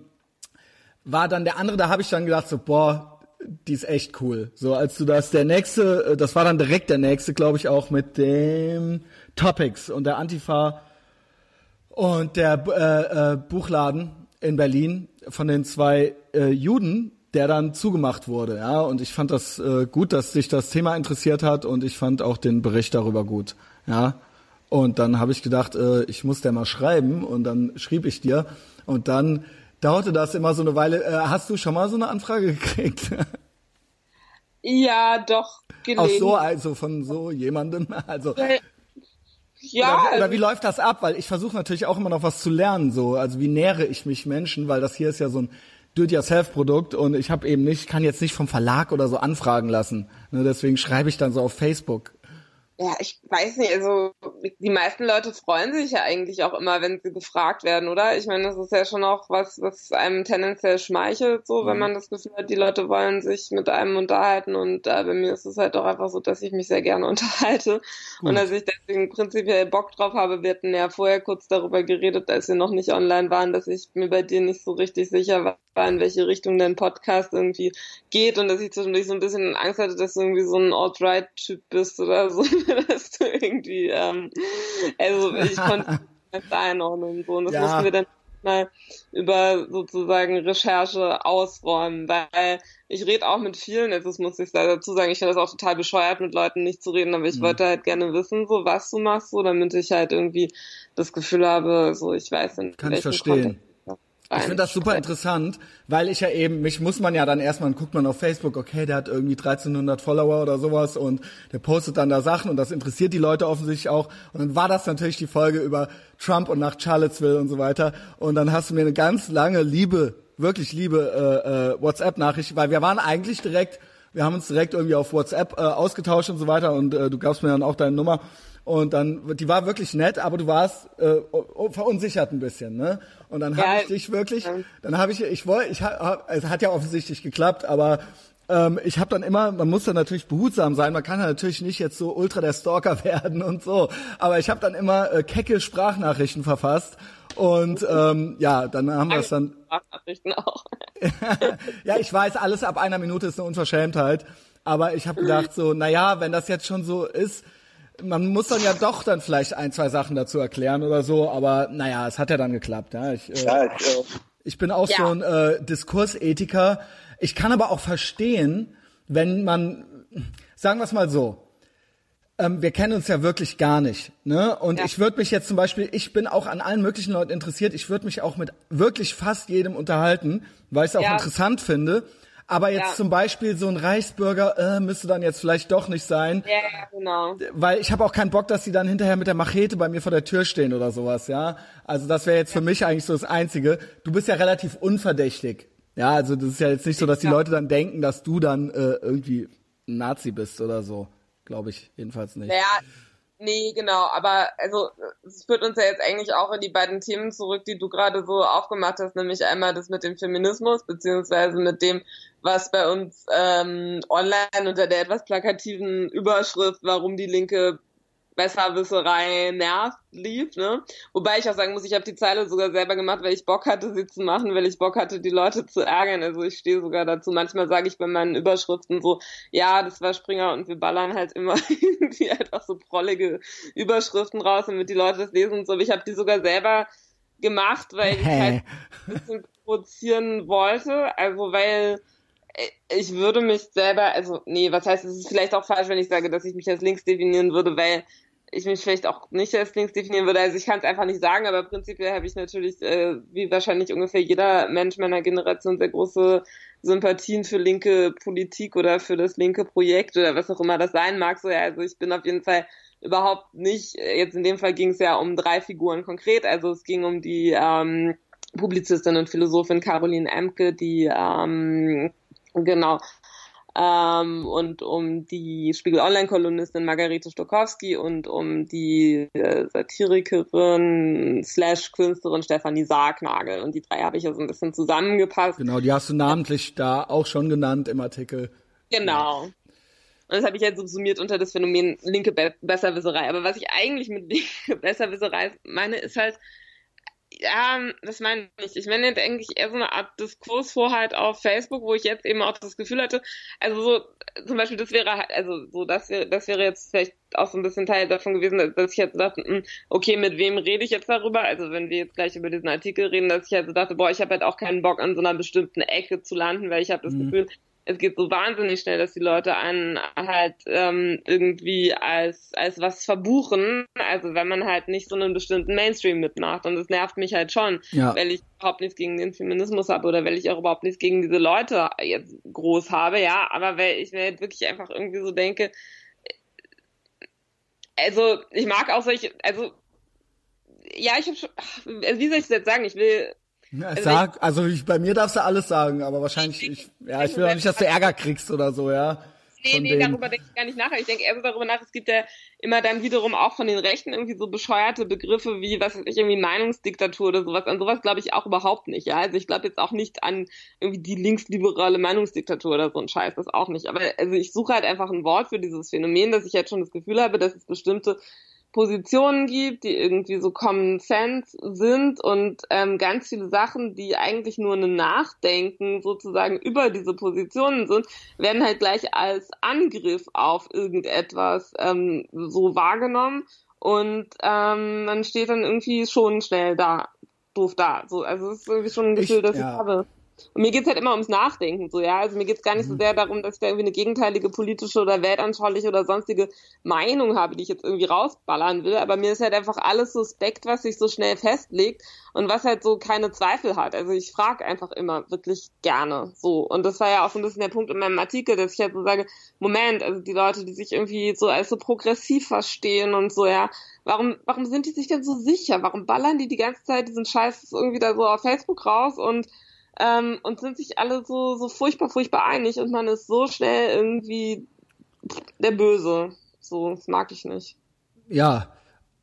war dann der andere, da habe ich dann gedacht so, boah, die ist echt cool. So, als du das, der nächste, äh, das war dann direkt der nächste, glaube ich, auch mit dem Topics und der Antifa und der äh, äh, Buchladen in Berlin von den zwei äh, Juden, der dann zugemacht wurde. Ja, und ich fand das äh, gut, dass sich das Thema interessiert hat und ich fand auch den Bericht darüber gut. Ja, und dann habe ich gedacht, äh, ich muss der mal schreiben und dann schrieb ich dir und dann dauerte das immer so eine Weile. Äh, hast du schon mal so eine Anfrage gekriegt? Ja, doch. Gelegen. Auch so, also von so jemandem. Also. Ja. Oder, oder wie läuft das ab? Weil ich versuche natürlich auch immer noch was zu lernen. So, also wie nähere ich mich Menschen? Weil das hier ist ja so ein Do-it-yourself-Produkt und ich habe eben nicht, kann jetzt nicht vom Verlag oder so anfragen lassen. Ne, deswegen schreibe ich dann so auf Facebook. Ja, ich weiß nicht, also die meisten Leute freuen sich ja eigentlich auch immer, wenn sie gefragt werden, oder? Ich meine, das ist ja schon auch was, was einem tendenziell schmeichelt, so, mhm. wenn man das Gefühl hat, die Leute wollen sich mit einem unterhalten und äh, bei mir ist es halt auch einfach so, dass ich mich sehr gerne unterhalte Gut. und dass ich deswegen prinzipiell Bock drauf habe. Wir hatten ja vorher kurz darüber geredet, als wir noch nicht online waren, dass ich mir bei dir nicht so richtig sicher war, in welche Richtung dein Podcast irgendwie geht und dass ich zwischendurch so ein bisschen Angst hatte, dass du irgendwie so ein Alt-Right-Typ bist oder so, dass du irgendwie, ähm, also ich konnte das einordnen und so und das ja. mussten wir dann mal über sozusagen Recherche ausräumen, weil ich rede auch mit vielen, jetzt das muss ich dazu sagen, ich finde das auch total bescheuert, mit Leuten nicht zu reden, aber ich mhm. wollte halt gerne wissen, so was du machst, so damit ich halt irgendwie das Gefühl habe, so ich weiß nicht. Kann ich verstehen. Kontext ich finde das super interessant, weil ich ja eben, mich muss man ja dann erstmal, guckt man auf Facebook, okay, der hat irgendwie 1300 Follower oder sowas und der postet dann da Sachen und das interessiert die Leute offensichtlich auch. Und dann war das natürlich die Folge über Trump und nach Charlottesville und so weiter. Und dann hast du mir eine ganz lange liebe, wirklich liebe äh, äh, WhatsApp-Nachricht, weil wir waren eigentlich direkt, wir haben uns direkt irgendwie auf WhatsApp äh, ausgetauscht und so weiter und äh, du gabst mir dann auch deine Nummer und dann, die war wirklich nett, aber du warst äh, verunsichert ein bisschen, ne? Und dann habe ja, ich dich wirklich, dann habe ich, ich wollte, ich hab, es hat ja offensichtlich geklappt, aber ähm, ich habe dann immer, man muss dann natürlich behutsam sein, man kann ja natürlich nicht jetzt so ultra der Stalker werden und so, aber ich habe dann immer äh, kecke Sprachnachrichten verfasst und ähm, ja, dann haben wir es dann. Sprachnachrichten auch. ja, ich weiß, alles ab einer Minute ist eine Unverschämtheit, aber ich habe gedacht so, na ja, wenn das jetzt schon so ist, man muss dann ja doch dann vielleicht ein, zwei Sachen dazu erklären oder so, aber naja, es hat ja dann geklappt. Ja, ich, äh, ja, ich, äh, ich bin auch ja. so ein äh, Diskursethiker. Ich kann aber auch verstehen, wenn man, sagen wir es mal so, ähm, wir kennen uns ja wirklich gar nicht. Ne? Und ja. ich würde mich jetzt zum Beispiel, ich bin auch an allen möglichen Leuten interessiert, ich würde mich auch mit wirklich fast jedem unterhalten, weil ich es auch ja. interessant finde. Aber jetzt ja. zum Beispiel so ein Reichsbürger äh, müsste dann jetzt vielleicht doch nicht sein. Ja, ja genau. Weil ich habe auch keinen Bock, dass die dann hinterher mit der Machete bei mir vor der Tür stehen oder sowas, ja. Also das wäre jetzt für mich eigentlich so das Einzige. Du bist ja relativ unverdächtig. Ja, also das ist ja jetzt nicht so, dass die Leute dann denken, dass du dann äh, irgendwie ein Nazi bist oder so. Glaube ich jedenfalls nicht. Naja, Nee, genau, aber also es führt uns ja jetzt eigentlich auch in die beiden Themen zurück, die du gerade so aufgemacht hast, nämlich einmal das mit dem Feminismus, beziehungsweise mit dem, was bei uns ähm, online unter der etwas plakativen Überschrift, warum die Linke Besserwisserei nervt, lief, ne? Wobei ich auch sagen muss, ich habe die Zeile sogar selber gemacht, weil ich Bock hatte, sie zu machen, weil ich Bock hatte, die Leute zu ärgern. Also ich stehe sogar dazu. Manchmal sage ich bei meinen Überschriften so, ja, das war Springer und wir ballern halt immer irgendwie einfach so prollige Überschriften raus, damit die Leute das lesen und so. Aber ich habe die sogar selber gemacht, weil ich halt ein bisschen provozieren wollte. Also weil ich würde mich selber, also nee, was heißt, es ist vielleicht auch falsch, wenn ich sage, dass ich mich als links definieren würde, weil ich mich vielleicht auch nicht als links definieren würde. Also ich kann es einfach nicht sagen, aber prinzipiell habe ich natürlich, äh, wie wahrscheinlich ungefähr jeder Mensch meiner Generation, sehr große Sympathien für linke Politik oder für das linke Projekt oder was auch immer das sein mag. So, ja, also ich bin auf jeden Fall überhaupt nicht, jetzt in dem Fall ging es ja um drei Figuren konkret, also es ging um die ähm, Publizistin und Philosophin Caroline Emke, die ähm, genau ähm, und um die Spiegel Online-Kolumnistin Margarete Stokowski und um die äh, Satirikerin slash Künstlerin Stefanie Sargnagel. Und die drei habe ich ja so ein bisschen zusammengepasst. Genau, die hast du namentlich da auch schon genannt im Artikel. Genau. Und das habe ich jetzt subsumiert unter das Phänomen linke Be Besserwisserei. Aber was ich eigentlich mit linke Besserwisserei meine, ist halt, ja, das meine ich. Ich meine eigentlich eher so eine Art Diskursvorhalt auf Facebook, wo ich jetzt eben auch das Gefühl hatte, also so, zum Beispiel, das wäre halt, also so, das wäre, das wäre jetzt vielleicht auch so ein bisschen Teil davon gewesen, dass ich jetzt dachte, hm, okay, mit wem rede ich jetzt darüber? Also wenn wir jetzt gleich über diesen Artikel reden, dass ich also dachte, boah, ich habe halt auch keinen Bock an so einer bestimmten Ecke zu landen, weil ich habe das mhm. Gefühl, es geht so wahnsinnig schnell, dass die Leute einen halt ähm, irgendwie als als was verbuchen. Also wenn man halt nicht so einen bestimmten Mainstream mitmacht und das nervt mich halt schon, ja. weil ich überhaupt nichts gegen den Feminismus habe oder weil ich auch überhaupt nichts gegen diese Leute jetzt groß habe, ja, aber weil ich mir halt wirklich einfach irgendwie so denke, also ich mag auch solche, also ja, ich habe schon, also wie soll ich das jetzt sagen? Ich will ja, also sag, also ich, bei mir darfst du alles sagen, aber wahrscheinlich, ich, ja, ich will auch nicht, dass du Ärger kriegst oder so, ja. Nee, nee, denen. darüber denke ich gar nicht nach. Ich denke eher darüber nach, es gibt ja immer dann wiederum auch von den Rechten irgendwie so bescheuerte Begriffe wie, was weiß ich, irgendwie Meinungsdiktatur oder sowas. An sowas glaube ich auch überhaupt nicht, ja. Also ich glaube jetzt auch nicht an irgendwie die linksliberale Meinungsdiktatur oder so ein Scheiß, das auch nicht. Aber also ich suche halt einfach ein Wort für dieses Phänomen, dass ich jetzt schon das Gefühl habe, dass es bestimmte Positionen gibt, die irgendwie so Common Sense sind und ähm, ganz viele Sachen, die eigentlich nur ein Nachdenken sozusagen über diese Positionen sind, werden halt gleich als Angriff auf irgendetwas ähm, so wahrgenommen und ähm, man steht dann irgendwie schon schnell da, doof da. So, also es ist irgendwie schon ein Gefühl, ich, das ja. ich habe. Und mir geht's halt immer ums Nachdenken, so, ja. Also mir geht's gar nicht mhm. so sehr darum, dass ich da irgendwie eine gegenteilige politische oder weltanschauliche oder sonstige Meinung habe, die ich jetzt irgendwie rausballern will. Aber mir ist halt einfach alles suspekt, was sich so schnell festlegt und was halt so keine Zweifel hat. Also ich frage einfach immer wirklich gerne so. Und das war ja auch so ein bisschen der Punkt in meinem Artikel, dass ich halt so sage, Moment, also die Leute, die sich irgendwie so als so progressiv verstehen und so, ja, warum, warum sind die sich denn so sicher? Warum ballern die die ganze Zeit diesen Scheiß irgendwie da so auf Facebook raus und ähm, und sind sich alle so, so furchtbar, furchtbar einig und man ist so schnell irgendwie der Böse. So, das mag ich nicht. Ja,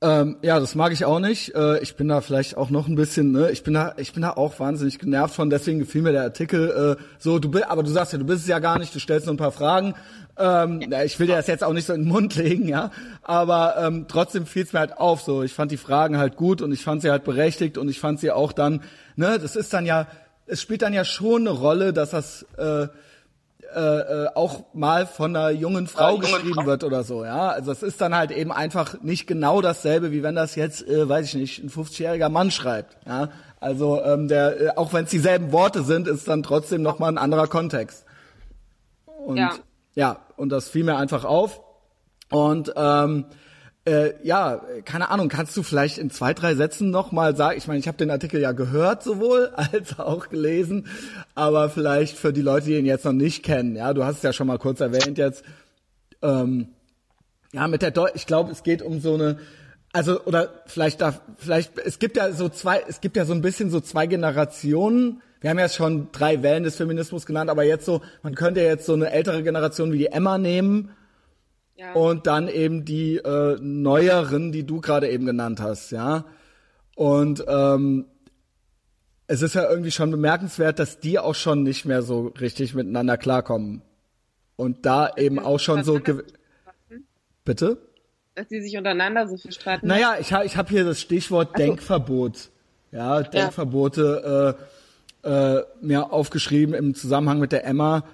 ähm, ja, das mag ich auch nicht. Äh, ich bin da vielleicht auch noch ein bisschen, ne, ich bin da, ich bin da auch wahnsinnig genervt von, deswegen gefiel mir der Artikel äh, so, du bist, aber du sagst ja, du bist es ja gar nicht, du stellst nur ein paar Fragen. Ähm, ich will dir das jetzt auch nicht so in den Mund legen, ja, aber ähm, trotzdem fiel es mir halt auf, so, ich fand die Fragen halt gut und ich fand sie halt berechtigt und ich fand sie auch dann, ne, das ist dann ja, es spielt dann ja schon eine Rolle, dass das äh, äh, äh, auch mal von einer jungen Frau ja, geschrieben Frau. wird oder so, ja. Also es ist dann halt eben einfach nicht genau dasselbe, wie wenn das jetzt, äh, weiß ich nicht, ein 50-jähriger Mann schreibt, ja. Also ähm, der, äh, auch wenn es dieselben Worte sind, ist dann trotzdem nochmal ein anderer Kontext. Und ja. ja, und das fiel mir einfach auf. Und ähm, äh, ja, keine Ahnung, kannst du vielleicht in zwei, drei Sätzen nochmal sagen, ich meine, ich habe den Artikel ja gehört sowohl als auch gelesen, aber vielleicht für die Leute, die ihn jetzt noch nicht kennen, ja, du hast es ja schon mal kurz erwähnt jetzt, ähm, ja, mit der Deu ich glaube, es geht um so eine, also oder vielleicht da, vielleicht, es gibt ja so zwei, es gibt ja so ein bisschen so zwei Generationen. Wir haben ja schon drei Wellen des Feminismus genannt, aber jetzt so, man könnte jetzt so eine ältere Generation wie die Emma nehmen ja. Und dann eben die äh, neueren, die du gerade eben genannt hast, ja. Und ähm, es ist ja irgendwie schon bemerkenswert, dass die auch schon nicht mehr so richtig miteinander klarkommen. Und da eben auch schon so. Bitte? Dass die sich untereinander so viel streiten. Naja, ich habe ich hab hier das Stichwort so. Denkverbot. Ja, Denkverbote äh, äh, mir aufgeschrieben im Zusammenhang mit der Emma,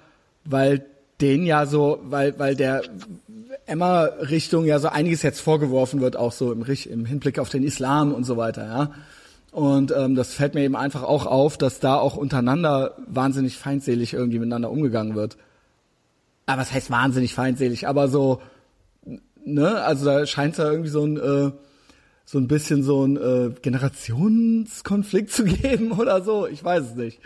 weil den ja so, weil, weil der Emma-Richtung ja so einiges jetzt vorgeworfen wird, auch so im, im Hinblick auf den Islam und so weiter, ja. Und ähm, das fällt mir eben einfach auch auf, dass da auch untereinander wahnsinnig feindselig irgendwie miteinander umgegangen wird. Aber was heißt wahnsinnig feindselig? Aber so, ne, also da scheint es ja irgendwie so ein äh, so ein bisschen so ein äh, Generationskonflikt zu geben oder so. Ich weiß es nicht.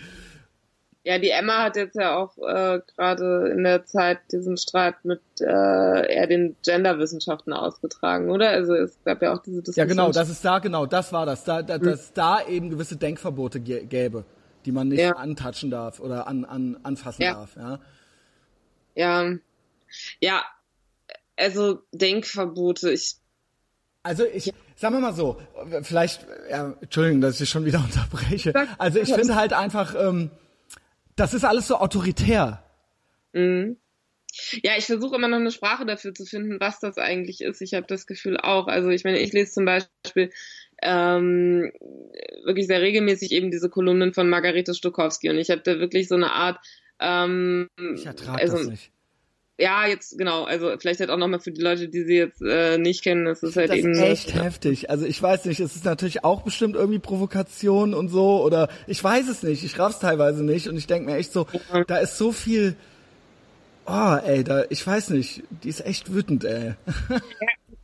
Ja, die Emma hat jetzt ja auch äh, gerade in der Zeit diesen Streit mit äh, eher den Genderwissenschaften ausgetragen, oder? Also es gab ja auch diese Diskussion. Ja, genau, das ist da, genau, das war das, da, da, mhm. dass da eben gewisse Denkverbote gäbe, die man nicht ja. antatschen darf oder an, an, anfassen ja. darf, ja. Ja, ja, also Denkverbote, ich also ich, sagen wir mal so, vielleicht, ja, Entschuldigung, dass ich schon wieder unterbreche. Also ich finde halt einfach, ähm, das ist alles so autoritär. Mhm. Ja, ich versuche immer noch eine Sprache dafür zu finden, was das eigentlich ist. Ich habe das Gefühl auch. Also ich meine, ich lese zum Beispiel ähm, wirklich sehr regelmäßig eben diese Kolumnen von Margarete Stokowski und ich habe da wirklich so eine Art ähm, ich ertrage also, das nicht ja, jetzt genau, also vielleicht halt auch nochmal für die Leute, die sie jetzt äh, nicht kennen, das ist halt das eben. Das ist echt heftig. Also ich weiß nicht, es ist natürlich auch bestimmt irgendwie Provokation und so oder ich weiß es nicht, ich raff's teilweise nicht und ich denke mir echt so, ja. da ist so viel. Oh, ey, da, ich weiß nicht, die ist echt wütend, ey. Ja,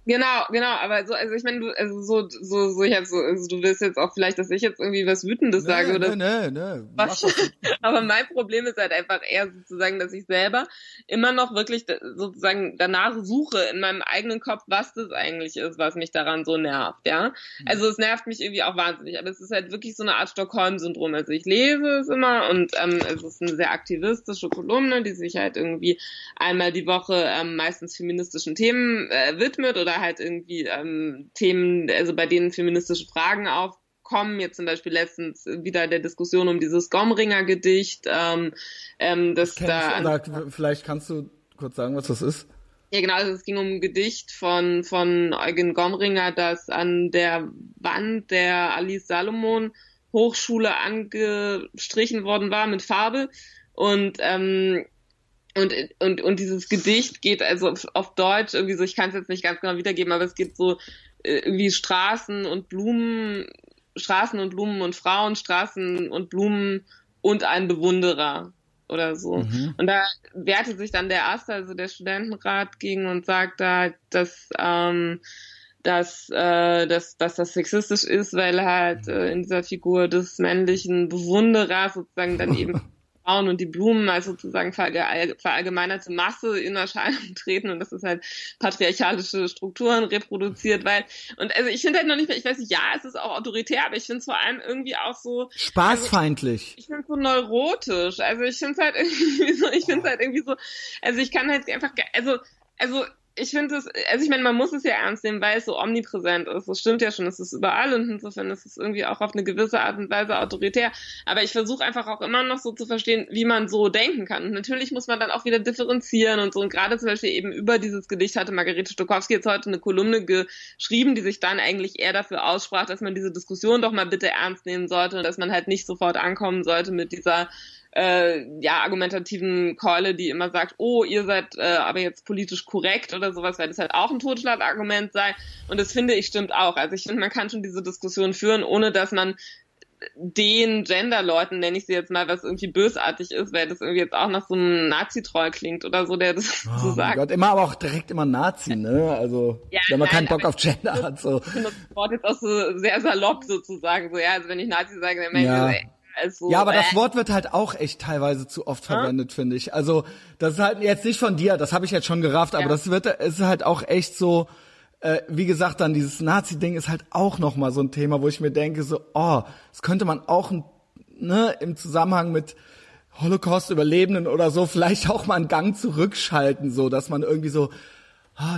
Genau, genau, aber so, also ich meine, du, also so, so, so jetzt so, also du willst jetzt auch vielleicht, dass ich jetzt irgendwie was Wütendes nee, sage oder. Nee, nee, nee. Was, aber mein Problem ist halt einfach eher sozusagen, dass ich selber immer noch wirklich sozusagen danach suche in meinem eigenen Kopf, was das eigentlich ist, was mich daran so nervt, ja. Mhm. Also es nervt mich irgendwie auch wahnsinnig, aber es ist halt wirklich so eine Art Stockholm-Syndrom. Also ich lese es immer und ähm, es ist eine sehr aktivistische Kolumne, die sich halt irgendwie einmal die Woche ähm, meistens feministischen Themen äh, widmet oder oder halt irgendwie ähm, Themen, also bei denen feministische Fragen aufkommen. Jetzt zum Beispiel letztens wieder der Diskussion um dieses Gomringer-Gedicht. Ähm, ähm, das da oder vielleicht kannst du kurz sagen, was das ist? Ja, genau, also es ging um ein Gedicht von, von Eugen Gomringer, das an der Wand der Alice Salomon Hochschule angestrichen worden war mit Farbe. Und ähm, und, und, und dieses Gedicht geht also auf, auf Deutsch irgendwie so, ich kann es jetzt nicht ganz genau wiedergeben, aber es geht so äh, irgendwie Straßen und Blumen, Straßen und Blumen und Frauen, Straßen und Blumen und ein Bewunderer oder so. Mhm. Und da wehrte sich dann der Erste, also der Studentenrat, gegen und sagt da, dass, ähm, dass, äh, dass, dass das sexistisch ist, weil halt äh, in dieser Figur des männlichen Bewunderers sozusagen dann eben Frauen und die Blumen als sozusagen verallgemeinerte Masse in Erscheinung treten und das ist halt patriarchalische Strukturen reproduziert, weil und also ich finde halt noch nicht mehr, ich weiß nicht, ja, es ist auch autoritär, aber ich finde es vor allem irgendwie auch so spaßfeindlich. Also, ich finde es so neurotisch. Also ich finde es halt irgendwie so, ich finde es halt irgendwie so, also ich kann halt einfach also also ich finde es, also ich meine, man muss es ja ernst nehmen, weil es so omnipräsent ist. Das stimmt ja schon, es ist überall und insofern ist es irgendwie auch auf eine gewisse Art und Weise autoritär. Aber ich versuche einfach auch immer noch so zu verstehen, wie man so denken kann. Und natürlich muss man dann auch wieder differenzieren und so. Und gerade zum Beispiel eben über dieses Gedicht hatte Margarete Stokowski jetzt heute eine Kolumne geschrieben, die sich dann eigentlich eher dafür aussprach, dass man diese Diskussion doch mal bitte ernst nehmen sollte und dass man halt nicht sofort ankommen sollte mit dieser äh, ja, argumentativen Keule, die immer sagt, oh, ihr seid äh, aber jetzt politisch korrekt oder sowas, weil das halt auch ein Totschlagargument sei. Und das finde ich stimmt auch. Also ich finde, man kann schon diese Diskussion führen, ohne dass man den Gender-Leuten, nenne ich sie jetzt mal, was irgendwie bösartig ist, weil das irgendwie jetzt auch nach so einem Nazi-Troll klingt oder so, der das oh so sagt. Gott, immer aber auch direkt immer Nazi, ne? Also, ja, wenn man nein, keinen Bock auf Gender hat, so. Ich finde das Wort jetzt auch so sehr salopp sozusagen, so, ja, also wenn ich Nazi sage, dann merke ja. ich so, ey, also, ja, aber äh. das Wort wird halt auch echt teilweise zu oft verwendet, ja? finde ich. Also das ist halt jetzt nicht von dir, das habe ich jetzt schon gerafft, aber ja. das wird, ist halt auch echt so, äh, wie gesagt, dann dieses Nazi-Ding ist halt auch nochmal so ein Thema, wo ich mir denke, so, oh, das könnte man auch ne, im Zusammenhang mit Holocaust-Überlebenden oder so vielleicht auch mal einen Gang zurückschalten, so, dass man irgendwie so,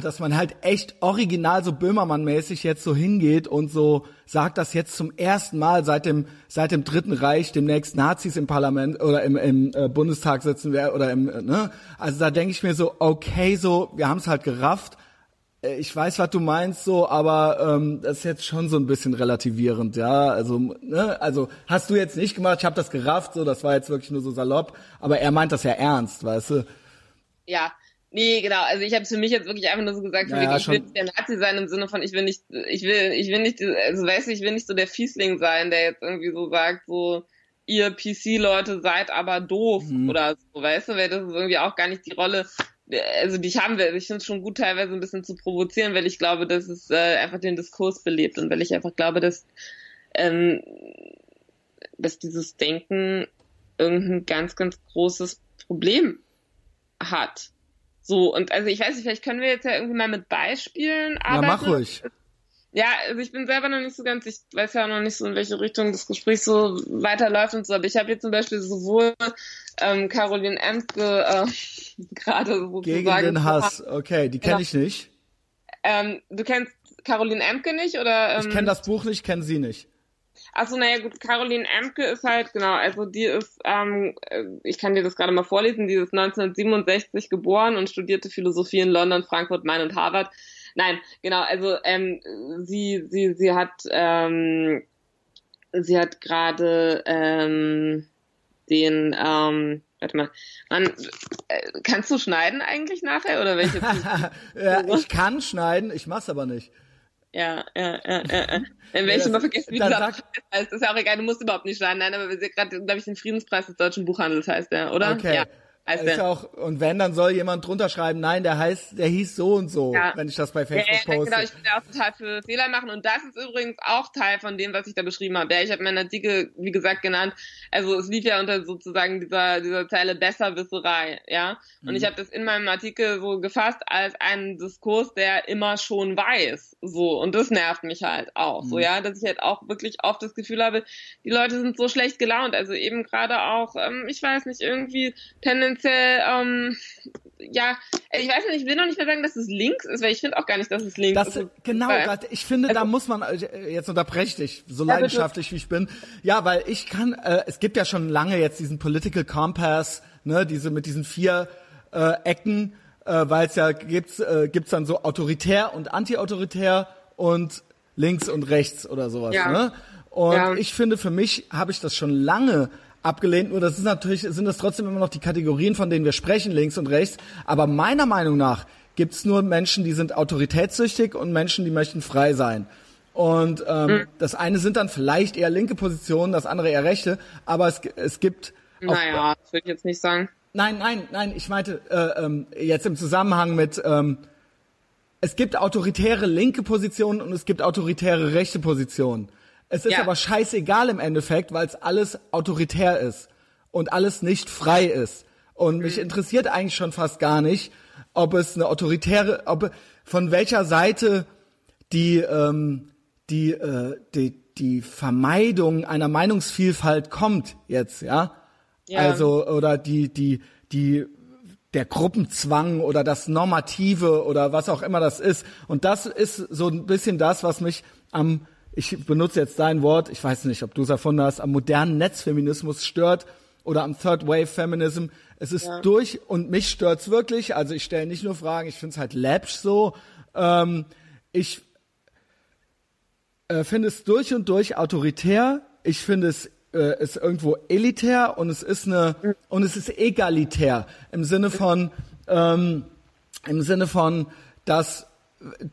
dass man halt echt original so Böhmermann-mäßig jetzt so hingeht und so sagt, dass jetzt zum ersten Mal seit dem seit dem Dritten Reich demnächst Nazis im Parlament oder im, im äh, Bundestag sitzen werden oder im äh, ne, also da denke ich mir so, okay, so wir haben es halt gerafft. Äh, ich weiß, was du meinst, so, aber ähm, das ist jetzt schon so ein bisschen relativierend, ja. Also, ne, also hast du jetzt nicht gemacht, ich habe das gerafft, so, das war jetzt wirklich nur so salopp, aber er meint das ja ernst, weißt du? Ja, Nee, genau. Also ich habe für mich jetzt wirklich einfach nur so gesagt, ja, ja, ich will nicht der Nazi sein im Sinne von, ich will nicht, ich will, ich will nicht, also weißt du, ich will nicht so der Fiesling sein, der jetzt irgendwie so sagt, so, ihr PC-Leute seid aber doof mhm. oder so, weißt du, weil das ist irgendwie auch gar nicht die Rolle, also die ich haben will. Ich finde es schon gut, teilweise ein bisschen zu provozieren, weil ich glaube, dass es äh, einfach den Diskurs belebt und weil ich einfach glaube, dass, ähm, dass dieses Denken irgendein ganz, ganz großes Problem hat. So, und also ich weiß nicht, vielleicht können wir jetzt ja irgendwie mal mit Beispielen arbeiten. Ja, mach ruhig. Ja, also ich bin selber noch nicht so ganz, ich weiß ja noch nicht so, in welche Richtung das Gespräch so weiterläuft und so, aber ich habe jetzt zum Beispiel sowohl ähm, Caroline Emke äh, gerade sozusagen... Gegen den Hass, okay, die kenne genau. ich nicht. Ähm, du kennst Caroline Emke nicht, oder? Ähm, ich kenne das Buch nicht, kenne sie nicht. Achso, naja gut, Caroline Emke ist halt, genau, also die ist, ähm, äh, ich kann dir das gerade mal vorlesen, die ist 1967 geboren und studierte Philosophie in London, Frankfurt, Main und Harvard. Nein, genau, also ähm, sie, sie, sie hat, ähm, sie hat gerade ähm, den, ähm, warte mal, man, äh, kannst du schneiden eigentlich nachher oder welche? ja, ich kann schneiden, ich mach's aber nicht. Ja, ja, ja, ja. Wenn welche mal vergessen, wie das heißt, das ist ja auch egal, du musst überhaupt nicht schneiden. Nein, aber wir sehen gerade, glaube ich, den Friedenspreis des deutschen Buchhandels heißt der, oder? Okay. Ja. Also ist ja auch, und wenn, dann soll jemand drunter schreiben, nein, der heißt, der hieß so und so, ja. wenn ich das bei Facebook ja, ja, poste. Genau, ich will auch total für Fehler machen und das ist übrigens auch Teil von dem, was ich da beschrieben habe. Ja, ich habe meinen Artikel, wie gesagt, genannt, also es lief ja unter sozusagen dieser, dieser Zeile Besserwisserei, ja. Und mhm. ich habe das in meinem Artikel so gefasst als einen Diskurs, der immer schon weiß, so. Und das nervt mich halt auch, mhm. so, ja, dass ich halt auch wirklich oft das Gefühl habe, die Leute sind so schlecht gelaunt, also eben gerade auch, ähm, ich weiß nicht, irgendwie tendenziell tendenziell, ähm, ja, ich weiß nicht, ich will noch nicht mehr sagen, dass es links ist, weil ich finde auch gar nicht, dass es links das, ist. Genau, grad, ich finde, also, da muss man, äh, jetzt unterbreche ich so ja, leidenschaftlich wie ich bin. Ja, weil ich kann, äh, es gibt ja schon lange jetzt diesen Political Compass, ne, diese mit diesen vier äh, Ecken, äh, weil es ja gibt's, äh, gibt's dann so autoritär und antiautoritär und links und rechts oder sowas. Ja. Ne? Und ja. ich finde, für mich habe ich das schon lange abgelehnt. Nur das ist natürlich, sind das trotzdem immer noch die Kategorien, von denen wir sprechen, links und rechts. Aber meiner Meinung nach gibt's nur Menschen, die sind autoritätssüchtig und Menschen, die möchten frei sein. Und ähm, mhm. das eine sind dann vielleicht eher linke Positionen, das andere eher rechte, aber es, es gibt. Naja, das würde ich jetzt nicht sagen. Nein, nein, nein, ich meinte äh, ähm, jetzt im Zusammenhang mit ähm, es gibt autoritäre linke Positionen und es gibt autoritäre rechte Positionen. Es ist ja. aber scheißegal im Endeffekt, weil es alles autoritär ist und alles nicht frei ist. Und mich mhm. interessiert eigentlich schon fast gar nicht, ob es eine autoritäre, ob von welcher Seite die ähm, die, äh, die die Vermeidung einer Meinungsvielfalt kommt jetzt, ja? ja. Also oder die die die der Gruppenzwang oder das Normative oder was auch immer das ist. Und das ist so ein bisschen das, was mich am ich benutze jetzt dein Wort, ich weiß nicht, ob du es erfunden hast, am modernen Netzfeminismus stört oder am Third Wave Feminism. Es ist ja. durch und mich stört's wirklich. Also ich stelle nicht nur Fragen, ich finde es halt läppsch so. Ähm, ich äh, finde es durch und durch autoritär. Ich finde es äh, ist irgendwo elitär und es ist eine und es ist egalitär im Sinne von ähm, im Sinne von, dass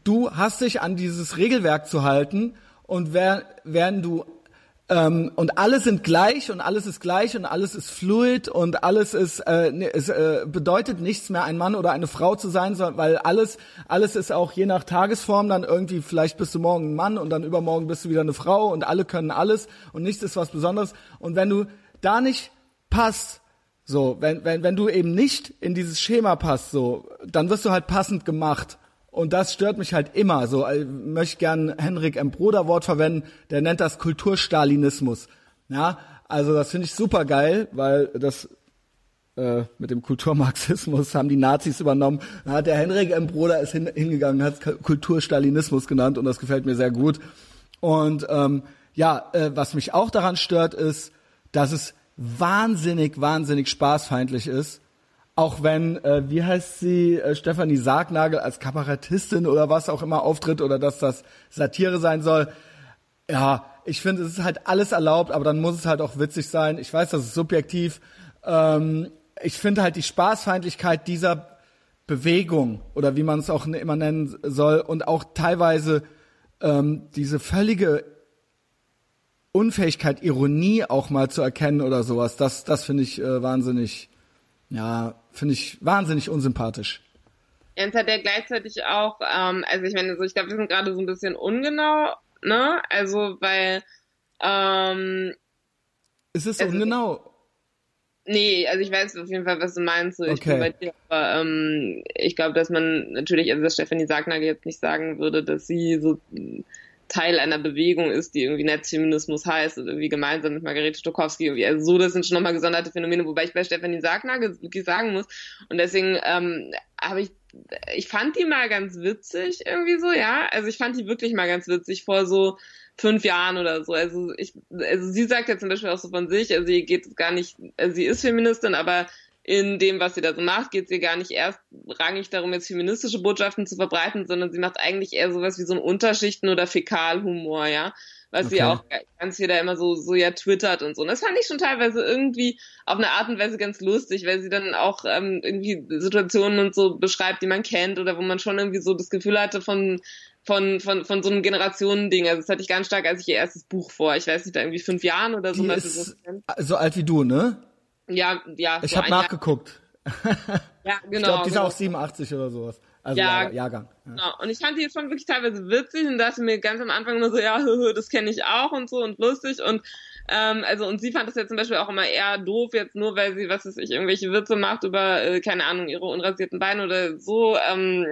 du hast dich an dieses Regelwerk zu halten und wer, während du ähm, und alle sind gleich und alles ist gleich und alles ist fluid und alles ist äh, ne, es äh, bedeutet nichts mehr ein Mann oder eine Frau zu sein, sondern weil alles alles ist auch je nach Tagesform dann irgendwie vielleicht bist du morgen ein Mann und dann übermorgen bist du wieder eine Frau und alle können alles und nichts ist was Besonderes und wenn du da nicht passt so, wenn, wenn, wenn du eben nicht in dieses Schema passt, so, dann wirst du halt passend gemacht. Und das stört mich halt immer. So, ich möchte gern Henrik M. Broder Wort verwenden, der nennt das Kulturstalinismus. Ja, also das finde ich super geil, weil das äh, mit dem Kulturmarxismus haben die Nazis übernommen. Da der Henrik M. Broder ist hin, hingegangen, hat Kulturstalinismus genannt und das gefällt mir sehr gut. Und ähm, ja, äh, was mich auch daran stört, ist, dass es wahnsinnig, wahnsinnig spaßfeindlich ist auch wenn, äh, wie heißt sie, äh, Stefanie Sargnagel als Kabarettistin oder was auch immer auftritt oder dass das Satire sein soll. Ja, ich finde, es ist halt alles erlaubt, aber dann muss es halt auch witzig sein. Ich weiß, das ist subjektiv. Ähm, ich finde halt die Spaßfeindlichkeit dieser Bewegung oder wie man es auch immer nennen soll und auch teilweise ähm, diese völlige Unfähigkeit, Ironie auch mal zu erkennen oder sowas, das, das finde ich äh, wahnsinnig ja, finde ich wahnsinnig unsympathisch. Ja, hat er gleichzeitig auch, ähm, also ich meine, so, ich glaube, wir sind gerade so ein bisschen ungenau, ne? Also, weil, ähm, Ist es also, ungenau? Nee, also ich weiß auf jeden Fall, was du meinst. So, ich okay. bin bei dir, aber ähm, ich glaube, dass man natürlich, also dass Stefanie Sagnagel jetzt nicht sagen würde, dass sie so Teil einer Bewegung ist, die irgendwie Netzfeminismus heißt und irgendwie gemeinsam mit Margarete Stokowski irgendwie. Also so, das sind schon nochmal gesonderte Phänomene, wobei ich bei Stefanie wirklich sagen muss. Und deswegen ähm, habe ich, ich fand die mal ganz witzig irgendwie so, ja. Also ich fand die wirklich mal ganz witzig vor so fünf Jahren oder so. Also ich, also sie sagt ja zum Beispiel auch so von sich, also sie geht gar nicht, also sie ist Feministin, aber in dem, was sie da so macht, geht es ihr gar nicht erst rangig darum, jetzt feministische Botschaften zu verbreiten, sondern sie macht eigentlich eher sowas wie so ein Unterschichten- oder Fäkalhumor, ja. Was okay. sie auch ganz viel da immer so, so ja twittert und so. Und das fand ich schon teilweise irgendwie auf eine Art und Weise ganz lustig, weil sie dann auch ähm, irgendwie Situationen und so beschreibt, die man kennt oder wo man schon irgendwie so das Gefühl hatte von, von, von, von so einem Generationending. Also das hatte ich ganz stark, als ich ihr erstes Buch vor, ich weiß nicht, da irgendwie fünf Jahren oder so. Die ist so alt wie du, ne? Ja, ja. Ich so habe nachgeguckt. ja, genau. Ich glaube, die ist genau. auch 87 oder sowas. Also ja, Jahr, Jahrgang. Ja. Genau. Und ich fand die schon wirklich teilweise witzig und dachte mir ganz am Anfang immer so, ja, das kenne ich auch und so und lustig und ähm, also und sie fand das ja zum Beispiel auch immer eher doof jetzt nur, weil sie was weiß ich irgendwelche Witze macht über äh, keine Ahnung ihre unrasierten Beine oder so. Ähm,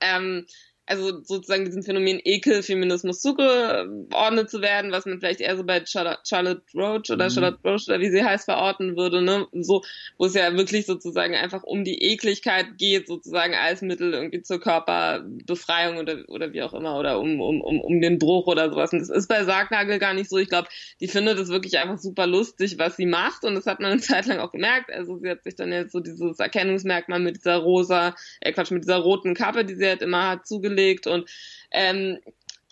ähm, also sozusagen diesem Phänomen Ekelfeminismus zugeordnet zu werden, was man vielleicht eher so bei Charlotte Roach oder mhm. Charlotte Roach oder wie sie heißt verorten würde, ne? So, wo es ja wirklich sozusagen einfach um die Ekligkeit geht, sozusagen als Mittel irgendwie zur Körperbefreiung oder, oder wie auch immer, oder um, um, um, um den Bruch oder sowas. Und das ist bei Sargnagel gar nicht so. Ich glaube, die findet es wirklich einfach super lustig, was sie macht. Und das hat man eine Zeit lang auch gemerkt. Also sie hat sich dann jetzt so dieses Erkennungsmerkmal mit dieser rosa, äh Quatsch, mit dieser roten Kappe, die sie halt immer hat, zugelegt gelegt und ähm,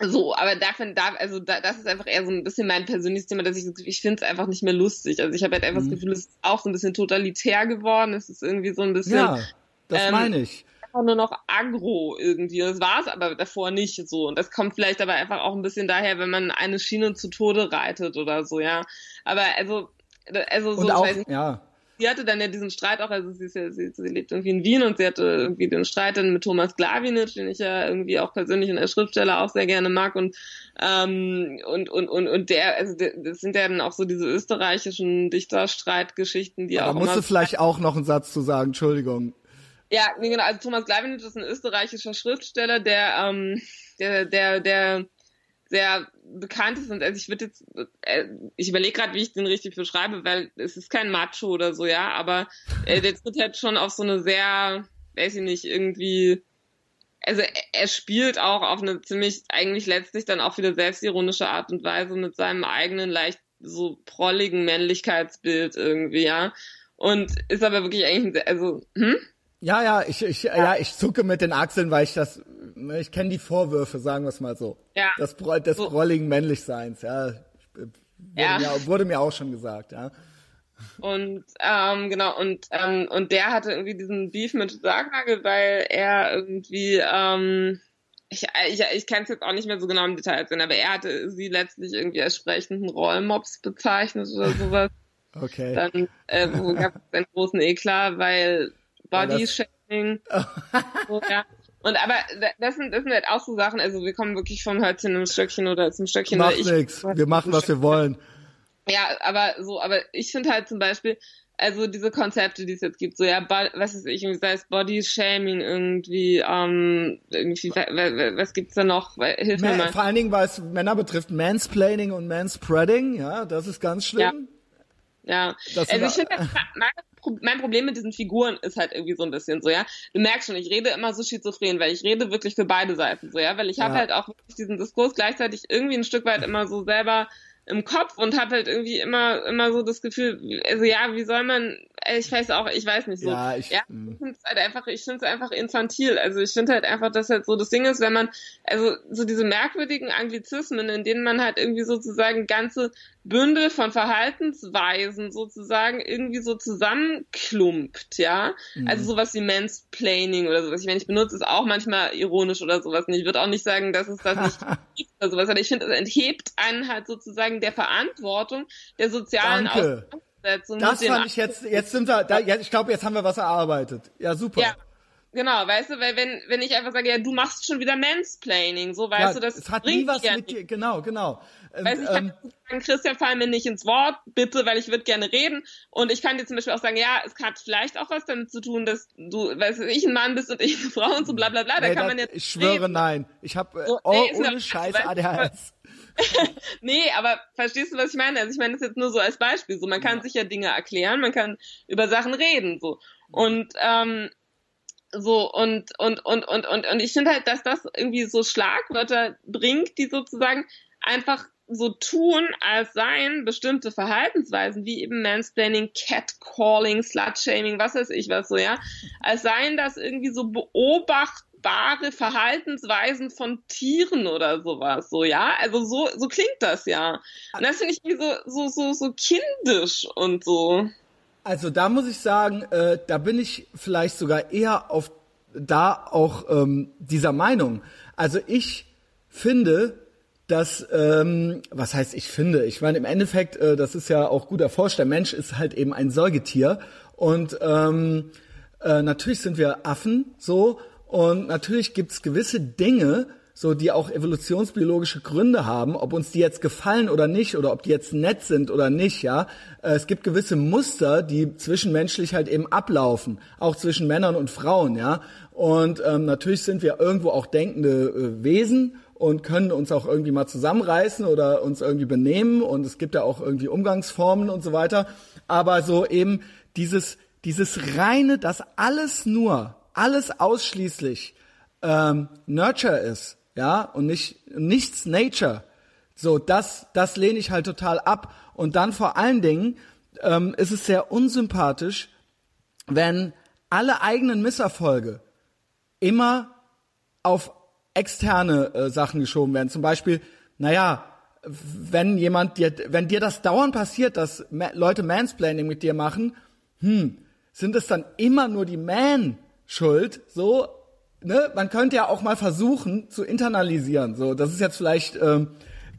so, aber davon darf, also da, das ist einfach eher so ein bisschen mein persönliches Thema, dass ich ich finde es einfach nicht mehr lustig. Also ich habe halt einfach mhm. das Gefühl, es ist auch so ein bisschen totalitär geworden. Es ist irgendwie so ein bisschen. Ja, das ähm, meine ich. Einfach nur noch aggro irgendwie. Das war es aber davor nicht so. Und das kommt vielleicht aber einfach auch ein bisschen daher, wenn man eine Schiene zu Tode reitet oder so, ja. Aber also, also so, Und auch, ja sie hatte dann ja diesen Streit auch, also sie, ist ja, sie, sie lebt irgendwie in Wien und sie hatte irgendwie den Streit dann mit Thomas Glawinitsch, den ich ja irgendwie auch persönlich in der Schriftsteller auch sehr gerne mag und ähm, und und und und der, also das sind ja dann auch so diese österreichischen Dichterstreitgeschichten, die Aber auch. Da musst du vielleicht auch noch einen Satz zu sagen, Entschuldigung. Ja, nee, genau, also Thomas Glawinitsch ist ein österreichischer Schriftsteller, der ähm, der der der sehr bekannt ist und also ich würde jetzt, äh, ich überlege gerade, wie ich den richtig beschreibe, weil es ist kein Macho oder so, ja, aber äh, der tritt halt schon auf so eine sehr, weiß ich nicht, irgendwie, also er spielt auch auf eine ziemlich, eigentlich letztlich dann auch wieder selbstironische Art und Weise mit seinem eigenen leicht so prolligen Männlichkeitsbild irgendwie, ja. Und ist aber wirklich eigentlich, also, hm? Ja, ja, ich, ich, ja. ja, ich zucke mit den Achseln, weil ich das, ich kenne die Vorwürfe, sagen wir es mal so. Ja. Das, des so. prolligen Männlichseins, ja. Wurde, ja. Mir, wurde mir auch schon gesagt, ja. Und ähm, genau, und ähm, und der hatte irgendwie diesen Beef mit Sargnagel, weil er irgendwie ähm, ich, ich, ich kann es jetzt auch nicht mehr so genau im Detail aber er hatte sie letztlich irgendwie als sprechenden Rollmops bezeichnet oder sowas. Okay. Dann äh, gab es einen großen Eklat, weil Body-Shaming. so, ja. Und aber das sind, das sind halt auch so Sachen, also wir kommen wirklich vom Hölzchen im Stöckchen oder zum Stöckchen. Macht ich, nix. Wir machen, was wir wollen. Ja, aber so, aber ich finde halt zum Beispiel, also diese Konzepte, die es jetzt gibt, so ja, was ist ich, sei es Body Shaming irgendwie, ähm, irgendwie, was gibt's da noch? Hilf mir mal. Vor allen Dingen, weil es Männer betrifft, Mansplaining und Manspreading, ja, das ist ganz schlimm. Ja, ja. also ich finde, mein Problem mit diesen Figuren ist halt irgendwie so ein bisschen so, ja. Du merkst schon, ich rede immer so schizophren, weil ich rede wirklich für beide Seiten so, ja, weil ich ja. habe halt auch wirklich diesen Diskurs gleichzeitig irgendwie ein Stück weit immer so selber im Kopf und habe halt irgendwie immer immer so das Gefühl, also ja, wie soll man, ich weiß auch, ich weiß nicht so. Ja, ich, ja, hm. ich finde es halt einfach, ich finde es einfach infantil. Also ich finde halt einfach, dass halt so das Ding ist, wenn man, also so diese merkwürdigen Anglizismen, in denen man halt irgendwie sozusagen ganze Bündel von Verhaltensweisen sozusagen irgendwie so zusammenklumpt, ja. Mhm. Also sowas wie Mansplaining oder sowas. Ich meine, ich benutze es auch manchmal ironisch oder sowas. Und ich würde auch nicht sagen, dass es das nicht gibt oder sowas. Aber ich finde, es enthebt einen halt sozusagen der Verantwortung der sozialen Danke. Auseinandersetzung. Das fand ich jetzt, jetzt sind wir, da, ja, ich glaube, jetzt haben wir was erarbeitet. Ja, super. Ja. Genau, weißt du, weil wenn, wenn ich einfach sage, ja, du machst schon wieder Mansplaining, so weißt ja, du, das es hat nie was mit dir, genau, genau. Weißt, ich kann ähm, sagen, Christian, fall mir nicht ins Wort, bitte, weil ich würde gerne reden. Und ich kann dir zum Beispiel auch sagen, ja, es hat vielleicht auch was damit zu tun, dass du, weißt du, ich ein Mann bist und ich eine Frau und so bla bla bla. Da nee, kann man jetzt. Ich schwöre, reden. nein. Ich habe äh, so, oh, nee, ohne Scheiße ADHS. nee, aber verstehst du, was ich meine? Also ich meine das jetzt nur so als Beispiel. So, man kann ja. sich ja Dinge erklären, man kann über Sachen reden. So. Und ähm, so und und und und und und ich finde halt, dass das irgendwie so Schlagwörter bringt, die sozusagen einfach so tun, als seien bestimmte Verhaltensweisen wie eben Mansplaining, Catcalling, Slutshaming, was weiß ich was so, ja, als seien das irgendwie so beobachtbare Verhaltensweisen von Tieren oder sowas, so, ja, also so, so klingt das ja. Und das finde ich irgendwie so, so, so, so kindisch und so. Also da muss ich sagen, äh, da bin ich vielleicht sogar eher auf da auch ähm, dieser Meinung. Also ich finde, dass, ähm, was heißt ich finde? Ich meine, im Endeffekt, äh, das ist ja auch gut erforscht, der Mensch ist halt eben ein Säugetier und ähm, äh, natürlich sind wir Affen so und natürlich gibt's gewisse Dinge, so die auch evolutionsbiologische Gründe haben, ob uns die jetzt gefallen oder nicht oder ob die jetzt nett sind oder nicht, ja. Äh, es gibt gewisse Muster, die zwischenmenschlich halt eben ablaufen, auch zwischen Männern und Frauen, ja. Und ähm, natürlich sind wir irgendwo auch denkende äh, Wesen und können uns auch irgendwie mal zusammenreißen oder uns irgendwie benehmen und es gibt ja auch irgendwie Umgangsformen und so weiter. Aber so eben dieses dieses reine, dass alles nur, alles ausschließlich ähm, Nurture ist, ja, und nicht nichts Nature. So, das, das lehne ich halt total ab. Und dann vor allen Dingen ähm, ist es sehr unsympathisch, wenn alle eigenen Misserfolge immer auf externe äh, Sachen geschoben werden. Zum Beispiel, naja, wenn jemand dir, wenn dir das dauernd passiert, dass Ma Leute Mansplaining mit dir machen, hm, sind es dann immer nur die Man schuld, so, ne, man könnte ja auch mal versuchen zu internalisieren. So, das ist jetzt vielleicht ähm,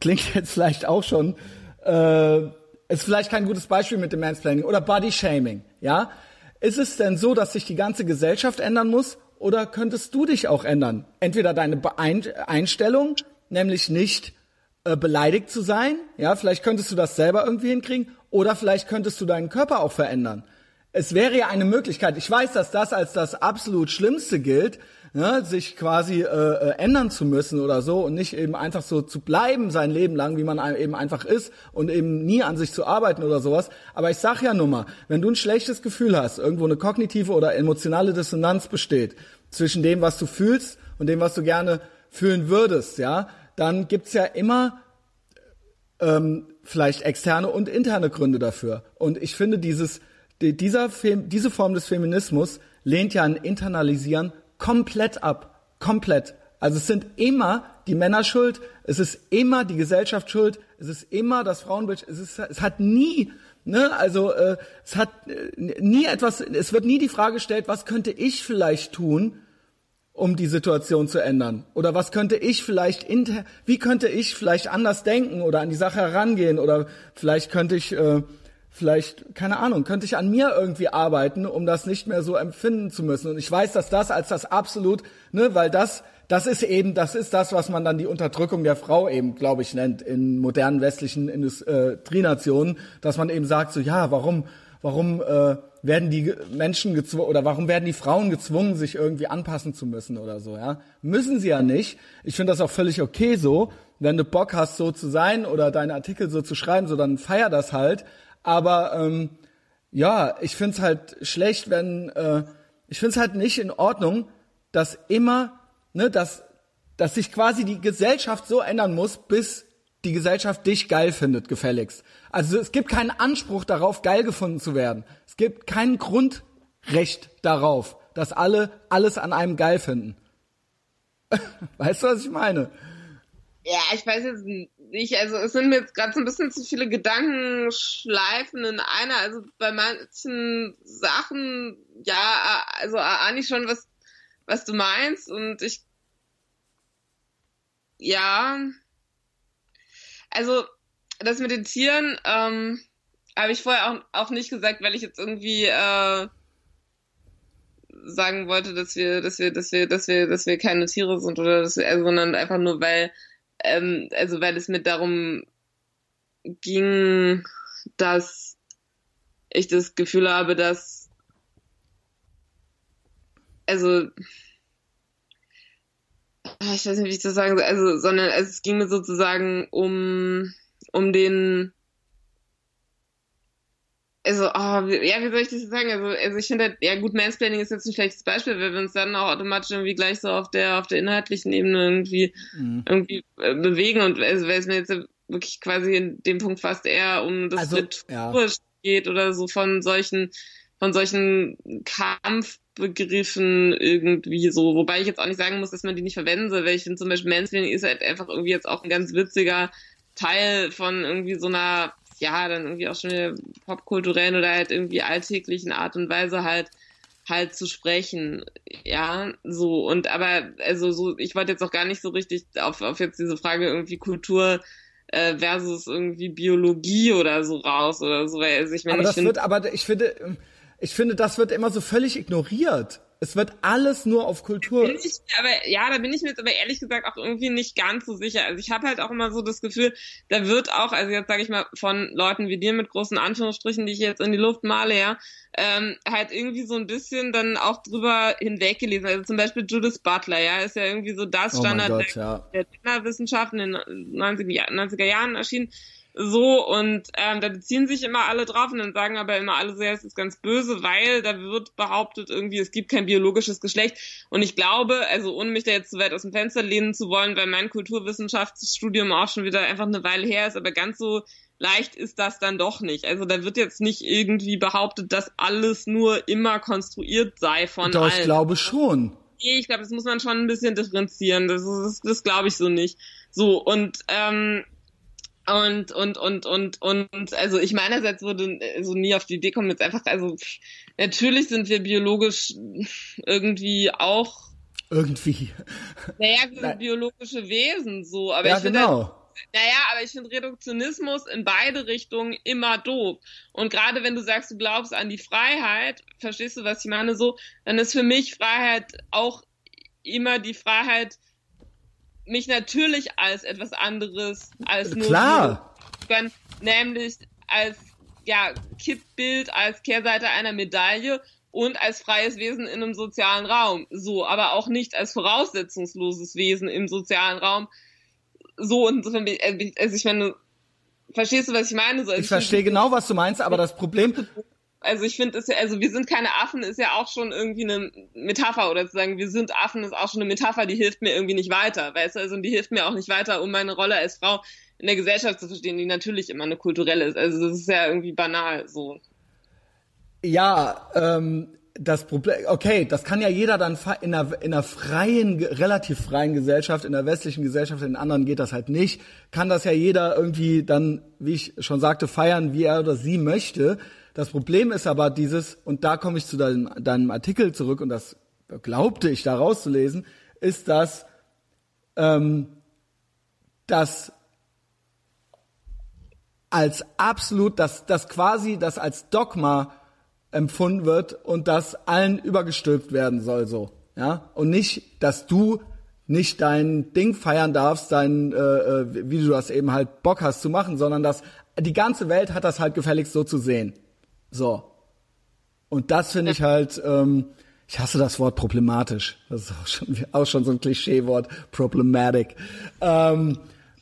klingt jetzt vielleicht auch schon äh, ist vielleicht kein gutes Beispiel mit dem Mansplaining oder Body Shaming. Ja, ist es denn so, dass sich die ganze Gesellschaft ändern muss oder könntest du dich auch ändern? Entweder deine Einstellung, nämlich nicht äh, beleidigt zu sein, ja, vielleicht könntest du das selber irgendwie hinkriegen, oder vielleicht könntest du deinen Körper auch verändern. Es wäre ja eine Möglichkeit. Ich weiß, dass das als das absolut Schlimmste gilt, ne, sich quasi äh, äh, ändern zu müssen oder so und nicht eben einfach so zu bleiben sein Leben lang, wie man eben einfach ist und eben nie an sich zu arbeiten oder sowas. Aber ich sag ja nur mal, wenn du ein schlechtes Gefühl hast, irgendwo eine kognitive oder emotionale Dissonanz besteht zwischen dem, was du fühlst und dem, was du gerne fühlen würdest, ja, dann gibt's ja immer ähm, vielleicht externe und interne Gründe dafür. Und ich finde, dieses, dieser, diese Form des Feminismus lehnt ja ein Internalisieren komplett ab. Komplett. Also es sind immer die Männer schuld, es ist immer die Gesellschaft schuld, es ist immer das Frauenbild, es, ist, es hat nie, ne, also äh, es hat äh, nie etwas, es wird nie die Frage gestellt, was könnte ich vielleicht tun, um die Situation zu ändern? Oder was könnte ich vielleicht inter, wie könnte ich vielleicht anders denken oder an die Sache herangehen? Oder vielleicht könnte ich, äh, vielleicht, keine Ahnung, könnte ich an mir irgendwie arbeiten, um das nicht mehr so empfinden zu müssen. Und ich weiß, dass das als das absolut, ne, weil das, das ist eben, das ist das, was man dann die Unterdrückung der Frau eben, glaube ich, nennt in modernen westlichen Industrienationen, dass man eben sagt, so, ja, warum, warum, äh, werden die Menschen gezwungen oder warum werden die Frauen gezwungen, sich irgendwie anpassen zu müssen oder so, ja? Müssen sie ja nicht. Ich finde das auch völlig okay so. Wenn du Bock hast, so zu sein oder deine Artikel so zu schreiben, so dann feier das halt. Aber ähm, ja, ich finde es halt schlecht, wenn äh, ich finde es halt nicht in Ordnung, dass immer, ne, dass, dass sich quasi die Gesellschaft so ändern muss, bis die Gesellschaft dich geil findet, gefälligst. Also es gibt keinen Anspruch darauf, geil gefunden zu werden. Es gibt kein Grundrecht darauf, dass alle alles an einem geil finden. weißt du, was ich meine? Ja, ich weiß jetzt nicht. Also es sind mir jetzt gerade so ein bisschen zu viele Gedankenschleifen in einer. Also bei manchen Sachen, ja, also ahne ich schon, was, was du meinst. Und ich, ja, also das mit den Tieren ähm, habe ich vorher auch, auch nicht gesagt, weil ich jetzt irgendwie äh, sagen wollte, dass wir, dass wir, dass wir, dass wir, dass wir keine Tiere sind oder dass wir, also, sondern einfach nur weil, ähm, also weil es mir darum ging, dass ich das Gefühl habe, dass also ich weiß nicht, wie ich das sagen soll, also, sondern es ging mir sozusagen um, um den, also, oh, ja, wie soll ich das sagen? Also, also ich finde, halt, ja gut, Mansplaining ist jetzt ein schlechtes Beispiel, weil wir uns dann auch automatisch irgendwie gleich so auf der, auf der inhaltlichen Ebene irgendwie, mhm. irgendwie äh, bewegen und also, weil es mir jetzt wirklich quasi in dem Punkt fast eher um das also, ja. geht oder so von solchen, von solchen Kampf Begriffen irgendwie so, wobei ich jetzt auch nicht sagen muss, dass man die nicht verwenden soll, weil ich finde zum Beispiel Mansplaining ist halt einfach irgendwie jetzt auch ein ganz witziger Teil von irgendwie so einer, ja, dann irgendwie auch schon eine popkulturellen oder halt irgendwie alltäglichen Art und Weise halt halt zu sprechen, ja, so und aber also so, ich wollte jetzt auch gar nicht so richtig auf auf jetzt diese Frage irgendwie Kultur äh, versus irgendwie Biologie oder so raus oder so, weil also ich meine, aber das find, wird, aber ich finde ich finde, das wird immer so völlig ignoriert. Es wird alles nur auf Kultur. Ich, aber ja, da bin ich mir jetzt aber ehrlich gesagt auch irgendwie nicht ganz so sicher. Also ich habe halt auch immer so das Gefühl, da wird auch, also jetzt sage ich mal von Leuten wie dir mit großen Anführungsstrichen, die ich jetzt in die Luft male, ja, ähm, halt irgendwie so ein bisschen dann auch drüber hinweggelesen. Also zum Beispiel Judith Butler, ja, ist ja irgendwie so das oh Standard Gott, der, ja. der Genderwissenschaften in den 90er, 90er Jahren erschienen so, und ähm, da beziehen sich immer alle drauf und dann sagen aber immer alle so, ja, es ist ganz böse, weil da wird behauptet irgendwie, es gibt kein biologisches Geschlecht. Und ich glaube, also ohne mich da jetzt zu weit aus dem Fenster lehnen zu wollen, weil mein Kulturwissenschaftsstudium auch schon wieder einfach eine Weile her ist, aber ganz so leicht ist das dann doch nicht. Also da wird jetzt nicht irgendwie behauptet, dass alles nur immer konstruiert sei von Doch, allen. ich glaube schon. Nee, ich glaube, das muss man schon ein bisschen differenzieren. Das, ist, das, das glaube ich so nicht. So, und ähm, und, und, und, und, und, also ich meinerseits würde so nie auf die Idee kommen, jetzt einfach, also natürlich sind wir biologisch irgendwie auch. Irgendwie. Naja, wir sind biologische Wesen, so, aber ja, ich finde. Genau. Halt, naja, aber ich finde Reduktionismus in beide Richtungen immer doof. Und gerade wenn du sagst, du glaubst an die Freiheit, verstehst du, was ich meine, so, dann ist für mich Freiheit auch immer die Freiheit, mich natürlich als etwas anderes als nur Klar. Können, nämlich als ja Kippbild, als Kehrseite einer Medaille und als freies Wesen in einem sozialen Raum. So, aber auch nicht als voraussetzungsloses Wesen im sozialen Raum. So und also ich meine, verstehst du, was ich meine? So, ich verstehe genau, was du meinst, aber das Problem also ich finde, also wir sind keine Affen ist ja auch schon irgendwie eine Metapher oder zu sagen, wir sind Affen ist auch schon eine Metapher, die hilft mir irgendwie nicht weiter, weißt du, also die hilft mir auch nicht weiter, um meine Rolle als Frau in der Gesellschaft zu verstehen, die natürlich immer eine kulturelle ist. Also das ist ja irgendwie banal so. Ja, ähm, das Problem, okay, das kann ja jeder dann in einer, in einer freien, relativ freien Gesellschaft, in der westlichen Gesellschaft, in anderen geht das halt nicht, kann das ja jeder irgendwie dann, wie ich schon sagte, feiern, wie er oder sie möchte. Das Problem ist aber dieses, und da komme ich zu deinem, deinem Artikel zurück, und das glaubte ich da rauszulesen, ist, dass, ähm, dass als absolut, dass, dass quasi das als Dogma empfunden wird und das allen übergestülpt werden soll, so. Ja? Und nicht, dass du nicht dein Ding feiern darfst, dein, äh, äh wie du das eben halt Bock hast zu machen, sondern dass die ganze Welt hat das halt gefälligst so zu sehen. So. Und das finde ich halt, ähm, ich hasse das Wort problematisch. Das ist auch schon, auch schon so ein Klischeewort, problematic. Ähm,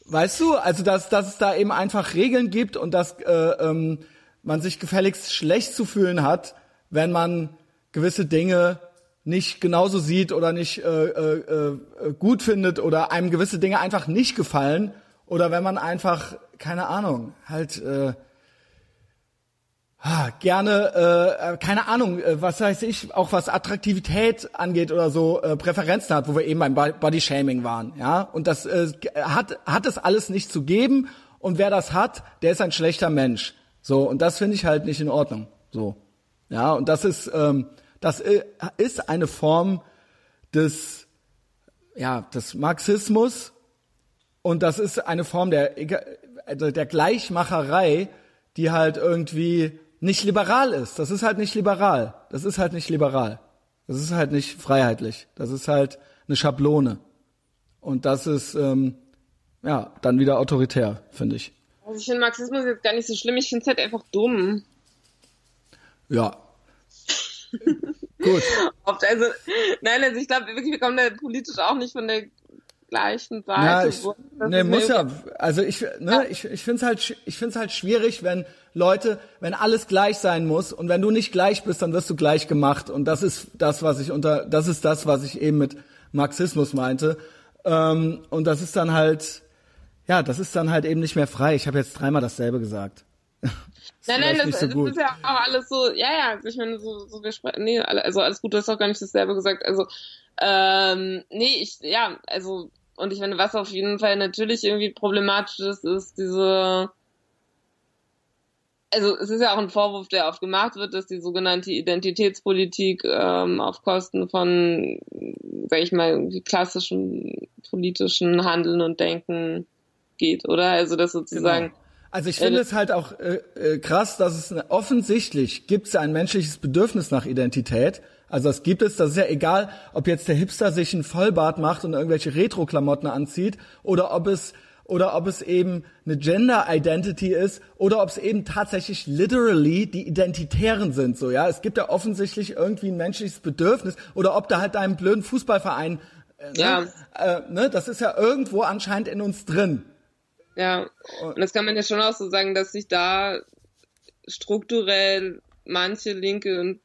weißt du, also dass, dass es da eben einfach Regeln gibt und dass äh, ähm, man sich gefälligst schlecht zu fühlen hat, wenn man gewisse Dinge nicht genauso sieht oder nicht äh, äh, äh, gut findet oder einem gewisse Dinge einfach nicht gefallen oder wenn man einfach keine Ahnung halt äh, gerne äh, äh, keine Ahnung äh, was weiß ich auch was Attraktivität angeht oder so äh, Präferenzen hat wo wir eben beim Body Shaming waren ja. Und das äh, hat hat es alles nicht zu geben. Und wer das hat der ist ein schlechter Mensch. So und das finde ich halt nicht in Ordnung so. Ja und das ist ähm, das ist eine Form des, ja, des Marxismus. Und das ist eine Form der, also der Gleichmacherei, die halt irgendwie nicht liberal ist. Das ist halt nicht liberal. Das ist halt nicht liberal. Das ist halt nicht freiheitlich. Das ist halt eine Schablone. Und das ist ähm, ja dann wieder autoritär, finde ich. Also ich finde Marxismus jetzt gar nicht so schlimm. Ich finde es halt einfach dumm. Ja, Gut. Oft, also, nein, also ich glaube wirklich, wir kommen da politisch auch nicht von der gleichen Seite. Ja, ich, nee, muss ja. Also ich, ne, ja. ich, ich finde es halt, ich finde es halt schwierig, wenn Leute, wenn alles gleich sein muss und wenn du nicht gleich bist, dann wirst du gleich gemacht. Und das ist das, was ich unter, das ist das, was ich eben mit Marxismus meinte. Ähm, und das ist dann halt, ja, das ist dann halt eben nicht mehr frei. Ich habe jetzt dreimal dasselbe gesagt. nein, nein, das, so das ist ja auch alles so, ja, ja, also ich meine, so, so wir sprechen, nee, also alles gut, du hast auch gar nicht dasselbe gesagt, also, ähm, nee, ich, ja, also, und ich meine, was auf jeden Fall natürlich irgendwie problematisch ist, ist diese, also es ist ja auch ein Vorwurf, der oft gemacht wird, dass die sogenannte Identitätspolitik ähm, auf Kosten von, sag ich mal, klassischen politischen Handeln und Denken geht, oder? Also das sozusagen genau. Also ich finde äh, es halt auch äh, äh, krass, dass es eine, offensichtlich gibt es ja ein menschliches Bedürfnis nach Identität. Also das gibt es, das ist ja egal, ob jetzt der Hipster sich einen Vollbart macht und irgendwelche Retro-Klamotten anzieht oder ob es oder ob es eben eine Gender Identity ist oder ob es eben tatsächlich literally die Identitären sind so ja es gibt ja offensichtlich irgendwie ein menschliches Bedürfnis oder ob da halt deinem blöden Fußballverein äh, ne? ja. Äh, ne das ist ja irgendwo anscheinend in uns drin ja, und das kann man ja schon auch so sagen, dass sich da strukturell manche Linke und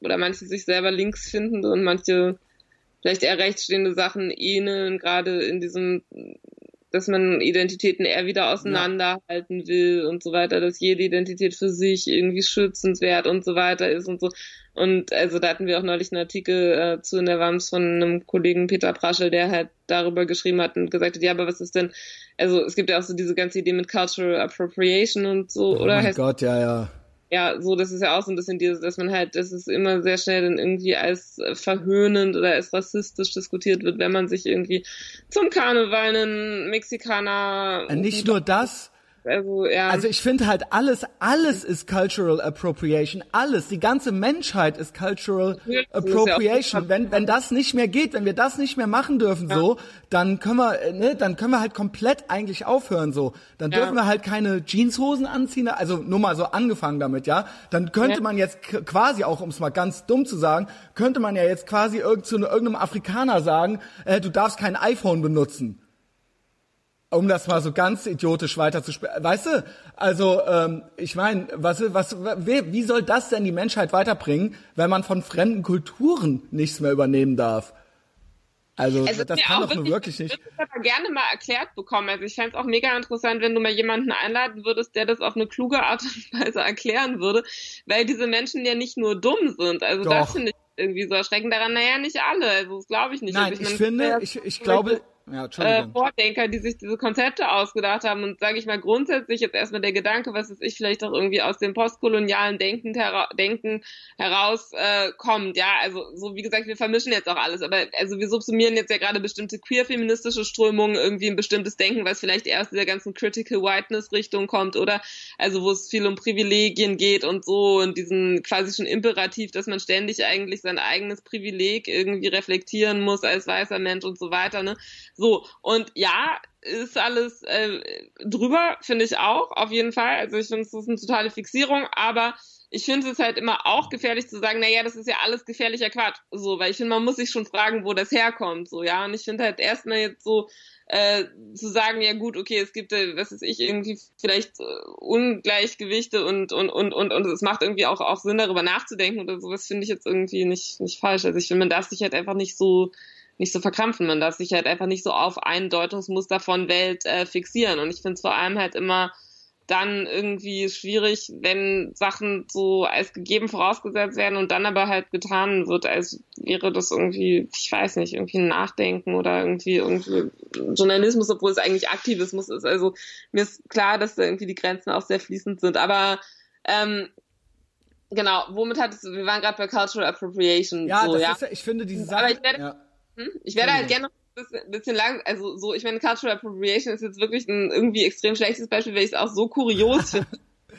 oder manche sich selber links finden und manche vielleicht eher rechtsstehende Sachen ähneln, gerade in diesem, dass man Identitäten eher wieder auseinanderhalten will und so weiter, dass jede Identität für sich irgendwie schützenswert und so weiter ist und so. Und also da hatten wir auch neulich einen Artikel äh, zu in der WAMS von einem Kollegen Peter Praschel, der halt darüber geschrieben hat und gesagt hat, ja, aber was ist denn, also es gibt ja auch so diese ganze Idee mit Cultural Appropriation und so, oh oder? Oh mein Gott, ja, ja. Ja, so, das ist ja auch so ein bisschen dieses, dass man halt, dass es immer sehr schnell dann irgendwie als verhöhnend oder als rassistisch diskutiert wird, wenn man sich irgendwie zum Karneval einen Mexikaner. Äh, nicht nur das, also, ja. Also ich finde halt alles, alles ist Cultural Appropriation. Alles. Die ganze Menschheit ist Cultural ja, Appropriation. Ja wenn, wenn das nicht mehr geht, wenn wir das nicht mehr machen dürfen, ja. so, dann können wir, äh, ne, dann können wir halt komplett eigentlich aufhören, so. Dann dürfen wir halt keine Jeanshosen anziehen, also nur mal so angefangen damit, ja. Dann könnte man jetzt quasi auch, um es mal ganz dumm zu sagen, könnte man ja jetzt quasi irgend zu irgendeinem Afrikaner sagen, äh, du darfst kein iPhone benutzen um das mal so ganz idiotisch weiter zu sprechen. Weißt du, also ähm, ich meine, was, was, wie, wie soll das denn die Menschheit weiterbringen, wenn man von fremden Kulturen nichts mehr übernehmen darf? Also, also das kann doch nur wirklich nicht. Ich würde das aber gerne mal erklärt bekommen. Also ich fände es auch mega interessant, wenn du mal jemanden einladen würdest, der das auf eine kluge Art und Weise erklären würde, weil diese Menschen ja nicht nur dumm sind. Also doch. das finde ich irgendwie so erschreckend daran. Naja, nicht alle. Also das glaube ich nicht. Nein, also ich, ich finde, ich, ich glaube, ja, äh, Vordenker, die sich diese Konzepte ausgedacht haben und sage ich mal grundsätzlich jetzt erstmal der Gedanke, was ist ich vielleicht auch irgendwie aus dem postkolonialen Denken, hera Denken heraus äh, kommt, ja, also so wie gesagt, wir vermischen jetzt auch alles, aber also wir subsumieren jetzt ja gerade bestimmte queer-feministische Strömungen irgendwie ein bestimmtes Denken, was vielleicht eher aus dieser ganzen Critical Whiteness-Richtung kommt oder also wo es viel um Privilegien geht und so und diesen quasi schon Imperativ, dass man ständig eigentlich sein eigenes Privileg irgendwie reflektieren muss als weißer Mensch und so weiter, ne? So, und ja, ist alles äh, drüber, finde ich auch, auf jeden Fall. Also ich finde, es ist eine totale Fixierung, aber ich finde es halt immer auch gefährlich zu sagen, naja, das ist ja alles gefährlicher Quatsch. So, weil ich finde, man muss sich schon fragen, wo das herkommt. So, ja. Und ich finde halt erstmal jetzt so, äh, zu sagen, ja gut, okay, es gibt, äh, was weiß ich, irgendwie vielleicht äh, Ungleichgewichte und, und, und, und, und es macht irgendwie auch, auch Sinn, darüber nachzudenken oder sowas, finde ich jetzt irgendwie nicht, nicht falsch. Also ich finde, man darf sich halt einfach nicht so, nicht so verkrampfen. Man darf sich halt einfach nicht so auf ein Deutungsmuster von Welt äh, fixieren. Und ich finde es vor allem halt immer dann irgendwie schwierig, wenn Sachen so als gegeben vorausgesetzt werden und dann aber halt getan wird, als wäre das irgendwie, ich weiß nicht, irgendwie ein Nachdenken oder irgendwie irgendwie Journalismus, obwohl es eigentlich Aktivismus ist. Also mir ist klar, dass da irgendwie die Grenzen auch sehr fließend sind. Aber ähm, genau, womit hattest du, wir waren gerade bei Cultural Appropriation. Ja, so, das ja. Ist, ich finde diese Sache. Aber ich werde, ja. Hm? ich werde halt gerne bisschen, bisschen lang, also so, ich meine, Cultural Appropriation ist jetzt wirklich ein irgendwie extrem schlechtes Beispiel, weil ich es auch so kurios finde,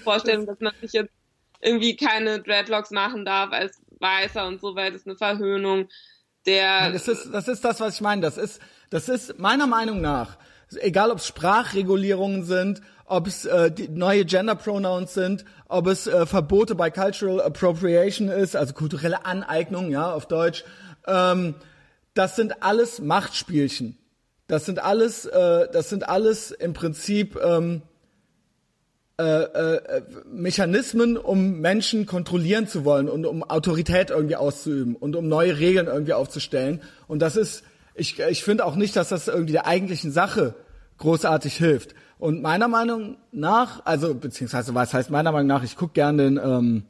vorstellen, dass man sich jetzt irgendwie keine Dreadlocks machen darf als Weißer und so, weil das ist eine Verhöhnung der. Das ist, das ist das, was ich meine. Das ist, das ist meiner Meinung nach, egal ob es Sprachregulierungen sind, ob es äh, neue Gender Pronouns sind, ob es äh, Verbote bei Cultural Appropriation ist, also kulturelle Aneignung, ja, auf Deutsch. Ähm, das sind alles Machtspielchen. Das sind alles, äh, das sind alles im Prinzip ähm, äh, äh, Mechanismen, um Menschen kontrollieren zu wollen und um Autorität irgendwie auszuüben und um neue Regeln irgendwie aufzustellen. Und das ist, ich, ich finde auch nicht, dass das irgendwie der eigentlichen Sache großartig hilft. Und meiner Meinung nach, also beziehungsweise was heißt meiner Meinung nach, ich gucke gerne den ähm,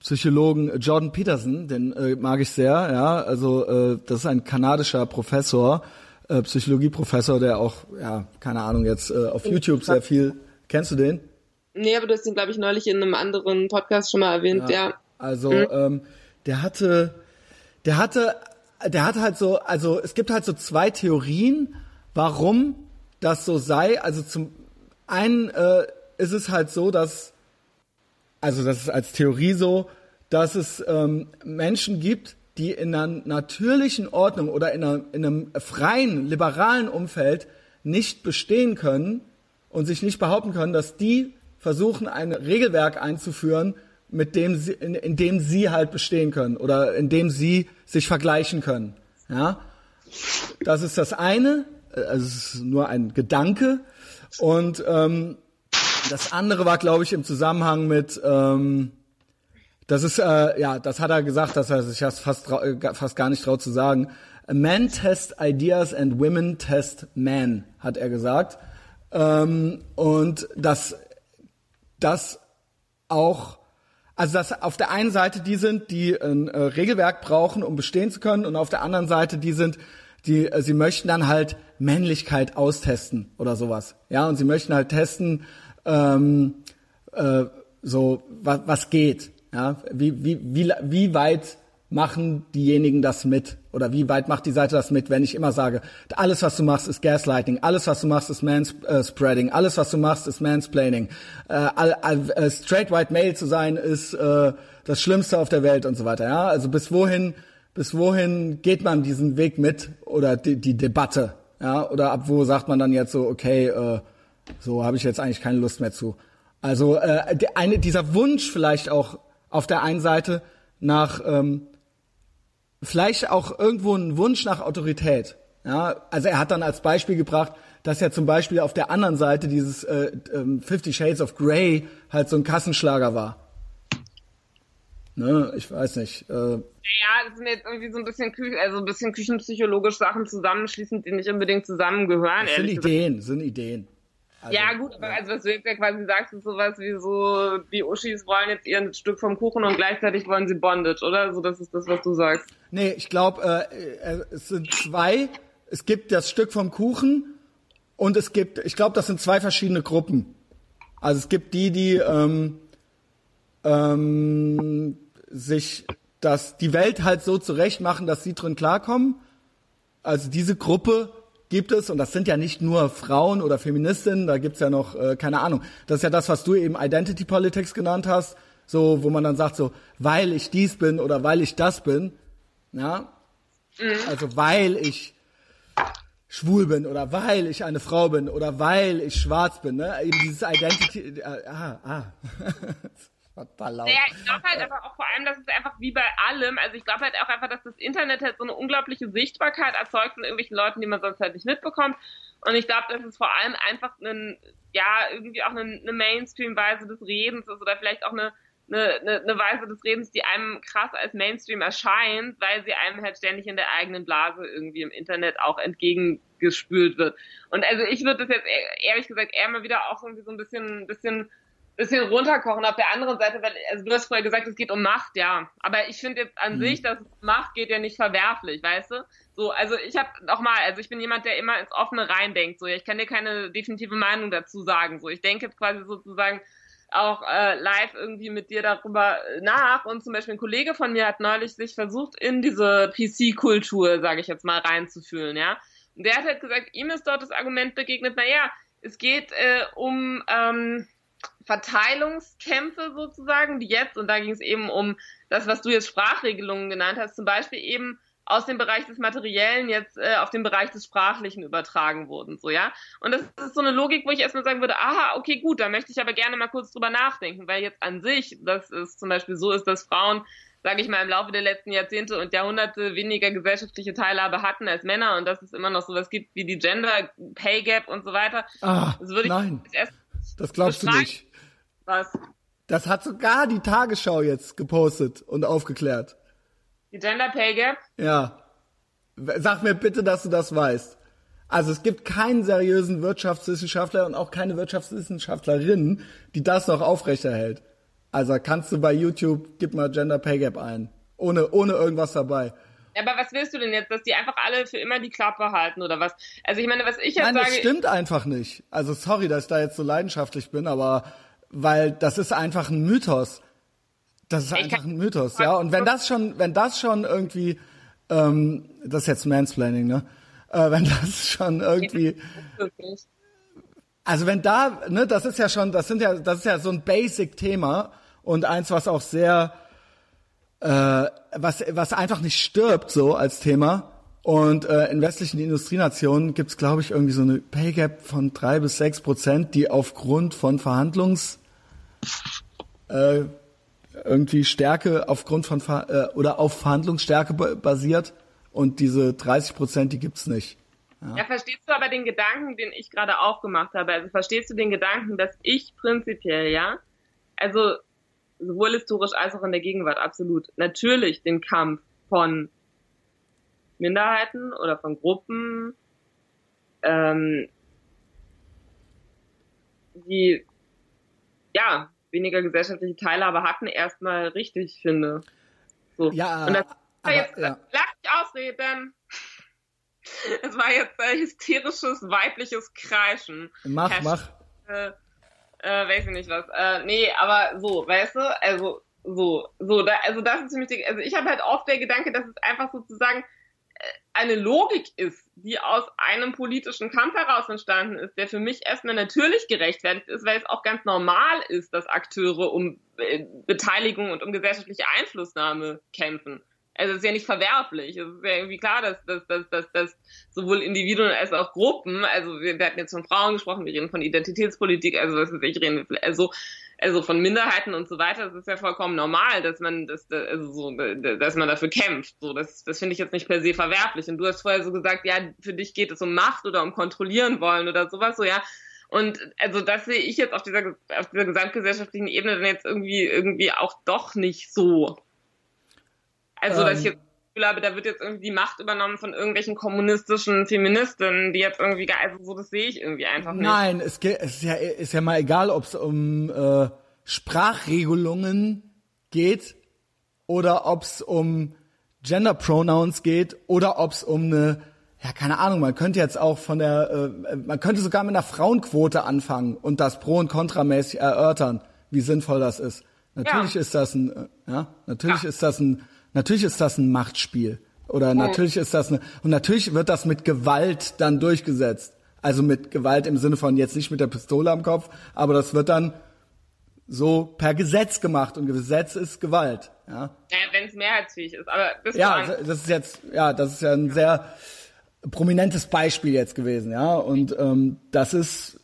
Psychologen Jordan Peterson, den äh, mag ich sehr, ja, also äh, das ist ein kanadischer Professor, äh, Psychologieprofessor, der auch, ja, keine Ahnung, jetzt äh, auf YouTube sehr viel, kennst du den? Nee, aber du hast ihn, glaube ich, neulich in einem anderen Podcast schon mal erwähnt, ja. ja. Also, mhm. ähm, der hatte, der hatte, der hatte halt so, also es gibt halt so zwei Theorien, warum das so sei. Also zum einen äh, ist es halt so, dass also das ist als Theorie so, dass es ähm, Menschen gibt, die in einer natürlichen Ordnung oder in, einer, in einem freien, liberalen Umfeld nicht bestehen können und sich nicht behaupten können, dass die versuchen, ein Regelwerk einzuführen, mit dem sie, in, in dem sie halt bestehen können oder in dem sie sich vergleichen können. Ja, das ist das eine. Also es ist nur ein Gedanke und ähm, das andere war, glaube ich, im Zusammenhang mit, ähm, das ist, äh, ja, das hat er gesagt, dass er sich fast, äh, fast gar nicht traut zu sagen. Men test ideas and women test men, hat er gesagt. Ähm, und dass das auch, also dass auf der einen Seite die sind, die ein äh, Regelwerk brauchen, um bestehen zu können, und auf der anderen Seite die sind, die, äh, sie möchten dann halt Männlichkeit austesten oder sowas. Ja, und sie möchten halt testen, ähm, äh, so was, was geht. Ja? Wie, wie, wie, wie weit machen diejenigen das mit? Oder wie weit macht die Seite das mit, wenn ich immer sage, alles, was du machst, ist Gaslighting, alles, was du machst, ist Manspreading, äh, alles, was du machst, ist Mansplaining. Äh, äh, straight white male zu sein, ist äh, das Schlimmste auf der Welt und so weiter. Ja? Also bis wohin, bis wohin geht man diesen Weg mit oder die, die Debatte? Ja? Oder ab wo sagt man dann jetzt so, okay, äh, so habe ich jetzt eigentlich keine Lust mehr zu. Also äh, eine, dieser Wunsch vielleicht auch auf der einen Seite nach ähm, vielleicht auch irgendwo ein Wunsch nach Autorität. Ja, also er hat dann als Beispiel gebracht, dass ja zum Beispiel auf der anderen Seite dieses äh, äh, Fifty Shades of Grey halt so ein Kassenschlager war. Ne, ich weiß nicht. Äh, ja, das sind jetzt irgendwie so ein bisschen, Kü also ein bisschen küchenpsychologisch Sachen zusammenschließend, die nicht unbedingt zusammengehören. Das sind Ideen, das sind Ideen. Also, ja, gut, aber also was du jetzt ja quasi sagst, ist sowas wie so, die Uschis wollen jetzt ihr Stück vom Kuchen und gleichzeitig wollen sie Bondage, oder? So, das ist das, was du sagst. Nee, ich glaube, äh, äh, es sind zwei es gibt das Stück vom Kuchen und es gibt, ich glaube, das sind zwei verschiedene Gruppen. Also es gibt die, die ähm, ähm, sich das, die Welt halt so zurecht machen, dass sie drin klarkommen. Also diese Gruppe gibt es, und das sind ja nicht nur Frauen oder Feministinnen, da gibt's ja noch, äh, keine Ahnung, das ist ja das, was du eben Identity Politics genannt hast, so, wo man dann sagt, so, weil ich dies bin oder weil ich das bin, ja, mhm. also weil ich schwul bin oder weil ich eine Frau bin oder weil ich schwarz bin, ne? Eben dieses Identity, äh, ah, ah. Total laut. Naja, ich glaube halt aber auch vor allem, dass es einfach wie bei allem, also ich glaube halt auch einfach, dass das Internet halt so eine unglaubliche Sichtbarkeit erzeugt von irgendwelchen Leuten, die man sonst halt nicht mitbekommt. Und ich glaube, dass es vor allem einfach ein, ja, irgendwie auch eine, eine Mainstream-Weise des Redens ist oder vielleicht auch eine, eine, eine Weise des Redens, die einem krass als Mainstream erscheint, weil sie einem halt ständig in der eigenen Blase irgendwie im Internet auch entgegengespült wird. Und also ich würde das jetzt ehrlich gesagt eher mal wieder auch irgendwie so ein bisschen, bisschen bisschen runterkochen. Auf der anderen Seite, weil, also du hast vorher gesagt, es geht um Macht, ja. Aber ich finde jetzt an mhm. sich, dass Macht geht ja nicht verwerflich, weißt du? So, also ich habe nochmal, also ich bin jemand, der immer ins Offene reindenkt. So, ich kann dir keine definitive Meinung dazu sagen. So, ich denke jetzt quasi sozusagen auch äh, live irgendwie mit dir darüber nach. Und zum Beispiel ein Kollege von mir hat neulich sich versucht, in diese PC-Kultur, sage ich jetzt mal, reinzufühlen, ja. Und der hat halt gesagt, ihm ist dort das Argument begegnet, naja, es geht äh, um ähm, Verteilungskämpfe sozusagen, die jetzt, und da ging es eben um das, was du jetzt Sprachregelungen genannt hast, zum Beispiel eben aus dem Bereich des Materiellen jetzt äh, auf den Bereich des Sprachlichen übertragen wurden, so ja. Und das ist so eine Logik, wo ich erstmal sagen würde, aha, okay, gut, da möchte ich aber gerne mal kurz drüber nachdenken, weil jetzt an sich, dass es zum Beispiel so ist, dass Frauen, sage ich mal, im Laufe der letzten Jahrzehnte und Jahrhunderte weniger gesellschaftliche Teilhabe hatten als Männer und dass es immer noch sowas gibt wie die Gender Pay Gap und so weiter. Ah, das würde ich nein, erst das glaubst du nicht. Was? Das hat sogar die Tagesschau jetzt gepostet und aufgeklärt. Die Gender Pay Gap? Ja. Sag mir bitte, dass du das weißt. Also es gibt keinen seriösen Wirtschaftswissenschaftler und auch keine Wirtschaftswissenschaftlerin, die das noch aufrechterhält. Also kannst du bei YouTube, gib mal Gender Pay Gap ein. Ohne, ohne irgendwas dabei. Aber was willst du denn jetzt, dass die einfach alle für immer die Klappe halten oder was? Also ich meine, was ich jetzt Nein, sage... das stimmt einfach nicht. Also sorry, dass ich da jetzt so leidenschaftlich bin, aber weil das ist einfach ein Mythos. Das ist einfach ein Mythos, ja. Und wenn das schon, wenn das schon irgendwie, ähm, das ist jetzt Mansplaining, ne? Äh, wenn das schon irgendwie, also wenn da, ne, das ist ja schon, das sind ja, das ist ja so ein Basic-Thema und eins, was auch sehr, äh, was, was einfach nicht stirbt so als Thema. Und äh, in westlichen Industrienationen gibt's, glaube ich, irgendwie so eine Pay Gap von drei bis sechs Prozent, die aufgrund von Verhandlungs äh, irgendwie Stärke aufgrund von äh, oder auf Verhandlungsstärke basiert und diese 30 Prozent, die gibt's nicht. Ja. ja, verstehst du aber den Gedanken, den ich gerade aufgemacht habe? Also verstehst du den Gedanken, dass ich prinzipiell, ja, also sowohl historisch als auch in der Gegenwart absolut natürlich den Kampf von Minderheiten oder von Gruppen, ähm, die ja, weniger gesellschaftliche Teilhabe hatten, erstmal richtig finde. So. Ja, und das war jetzt, ja. lass mich ausreden. Es war jetzt äh, hysterisches weibliches Kreischen. Mach, Hashtag, mach. Äh, äh, weiß ich nicht was. Äh, nee, aber so, weißt du, also so, so, da, also das ist ziemlich, also ich habe halt oft der Gedanke, dass es einfach sozusagen eine Logik ist, die aus einem politischen Kampf heraus entstanden ist, der für mich erstmal natürlich gerechtfertigt ist, weil es auch ganz normal ist, dass Akteure um äh, Beteiligung und um gesellschaftliche Einflussnahme kämpfen. Also es ist ja nicht verwerflich. Es ist ja irgendwie klar, dass, dass, dass, dass, dass sowohl Individuen als auch Gruppen, also wir, wir hatten jetzt von Frauen gesprochen, wir reden von Identitätspolitik, also was weiß ich, reden also also von Minderheiten und so weiter, das ist ja vollkommen normal, dass man das, also so, dass man dafür kämpft. So, das, das finde ich jetzt nicht per se verwerflich. Und du hast vorher so gesagt, ja, für dich geht es um Macht oder um kontrollieren wollen oder sowas, so ja. Und also das sehe ich jetzt auf dieser auf dieser gesamtgesellschaftlichen Ebene dann jetzt irgendwie irgendwie auch doch nicht so. Also ähm. dass ich jetzt Gefühl habe, da wird jetzt irgendwie die Macht übernommen von irgendwelchen kommunistischen Feministinnen, die jetzt irgendwie, also so, das sehe ich irgendwie einfach nicht. Nein, es, geht, es ist, ja, ist ja mal egal, ob es um äh, Sprachregelungen geht oder ob es um Gender Pronouns geht oder ob es um eine ja, keine Ahnung, man könnte jetzt auch von der, äh, man könnte sogar mit einer Frauenquote anfangen und das pro und kontramäßig erörtern, wie sinnvoll das ist. Natürlich ja. ist das ein, äh, ja, natürlich ja. ist das ein, natürlich ist das ein Machtspiel. Oder natürlich ist das eine, und natürlich wird das mit Gewalt dann durchgesetzt. Also mit Gewalt im Sinne von jetzt nicht mit der Pistole am Kopf, aber das wird dann so per Gesetz gemacht und Gesetz ist Gewalt. Ja, ja wenn es mehrheitsfähig ist. Aber das ja, das ist jetzt, ja, das ist ja ein sehr prominentes Beispiel jetzt gewesen, ja. Und ähm, das ist,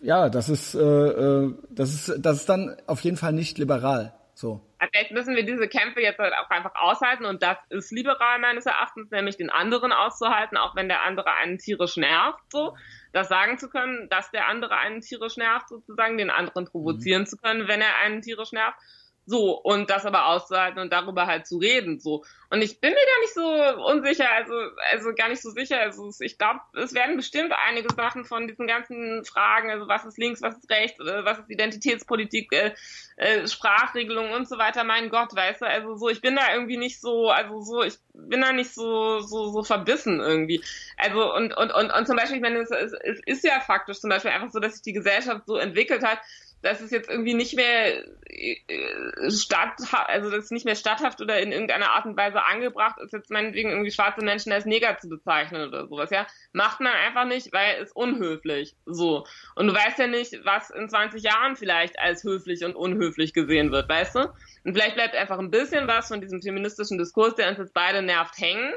ja, das ist, äh, äh, das ist, das ist dann auf jeden Fall nicht liberal. So. Vielleicht müssen wir diese Kämpfe jetzt halt auch einfach aushalten und das ist liberal meines Erachtens, nämlich den anderen auszuhalten, auch wenn der andere einen tierisch nervt, so. Das sagen zu können, dass der andere einen tierisch nervt, sozusagen, den anderen provozieren mhm. zu können, wenn er einen tierisch nervt. So, und das aber auszuhalten und darüber halt zu reden, so. Und ich bin mir da nicht so unsicher, also, also gar nicht so sicher. Also ich glaube, es werden bestimmt einige Sachen von diesen ganzen Fragen, also was ist links, was ist rechts, äh, was ist Identitätspolitik, äh, äh, Sprachregelungen und so weiter, mein Gott, weißt du, also so, ich bin da irgendwie nicht so, also so, ich bin da nicht so, so, so verbissen irgendwie. Also, und, und, und, und zum Beispiel, ich meine, es, es ist ja faktisch zum Beispiel einfach so, dass sich die Gesellschaft so entwickelt hat, dass es jetzt irgendwie nicht mehr äh, statt, also das ist nicht mehr statthaft oder in irgendeiner Art und Weise angebracht ist, jetzt meinetwegen irgendwie schwarze Menschen als Neger zu bezeichnen oder sowas, ja. Macht man einfach nicht, weil es unhöflich. So. Und du weißt ja nicht, was in 20 Jahren vielleicht als höflich und unhöflich gesehen wird, weißt du? Und vielleicht bleibt einfach ein bisschen was von diesem feministischen Diskurs, der uns jetzt beide nervt, hängen.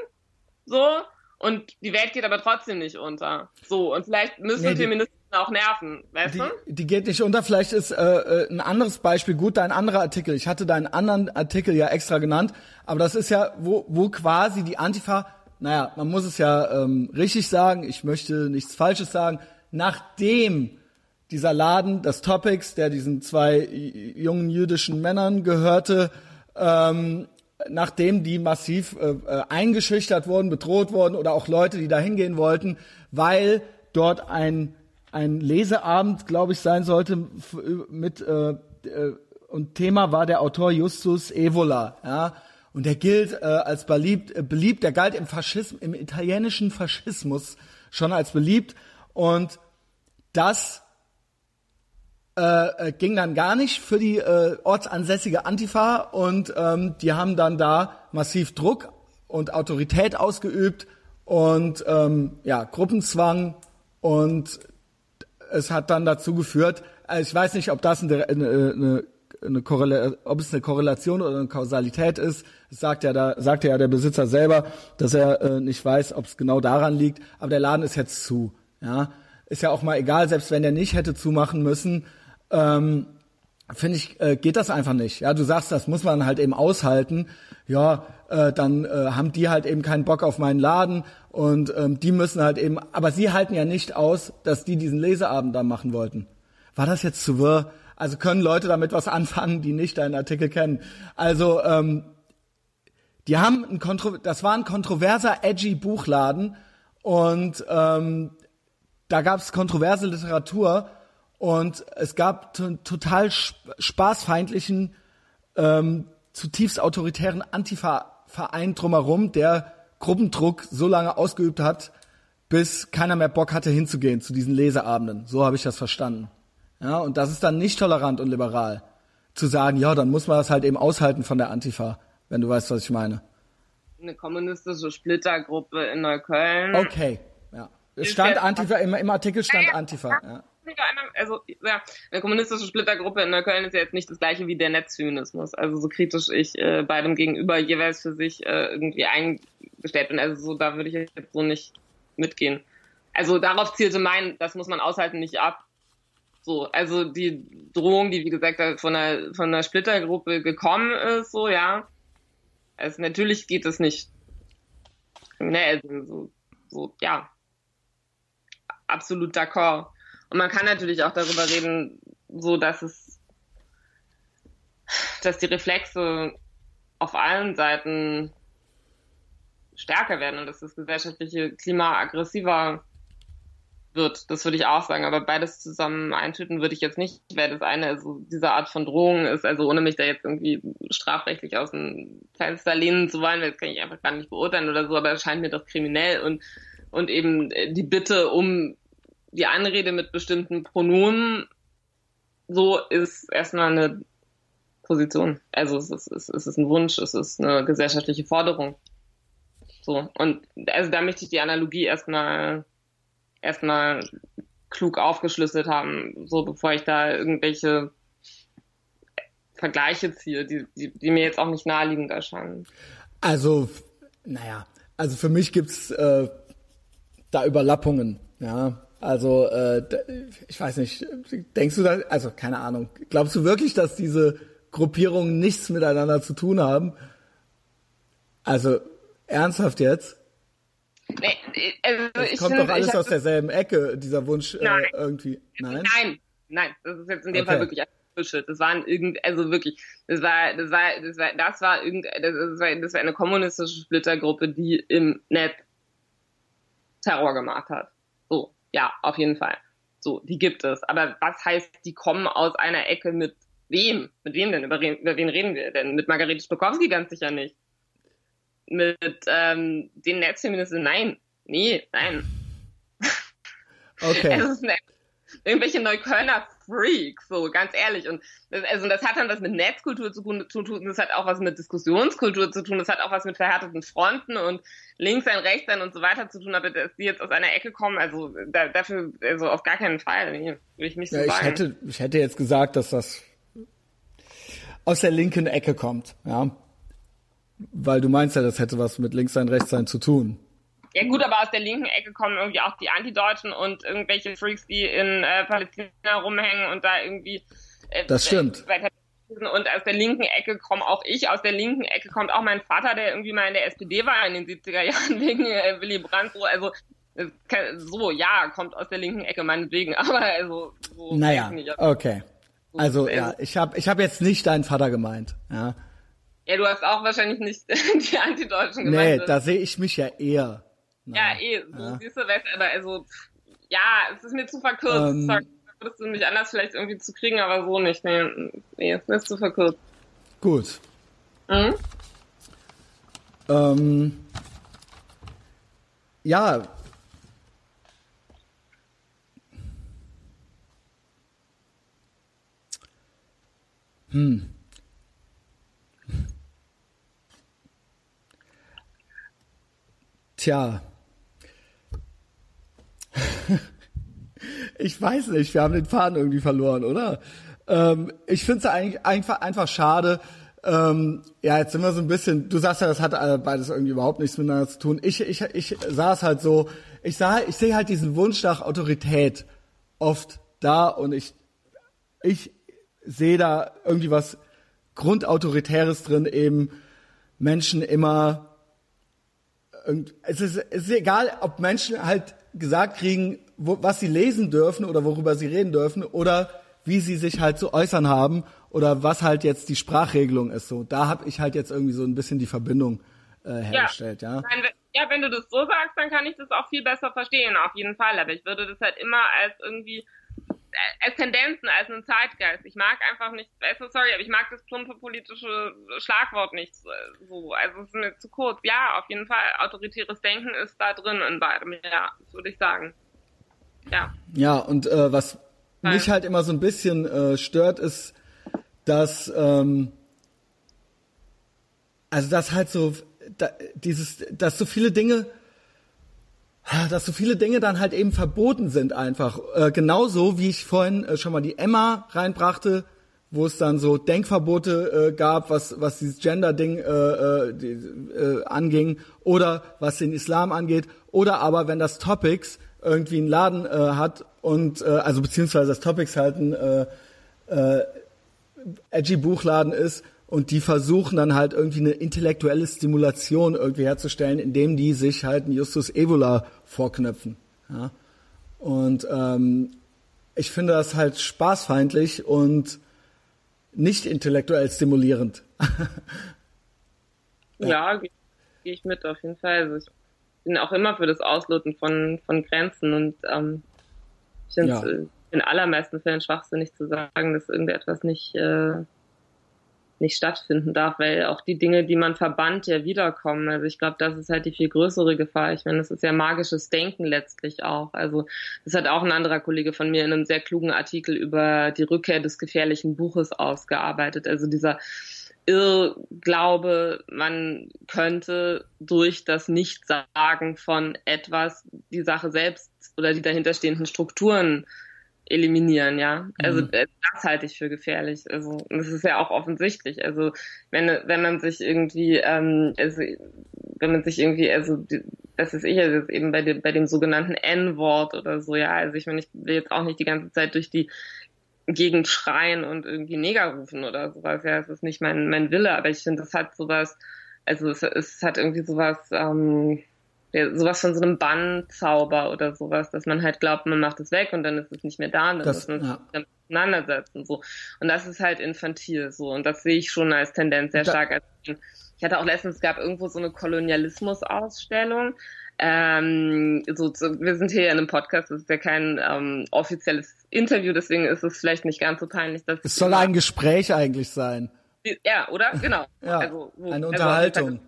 So. Und die Welt geht aber trotzdem nicht unter. So. Und vielleicht müssen nee, Feministen auch nerven, weißt die, du? Die geht nicht unter. Vielleicht ist äh, äh, ein anderes Beispiel gut, dein anderer Artikel. Ich hatte deinen anderen Artikel ja extra genannt, aber das ist ja, wo, wo quasi die Antifa, naja, man muss es ja ähm, richtig sagen, ich möchte nichts Falsches sagen, nachdem dieser Laden, das Topics, der diesen zwei jungen jüdischen Männern gehörte, ähm, nachdem die massiv äh, äh, eingeschüchtert wurden, bedroht wurden oder auch Leute, die da hingehen wollten, weil dort ein ein Leseabend, glaube ich, sein sollte mit äh, äh, und Thema war der Autor Justus Evola, ja. Und der gilt äh, als beliebt, äh, beliebt, der galt im Faschismus, im italienischen Faschismus schon als beliebt. Und das äh, äh, ging dann gar nicht für die äh, ortsansässige Antifa und ähm, die haben dann da massiv Druck und Autorität ausgeübt und ähm, ja Gruppenzwang und es hat dann dazu geführt, also ich weiß nicht, ob das eine, eine, eine Korrela ob es eine Korrelation oder eine Kausalität ist. Das sagt ja da, sagt ja der Besitzer selber, dass er äh, nicht weiß, ob es genau daran liegt. Aber der Laden ist jetzt zu. Ja, ist ja auch mal egal, selbst wenn der nicht hätte zumachen müssen. Ähm, Finde ich, äh, geht das einfach nicht. Ja, du sagst, das muss man halt eben aushalten. Ja, äh, dann äh, haben die halt eben keinen Bock auf meinen Laden und ähm, die müssen halt eben, aber sie halten ja nicht aus, dass die diesen Leseabend da machen wollten. War das jetzt zu wirr? Also können Leute damit was anfangen, die nicht deinen Artikel kennen? Also ähm, die haben ein Kontro das war ein kontroverser, edgy Buchladen und ähm, da gab es kontroverse Literatur und es gab total spaßfeindlichen, ähm, zutiefst autoritären Antifa-Verein drumherum, der Gruppendruck so lange ausgeübt hat, bis keiner mehr Bock hatte hinzugehen zu diesen Leseabenden. So habe ich das verstanden. Ja, und das ist dann nicht tolerant und liberal. Zu sagen, ja, dann muss man das halt eben aushalten von der Antifa, wenn du weißt, was ich meine. Eine kommunistische Splittergruppe in Neukölln. Okay, ja. Es stand Antifa, im, im Artikel stand Antifa. Ja also ja, eine kommunistische Splittergruppe in Neukölln ist ja jetzt nicht das gleiche wie der Netzzynismus. Also so kritisch ich äh, beidem gegenüber jeweils für sich äh, irgendwie eingestellt bin. Also so, da würde ich jetzt so nicht mitgehen. Also darauf zielte mein, das muss man aushalten, nicht ab. So, also die Drohung, die wie gesagt von einer, von einer Splittergruppe gekommen ist, so, ja. Also natürlich geht es nicht kriminell, also so, so, ja. Absolut d'accord. Und man kann natürlich auch darüber reden, so dass es, dass die Reflexe auf allen Seiten stärker werden und dass das gesellschaftliche Klima aggressiver wird. Das würde ich auch sagen. Aber beides zusammen eintüten würde ich jetzt nicht, weil das eine also diese Art von Drohung ist. Also ohne mich da jetzt irgendwie strafrechtlich aus dem Fenster lehnen zu wollen, weil das kann ich einfach gar nicht beurteilen oder so. Aber es scheint mir doch kriminell und und eben die Bitte um die Anrede mit bestimmten Pronomen so ist erstmal eine Position. Also es ist, es ist ein Wunsch, es ist eine gesellschaftliche Forderung. So. Und also da möchte ich die Analogie erstmal erstmal klug aufgeschlüsselt haben, so bevor ich da irgendwelche Vergleiche ziehe, die, die, die mir jetzt auch nicht naheliegend erscheinen. Also, naja, also für mich gibt's äh, da Überlappungen, ja. Also, äh, ich weiß nicht, denkst du da, also keine Ahnung, glaubst du wirklich, dass diese Gruppierungen nichts miteinander zu tun haben? Also, ernsthaft jetzt? Nee, also das ich kommt find, doch alles aus derselben Ecke, dieser Wunsch äh, nein. Äh, irgendwie. Nein? Nein, nein, das ist jetzt in dem okay. Fall wirklich Bullshit. Das waren irgend, also wirklich, das war, das war, das war, das war irgend, das war, das war eine kommunistische Splittergruppe, die im Netz Terror gemacht hat. So, ja, auf jeden Fall. So, die gibt es. Aber was heißt, die kommen aus einer Ecke mit wem? Mit wem denn? Über, über wen reden wir denn? Mit Margarete Stokowski ganz sicher nicht mit ähm, den Netzfeministen. Nein, nee, nein. Okay. es ist eine, irgendwelche Neuköllner Freaks, so ganz ehrlich. Und das, also das hat dann was mit Netzkultur zu tun, zu tun, das hat auch was mit Diskussionskultur zu tun, das hat auch was mit verhärteten Fronten und links sein, rechts sein und so weiter zu tun, aber dass die jetzt aus einer Ecke kommen, also da, dafür, also auf gar keinen Fall, nee, würde ich nicht so ja, ich sagen. Hätte, ich hätte jetzt gesagt, dass das aus der linken Ecke kommt, ja. Weil du meinst ja, das hätte was mit links sein, rechts sein zu tun. Ja gut, aber aus der linken Ecke kommen irgendwie auch die Antideutschen und irgendwelche Freaks, die in äh, Palästina rumhängen und da irgendwie. Äh, das stimmt. Äh, und aus der linken Ecke komme auch ich, aus der linken Ecke kommt auch mein Vater, der irgendwie mal in der SPD war in den 70er Jahren wegen äh, Willy Brandt. So, also so, ja, kommt aus der linken Ecke meinetwegen, aber also so. Naja, okay. Also ja, ich habe ich hab jetzt nicht deinen Vater gemeint, ja. Ja, du hast auch wahrscheinlich nicht die Antideutschen gemeint. Nee, da sehe ich mich ja eher. Na, ja, eh, so ja. siehst du, weißt, aber also, ja, es ist mir zu verkürzt. Ähm, Sorry, würdest du mich anders vielleicht irgendwie zu kriegen, aber so nicht. Nee, nee es ist zu verkürzt. Gut. Mhm? Ähm, ja. Hm. Tja. ich weiß nicht, wir haben den Faden irgendwie verloren, oder? Ähm, ich finde es eigentlich einfach, einfach schade. Ähm, ja, jetzt sind wir so ein bisschen, du sagst ja, das hat beides irgendwie überhaupt nichts miteinander zu tun. Ich, ich, ich sah es halt so, ich sah, ich sehe halt diesen Wunsch nach Autorität oft da und ich, ich sehe da irgendwie was Grundautoritäres drin, eben Menschen immer es ist, es ist egal, ob Menschen halt gesagt kriegen, wo, was sie lesen dürfen oder worüber sie reden dürfen oder wie sie sich halt zu äußern haben oder was halt jetzt die Sprachregelung ist. So, da habe ich halt jetzt irgendwie so ein bisschen die Verbindung äh, hergestellt, ja. Ja. ja, wenn du das so sagst, dann kann ich das auch viel besser verstehen, auf jeden Fall. Aber ich würde das halt immer als irgendwie Tendenzen, als einen Zeitgeist. Ich mag einfach nicht, also sorry, aber ich mag das plumpe politische Schlagwort nicht so. Also es ist mir zu kurz. Ja, auf jeden Fall, autoritäres Denken ist da drin in beidem, ja, das würde ich sagen. Ja. Ja, und äh, was Nein. mich halt immer so ein bisschen äh, stört, ist, dass ähm, also dass halt so da, dieses, dass so viele Dinge dass so viele Dinge dann halt eben verboten sind einfach. Äh, genauso wie ich vorhin äh, schon mal die Emma reinbrachte, wo es dann so Denkverbote äh, gab, was, was dieses Gender-Ding äh, äh, die, äh, anging oder was den Islam angeht. Oder aber wenn das Topics irgendwie einen Laden äh, hat und äh, also beziehungsweise das Topics halt ein äh, äh, edgy Buchladen ist und die versuchen dann halt irgendwie eine intellektuelle Stimulation irgendwie herzustellen, indem die sich halt einen Justus Evola vorknöpfen. Ja? Und ähm, ich finde das halt spaßfeindlich und nicht intellektuell stimulierend. ja, gehe geh ich mit auf jeden Fall. Also ich bin auch immer für das Ausloten von, von Grenzen und ähm, Ich finde es ja. in allermeisten Fällen schwachsinnig zu sagen, dass irgendetwas nicht äh, nicht stattfinden darf, weil auch die Dinge, die man verbannt, ja wiederkommen. Also ich glaube, das ist halt die viel größere Gefahr. Ich meine, das ist ja magisches Denken letztlich auch. Also das hat auch ein anderer Kollege von mir in einem sehr klugen Artikel über die Rückkehr des gefährlichen Buches ausgearbeitet. Also dieser Irrglaube, man könnte durch das Nichtsagen von etwas die Sache selbst oder die dahinterstehenden Strukturen eliminieren, ja. Also mhm. Äh, das halte ich für gefährlich. Also das ist ja auch offensichtlich. Also wenn wenn man sich irgendwie, ähm, also wenn man sich irgendwie, also das ist ich also eben bei dem bei dem sogenannten N-Wort oder so, ja. Also ich meine, ich will jetzt auch nicht die ganze Zeit durch die Gegend schreien und irgendwie Neger rufen oder sowas. Ja, es ist nicht mein mein Wille, aber ich finde, das hat sowas, also es, es hat irgendwie sowas. Ähm, ja, sowas von so einem Bannzauber oder sowas, dass man halt glaubt, man macht es weg und dann ist es nicht mehr da und dann das, muss man ja. sich auseinandersetzen so. Und das ist halt infantil so und das sehe ich schon als Tendenz sehr stark. Also, ich hatte auch letztens, es gab irgendwo so eine Kolonialismus-Ausstellung. Ähm, so, so, wir sind hier in einem Podcast, das ist ja kein ähm, offizielles Interview, deswegen ist es vielleicht nicht ganz so peinlich, dass es soll ein Gespräch eigentlich sein. Ja, oder? Genau. ja, also, wo, eine also, Unterhaltung. Also,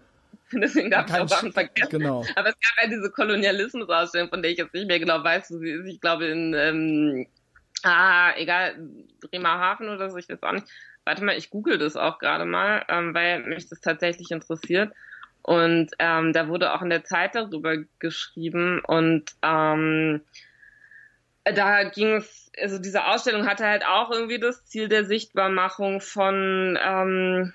Deswegen darf ich auch Sachen vergessen. Genau. Aber es gab ja diese Kolonialismus-Ausstellung, von der ich jetzt nicht mehr genau weiß, wo sie ist. Ich glaube in, ähm, ah, egal, Bremerhaven oder so, ich weiß auch nicht. Warte mal, ich google das auch gerade mal, ähm, weil mich das tatsächlich interessiert. Und ähm, da wurde auch in der Zeit darüber geschrieben und ähm, da ging es, also diese Ausstellung hatte halt auch irgendwie das Ziel der Sichtbarmachung von ähm,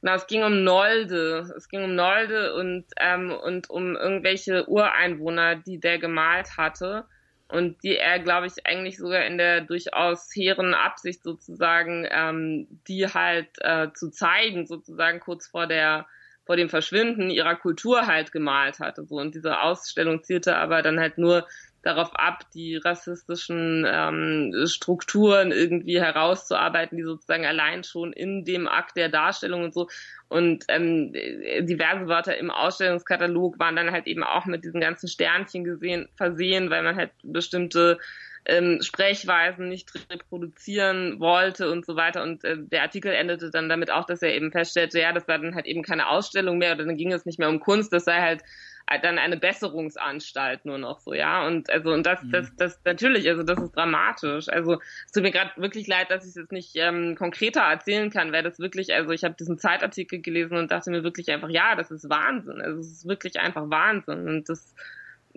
Genau, es ging um Nolde. Es ging um Nolde und, ähm, und um irgendwelche Ureinwohner, die der gemalt hatte und die er, glaube ich, eigentlich sogar in der durchaus hehren Absicht sozusagen, ähm, die halt äh, zu zeigen, sozusagen kurz vor der vor dem Verschwinden ihrer Kultur halt gemalt hatte. So und diese Ausstellung zielte aber dann halt nur darauf ab, die rassistischen ähm, Strukturen irgendwie herauszuarbeiten, die sozusagen allein schon in dem Akt der Darstellung und so und ähm, diverse Wörter im Ausstellungskatalog waren dann halt eben auch mit diesen ganzen Sternchen gesehen, versehen, weil man halt bestimmte ähm, Sprechweisen nicht reproduzieren wollte und so weiter. Und äh, der Artikel endete dann damit auch, dass er eben feststellte, ja, das war dann halt eben keine Ausstellung mehr oder dann ging es nicht mehr um Kunst, das sei halt dann eine Besserungsanstalt nur noch so, ja. Und also und das, mhm. das, das natürlich, also das ist dramatisch. Also es tut mir gerade wirklich leid, dass ich es jetzt nicht ähm, konkreter erzählen kann, weil das wirklich, also ich habe diesen Zeitartikel gelesen und dachte mir wirklich einfach, ja, das ist Wahnsinn. Also es ist wirklich einfach Wahnsinn. Und das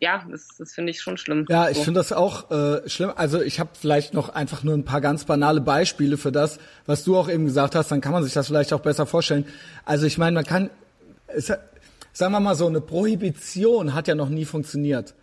ja, das, das finde ich schon schlimm. Ja, ich so. finde das auch äh, schlimm. Also ich habe vielleicht noch einfach nur ein paar ganz banale Beispiele für das, was du auch eben gesagt hast. Dann kann man sich das vielleicht auch besser vorstellen. Also ich meine, man kann, es, sagen wir mal so, eine Prohibition hat ja noch nie funktioniert.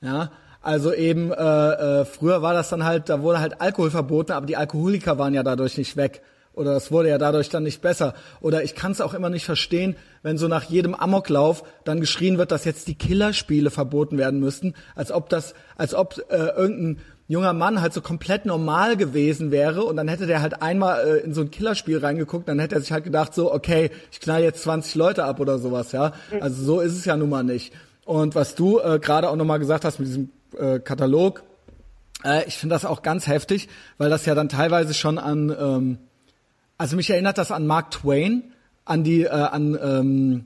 Ja, also eben äh, äh, früher war das dann halt, da wurde halt Alkohol verboten, aber die Alkoholiker waren ja dadurch nicht weg. Oder es wurde ja dadurch dann nicht besser. Oder ich kann es auch immer nicht verstehen, wenn so nach jedem Amoklauf dann geschrien wird, dass jetzt die Killerspiele verboten werden müssten, als ob das, als ob äh, irgendein junger Mann halt so komplett normal gewesen wäre und dann hätte der halt einmal äh, in so ein Killerspiel reingeguckt, dann hätte er sich halt gedacht so, okay, ich knall jetzt 20 Leute ab oder sowas, ja. Also so ist es ja nun mal nicht. Und was du äh, gerade auch nochmal gesagt hast mit diesem äh, Katalog, äh, ich finde das auch ganz heftig, weil das ja dann teilweise schon an, ähm, also mich erinnert das an Mark Twain, an die, äh, an ähm,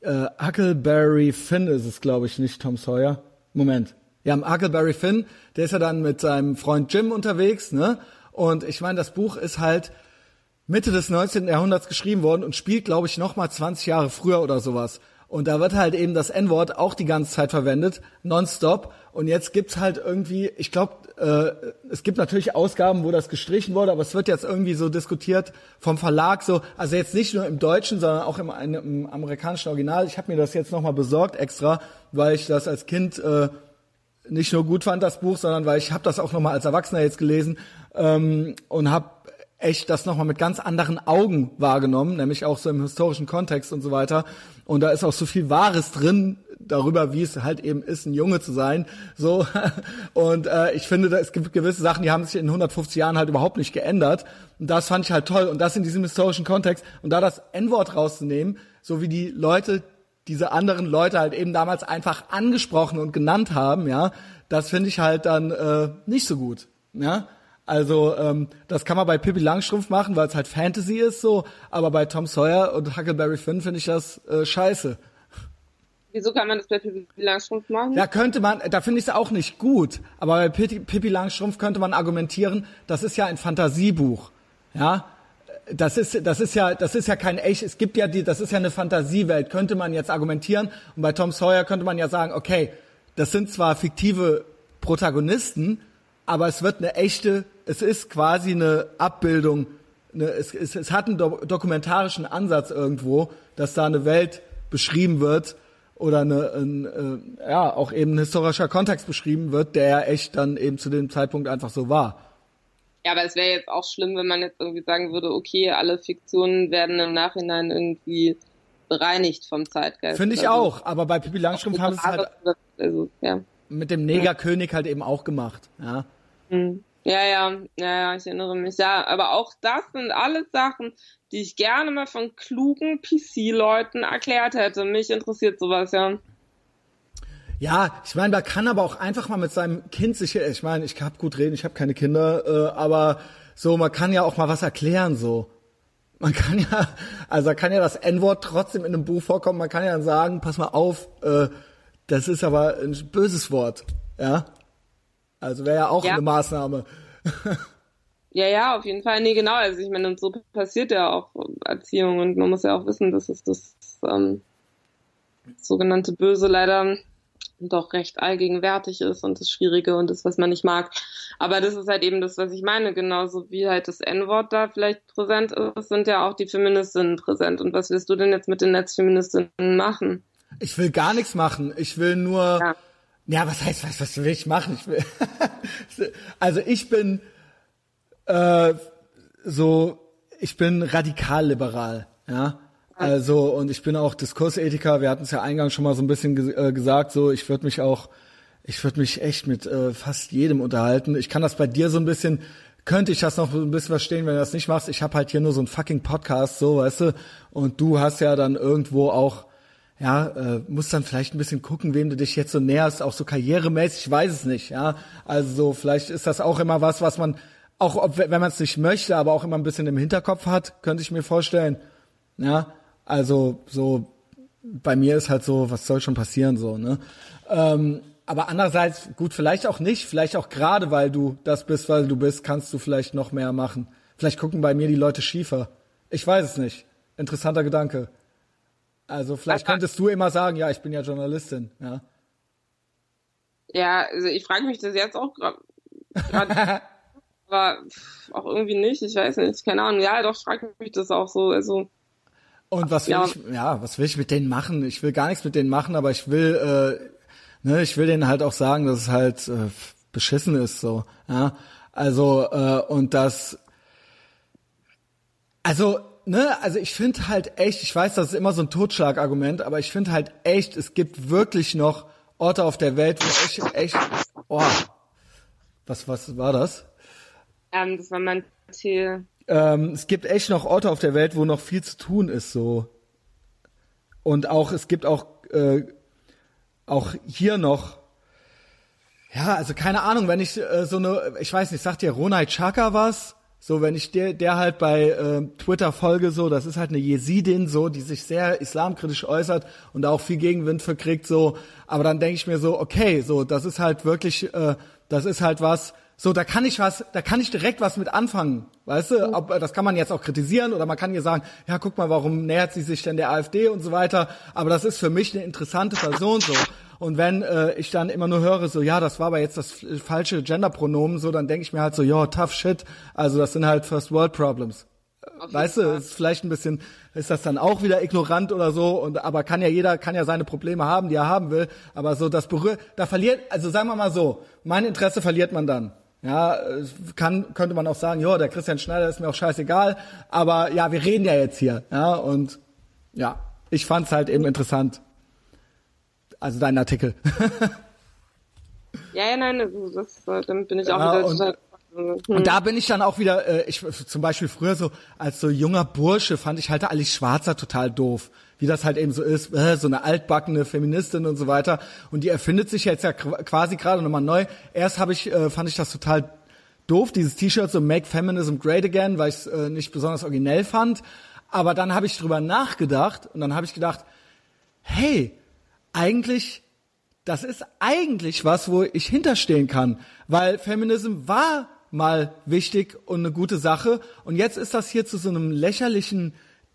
äh, Huckleberry Finn ist es, glaube ich, nicht Tom Sawyer. Moment. Ja, Huckleberry Finn, der ist ja dann mit seinem Freund Jim unterwegs, ne? Und ich meine, das Buch ist halt Mitte des 19. Jahrhunderts geschrieben worden und spielt, glaube ich, noch mal 20 Jahre früher oder sowas. Und da wird halt eben das N-Wort auch die ganze Zeit verwendet, nonstop. Und jetzt gibt's halt irgendwie, ich glaube, äh, es gibt natürlich Ausgaben, wo das gestrichen wurde, aber es wird jetzt irgendwie so diskutiert vom Verlag so, also jetzt nicht nur im Deutschen, sondern auch im, im amerikanischen Original. Ich habe mir das jetzt nochmal besorgt extra, weil ich das als Kind äh, nicht nur gut fand das Buch, sondern weil ich habe das auch nochmal als Erwachsener jetzt gelesen ähm, und habe echt das nochmal mit ganz anderen Augen wahrgenommen, nämlich auch so im historischen Kontext und so weiter. Und da ist auch so viel Wahres drin darüber, wie es halt eben ist, ein Junge zu sein. So und äh, ich finde, es gibt gewisse Sachen, die haben sich in 150 Jahren halt überhaupt nicht geändert. Und das fand ich halt toll. Und das in diesem historischen Kontext und da das N-Wort rauszunehmen, so wie die Leute diese anderen Leute halt eben damals einfach angesprochen und genannt haben, ja, das finde ich halt dann äh, nicht so gut, ja. Also ähm, das kann man bei Pippi Langstrumpf machen, weil es halt Fantasy ist so, aber bei Tom Sawyer und Huckleberry Finn finde ich das äh, scheiße. Wieso kann man das bei Pippi Langstrumpf machen? Ja, könnte man, da finde ich es auch nicht gut, aber bei Pippi, Pippi Langstrumpf könnte man argumentieren, das ist ja ein Fantasiebuch, ja. Das ist, das ist ja, das ist ja kein echt, es gibt ja die, das ist ja eine Fantasiewelt, könnte man jetzt argumentieren. Und bei Tom Sawyer könnte man ja sagen, okay, das sind zwar fiktive Protagonisten, aber es wird eine echte, es ist quasi eine Abbildung, eine, es, es, es hat einen do dokumentarischen Ansatz irgendwo, dass da eine Welt beschrieben wird oder eine, ein, äh, ja auch eben ein historischer Kontext beschrieben wird, der echt dann eben zu dem Zeitpunkt einfach so war. Ja, aber es wäre jetzt auch schlimm, wenn man jetzt irgendwie sagen würde, okay, alle Fiktionen werden im Nachhinein irgendwie bereinigt vom Zeitgeist. Finde ich also, auch, aber bei Pippi Langstrumpf haben es halt also, ja. mit dem Negerkönig halt eben auch gemacht. Ja. Mhm. Ja, ja, ja, ja, ich erinnere mich. Ja, aber auch das sind alles Sachen, die ich gerne mal von klugen PC-Leuten erklärt hätte. Mich interessiert sowas, ja. Ja, ich meine, man kann aber auch einfach mal mit seinem Kind sich, ich meine, ich habe gut reden, ich habe keine Kinder, äh, aber so, man kann ja auch mal was erklären, so. Man kann ja, also da kann ja das N-Wort trotzdem in einem Buch vorkommen, man kann ja dann sagen, pass mal auf, äh, das ist aber ein böses Wort, ja. Also wäre ja auch ja. eine Maßnahme. ja, ja, auf jeden Fall. Nee, genau. Also ich meine, und so passiert ja auch Erziehung und man muss ja auch wissen, dass es das ähm, sogenannte Böse leider doch recht allgegenwärtig ist und das Schwierige und das, was man nicht mag. Aber das ist halt eben das, was ich meine. Genauso wie halt das N-Wort da vielleicht präsent ist, sind ja auch die Feministinnen präsent. Und was willst du denn jetzt mit den Netzfeministinnen machen? Ich will gar nichts machen. Ich will nur ja. Ja, was heißt, was, was will ich machen? Ich will also ich bin äh, so, ich bin radikal liberal, ja. Also und ich bin auch Diskursethiker. Wir hatten es ja eingangs schon mal so ein bisschen ge äh, gesagt. So, ich würde mich auch, ich würde mich echt mit äh, fast jedem unterhalten. Ich kann das bei dir so ein bisschen, könnte ich das noch ein bisschen verstehen, wenn du das nicht machst. Ich habe halt hier nur so ein fucking Podcast, so, weißt du. Und du hast ja dann irgendwo auch ja, äh, musst dann vielleicht ein bisschen gucken, wem du dich jetzt so näherst, auch so karrieremäßig, ich weiß es nicht, ja. Also so, vielleicht ist das auch immer was, was man, auch ob, wenn man es nicht möchte, aber auch immer ein bisschen im Hinterkopf hat, könnte ich mir vorstellen. Ja, also so, bei mir ist halt so, was soll schon passieren, so, ne? Ähm, aber andererseits, gut, vielleicht auch nicht, vielleicht auch gerade, weil du das bist, weil du bist, kannst du vielleicht noch mehr machen. Vielleicht gucken bei mir die Leute schiefer. Ich weiß es nicht. Interessanter Gedanke. Also vielleicht könntest du immer sagen, ja, ich bin ja Journalistin, ja. Ja, also ich frage mich das jetzt auch gerade, aber auch irgendwie nicht, ich weiß nicht, keine Ahnung. Ja, doch frage mich das auch so, also. Und was will ja. ich, ja, was will ich mit denen machen? Ich will gar nichts mit denen machen, aber ich will, äh, ne, ich will denen halt auch sagen, dass es halt äh, beschissen ist, so, ja. Also, äh, und das, also ne, also ich finde halt echt, ich weiß, das ist immer so ein Totschlagargument, aber ich finde halt echt, es gibt wirklich noch Orte auf der Welt, wo echt, echt, oh, was, was war das? Ähm, das war mein Ziel. Ähm, es gibt echt noch Orte auf der Welt, wo noch viel zu tun ist, so. Und auch, es gibt auch, äh, auch hier noch, ja, also keine Ahnung, wenn ich äh, so eine, ich weiß nicht, sagt dir Ronald Chaka was? So, wenn ich der, der halt bei äh, Twitter folge, so, das ist halt eine Jesidin, so, die sich sehr islamkritisch äußert und da auch viel Gegenwind verkriegt, so. Aber dann denke ich mir so, okay, so, das ist halt wirklich, äh, das ist halt was, so, da kann ich was, da kann ich direkt was mit anfangen, weißt du? Ob, das kann man jetzt auch kritisieren oder man kann hier sagen, ja, guck mal, warum nähert sie sich denn der AfD und so weiter. Aber das ist für mich eine interessante Person, so. Und wenn äh, ich dann immer nur höre, so ja, das war aber jetzt das falsche Genderpronomen, so dann denke ich mir halt so, ja, tough shit. Also das sind halt First World Problems. Weißt du, ist vielleicht ein bisschen, ist das dann auch wieder ignorant oder so, und aber kann ja jeder, kann ja seine Probleme haben, die er haben will, aber so das berührt, da verliert, also sagen wir mal so, mein Interesse verliert man dann. Ja, kann, könnte man auch sagen, ja, der Christian Schneider ist mir auch scheißegal, aber ja, wir reden ja jetzt hier, ja, und ja, ich fand's halt eben interessant. Also dein Artikel. ja, ja, nein, also das, damit bin ich auch ja, wieder und, Hm. Und da bin ich dann auch wieder, äh, ich zum Beispiel früher so als so junger Bursche fand ich halt Alice Schwarzer total doof, wie das halt eben so ist, so eine altbackene Feministin und so weiter. Und die erfindet sich jetzt ja quasi gerade nochmal neu. Erst habe ich, äh, fand ich das total doof, dieses T-Shirt so Make Feminism Great Again, weil ich es äh, nicht besonders originell fand. Aber dann habe ich drüber nachgedacht und dann habe ich gedacht, hey, eigentlich, das ist eigentlich was, wo ich hinterstehen kann, weil Feminism war mal wichtig und eine gute Sache und jetzt ist das hier zu so einem lächerlichen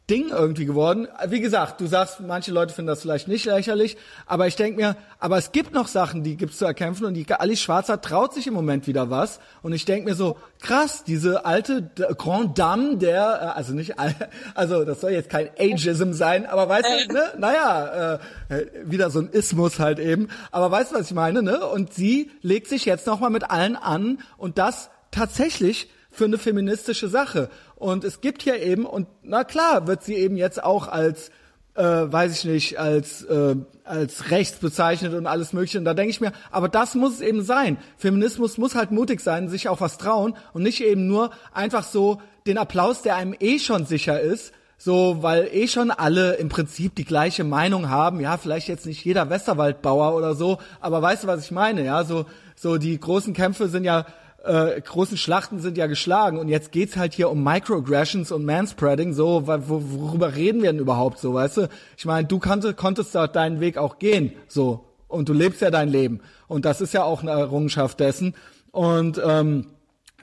Ding irgendwie geworden. Wie gesagt, du sagst, manche Leute finden das vielleicht nicht lächerlich, aber ich denke mir, aber es gibt noch Sachen, die gibt's zu erkämpfen und die Alice Schwarzer traut sich im Moment wieder was und ich denke mir so, krass, diese alte Grand Dame der, äh, also nicht, also das soll jetzt kein Ageism sein, aber weißt du, ne, naja, äh, wieder so ein Ismus halt eben, aber weißt du, was ich meine, ne? Und sie legt sich jetzt nochmal mit allen an und das tatsächlich für eine feministische Sache. Und es gibt hier eben, und na klar, wird sie eben jetzt auch als, äh, weiß ich nicht, als, äh, als rechts bezeichnet und alles Mögliche. Und da denke ich mir, aber das muss es eben sein. Feminismus muss halt mutig sein, sich auch was trauen und nicht eben nur einfach so den Applaus, der einem eh schon sicher ist, so, weil eh schon alle im Prinzip die gleiche Meinung haben. Ja, vielleicht jetzt nicht jeder Westerwaldbauer oder so, aber weißt du, was ich meine? Ja, so, so die großen Kämpfe sind ja äh, großen Schlachten sind ja geschlagen und jetzt geht's halt hier um Microaggressions und Manspreading, so, worüber reden wir denn überhaupt so, weißt du? Ich meine, du konntest, konntest da deinen Weg auch gehen, so, und du lebst ja dein Leben und das ist ja auch eine Errungenschaft dessen und ähm,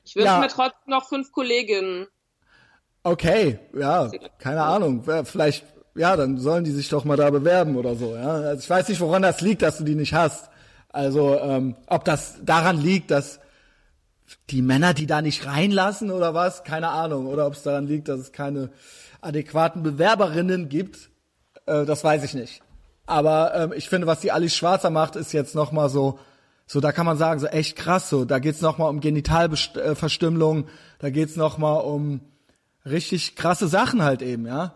ich wünsche ja. mir trotzdem noch fünf Kolleginnen. Okay, ja, keine Ahnung, vielleicht, ja, dann sollen die sich doch mal da bewerben oder so, ja. Also ich weiß nicht, woran das liegt, dass du die nicht hast. Also, ähm, ob das daran liegt, dass die Männer, die da nicht reinlassen oder was, keine Ahnung. Oder ob es daran liegt, dass es keine adäquaten Bewerberinnen gibt, äh, das weiß ich nicht. Aber ähm, ich finde, was die Alice Schwarzer macht, ist jetzt nochmal so, so da kann man sagen, so echt krass so. Da geht's nochmal um Genitalverstümmelung, da geht's nochmal um richtig krasse Sachen halt eben, ja.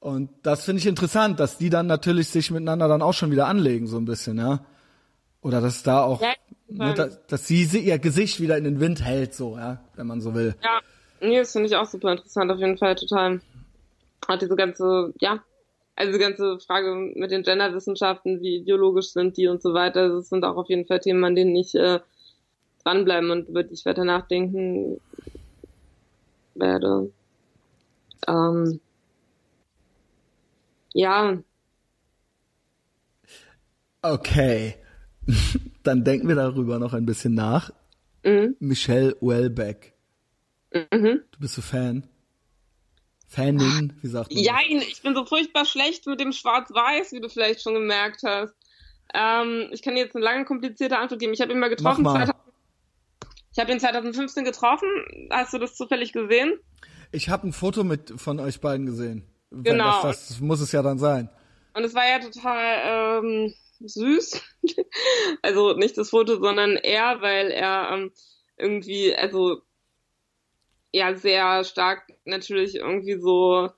Und das finde ich interessant, dass die dann natürlich sich miteinander dann auch schon wieder anlegen, so ein bisschen, ja. Oder dass da auch, ja, ne, dass, dass sie ihr Gesicht wieder in den Wind hält, so, ja, wenn man so will. Ja, nee, das finde ich auch super interessant, auf jeden Fall total. Hat diese ganze, ja, also die ganze Frage mit den Genderwissenschaften, wie ideologisch sind die und so weiter, das sind auch auf jeden Fall Themen, an denen ich äh, dranbleiben und über die ich weiter nachdenken werde. Ähm, ja. Okay. Dann denken wir darüber noch ein bisschen nach. Mhm. Michelle Welbeck. Mhm. Du bist so Fan? Fanin, wie sagt man? Ja, ich bin so furchtbar schlecht mit dem Schwarz-Weiß, wie du vielleicht schon gemerkt hast. Ähm, ich kann dir jetzt eine lange, komplizierte Antwort geben. Ich habe ihn mal getroffen. Mal. 2000, ich habe ihn 2015 getroffen. Hast du das zufällig gesehen? Ich habe ein Foto mit von euch beiden gesehen. Genau. Das, das, muss es ja dann sein. Und es war ja total ähm, süß. also nicht das Foto, sondern er, weil er ähm, irgendwie, also ja, sehr stark natürlich irgendwie so,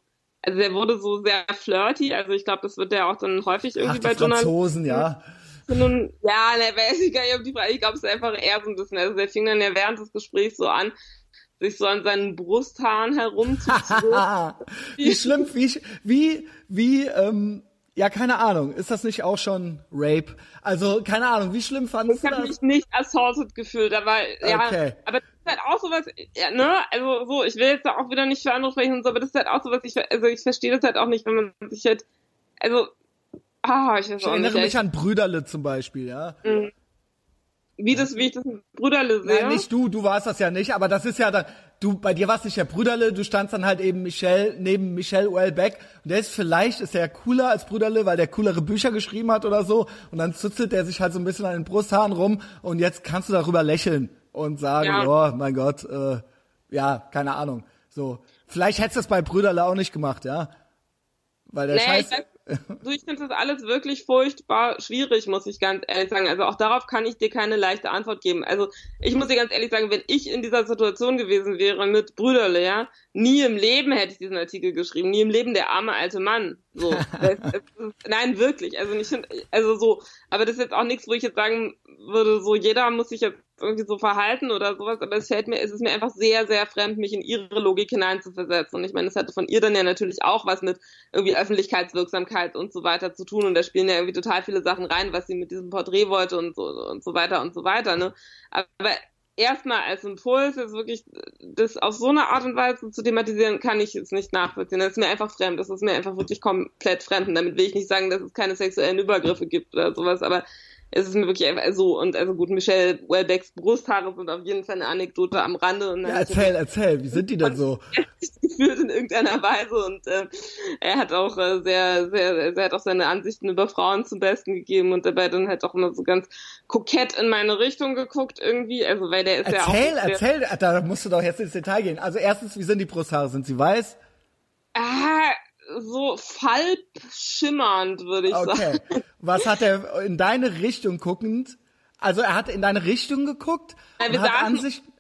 also er wurde so sehr flirty, also ich glaube, das wird ja auch dann häufig irgendwie Ach, bei Journalisten. ja. Nun, ja, ne, weiß ich gar nicht, ob die Frage, ich glaube, es ist einfach eher so ein bisschen, also der fing dann ja während des Gesprächs so an, sich so an seinen Brusthaaren herumzuziehen. wie schlimm, wie, wie, wie, ähm, ja, keine Ahnung. Ist das nicht auch schon Rape? Also, keine Ahnung. Wie schlimm fandest ich du das? Ich habe mich nicht assaulted gefühlt, aber ja, okay. aber das ist halt auch sowas, ja, ne? Also so, ich will jetzt da auch wieder nicht für andere sprechen und so, aber das ist halt auch sowas, ich, also ich verstehe das halt auch nicht, wenn man sich halt, also, ah, ich weiß ich auch erinnere nicht, mich an Brüderle zum Beispiel, ja. Mhm wie das, wie ich das Brüderle sehe. Nein, nicht du, du warst das ja nicht, aber das ist ja dann, du, bei dir warst nicht der Brüderle, du standst dann halt eben Michelle, neben Michelle Wellbeck und der ist vielleicht, ist der cooler als Brüderle, weil der coolere Bücher geschrieben hat oder so und dann zuzelt der sich halt so ein bisschen an den Brusthaaren rum und jetzt kannst du darüber lächeln und sagen, ja. oh mein Gott, äh, ja, keine Ahnung, so. Vielleicht hättest du das bei Brüderle auch nicht gemacht, ja. Weil der nee, Scheiß du, ich finde das alles wirklich furchtbar schwierig, muss ich ganz ehrlich sagen. Also auch darauf kann ich dir keine leichte Antwort geben. Also ich muss dir ganz ehrlich sagen, wenn ich in dieser Situation gewesen wäre mit Brüderle, ja, nie im Leben hätte ich diesen Artikel geschrieben, nie im Leben der arme alte Mann. So, ist, nein, wirklich. Also nicht, also so. Aber das ist jetzt auch nichts, wo ich jetzt sagen würde so, jeder muss sich jetzt irgendwie so verhalten oder sowas, aber es fällt mir, es ist mir einfach sehr, sehr fremd, mich in ihre Logik hineinzuversetzen. Und ich meine, es hatte von ihr dann ja natürlich auch was mit irgendwie Öffentlichkeitswirksamkeit und so weiter zu tun. Und da spielen ja irgendwie total viele Sachen rein, was sie mit diesem Porträt wollte und so und so weiter und so weiter. Ne? Aber erstmal als Impuls jetzt wirklich das auf so eine Art und Weise zu thematisieren, kann ich es nicht nachvollziehen. Das ist mir einfach fremd. Das ist mir einfach wirklich komplett fremd. Und damit will ich nicht sagen, dass es keine sexuellen Übergriffe gibt oder sowas, aber es ist mir wirklich einfach so und also gut, Michelle Welbecks Brusthaare sind auf jeden Fall eine Anekdote am Rande. Und ja, erzähl, erzähl, wie sind die denn so? gefühlt in irgendeiner Weise und äh, er hat auch äh, sehr, sehr, er hat auch seine Ansichten über Frauen zum Besten gegeben und dabei dann halt auch immer so ganz kokett in meine Richtung geguckt irgendwie, also weil der ist erzähl, ja auch... Erzähl, erzähl, da musst du doch jetzt ins Detail gehen. Also erstens, wie sind die Brusthaare? Sind sie weiß? Ah, so falbschimmernd, würde ich okay. sagen. Was hat er in deine Richtung guckend? Also er hat in deine Richtung geguckt ja, und hat Ansichten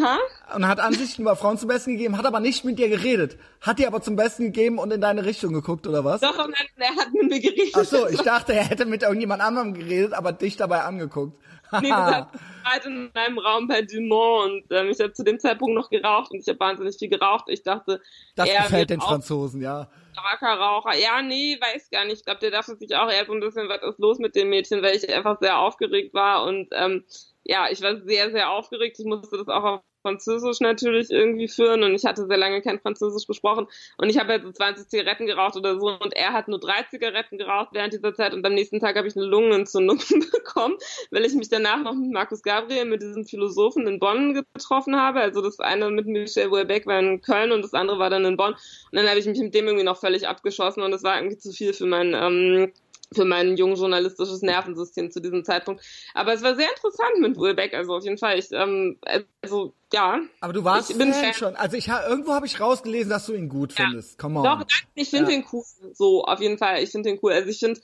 ha? und hat Ansichten über Frauen zum Besten gegeben, hat aber nicht mit dir geredet. Hat dir aber zum Besten gegeben und in deine Richtung geguckt oder was? Doch, nein, er hat mit mir geredet. Ach so, ich dachte, er hätte mit irgendjemand anderem geredet, aber dich dabei angeguckt. nee, wir halt in einem Raum bei Dumont und ähm, ich habe zu dem Zeitpunkt noch geraucht und ich habe wahnsinnig viel geraucht. Ich dachte, das gefällt den Franzosen, ja. Starker Raucher. Ja, nee, weiß gar nicht. Ich glaube, der dachte sich auch eher so ein bisschen, was ist los mit dem Mädchen, weil ich einfach sehr aufgeregt war und ähm, ja, ich war sehr, sehr aufgeregt. Ich musste das auch auf Französisch natürlich irgendwie führen und ich hatte sehr lange kein Französisch besprochen und ich habe halt so 20 Zigaretten geraucht oder so und er hat nur drei Zigaretten geraucht während dieser Zeit und am nächsten Tag habe ich eine Lungenentzündung bekommen, weil ich mich danach noch mit Markus Gabriel, mit diesem Philosophen in Bonn getroffen habe. Also das eine mit Michel Houellebecq war in Köln und das andere war dann in Bonn und dann habe ich mich mit dem irgendwie noch völlig abgeschossen und das war irgendwie zu viel für mein ähm, für mein jung journalistisches Nervensystem zu diesem Zeitpunkt. Aber es war sehr interessant mit Wilbeck, also auf jeden Fall. Ich, ähm, also ja. Aber du warst ich bin Fan, Fan schon. Also ich irgendwo habe ich rausgelesen, dass du ihn gut ja. findest. Come on. Doch, ich finde ja. ihn cool. So auf jeden Fall. Ich finde ihn cool. Also ich finde,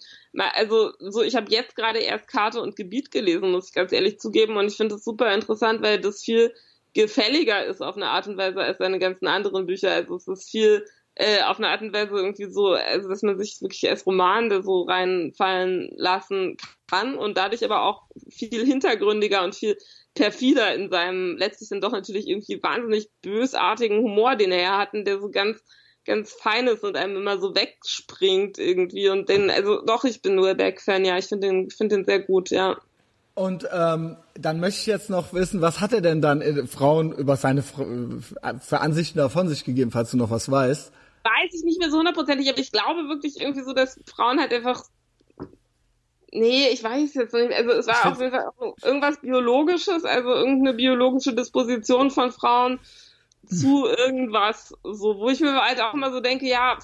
also so ich habe jetzt gerade erst Karte und Gebiet gelesen, muss ich ganz ehrlich zugeben, und ich finde es super interessant, weil das viel gefälliger ist auf eine Art und Weise als seine ganzen anderen Bücher. Also es ist viel äh, auf eine Art und Weise irgendwie so, also dass man sich wirklich als Roman so reinfallen lassen kann und dadurch aber auch viel hintergründiger und viel perfider in seinem letztlich dann doch natürlich irgendwie wahnsinnig bösartigen Humor, den er hatten, der so ganz ganz fein ist und einem immer so wegspringt irgendwie und den, also doch, ich bin nur Back-Fan, ja, ich finde den, finde den sehr gut, ja. Und ähm, dann möchte ich jetzt noch wissen, was hat er denn dann äh, Frauen über seine äh, für Ansichten davon sich gegeben, falls du noch was weißt? Weiß ich nicht mehr so hundertprozentig, aber ich glaube wirklich irgendwie so, dass Frauen halt einfach Nee, ich weiß jetzt nicht. Also es war auf jeden Fall irgendwas Biologisches, also irgendeine biologische Disposition von Frauen zu irgendwas, so, wo ich mir halt auch immer so denke, ja,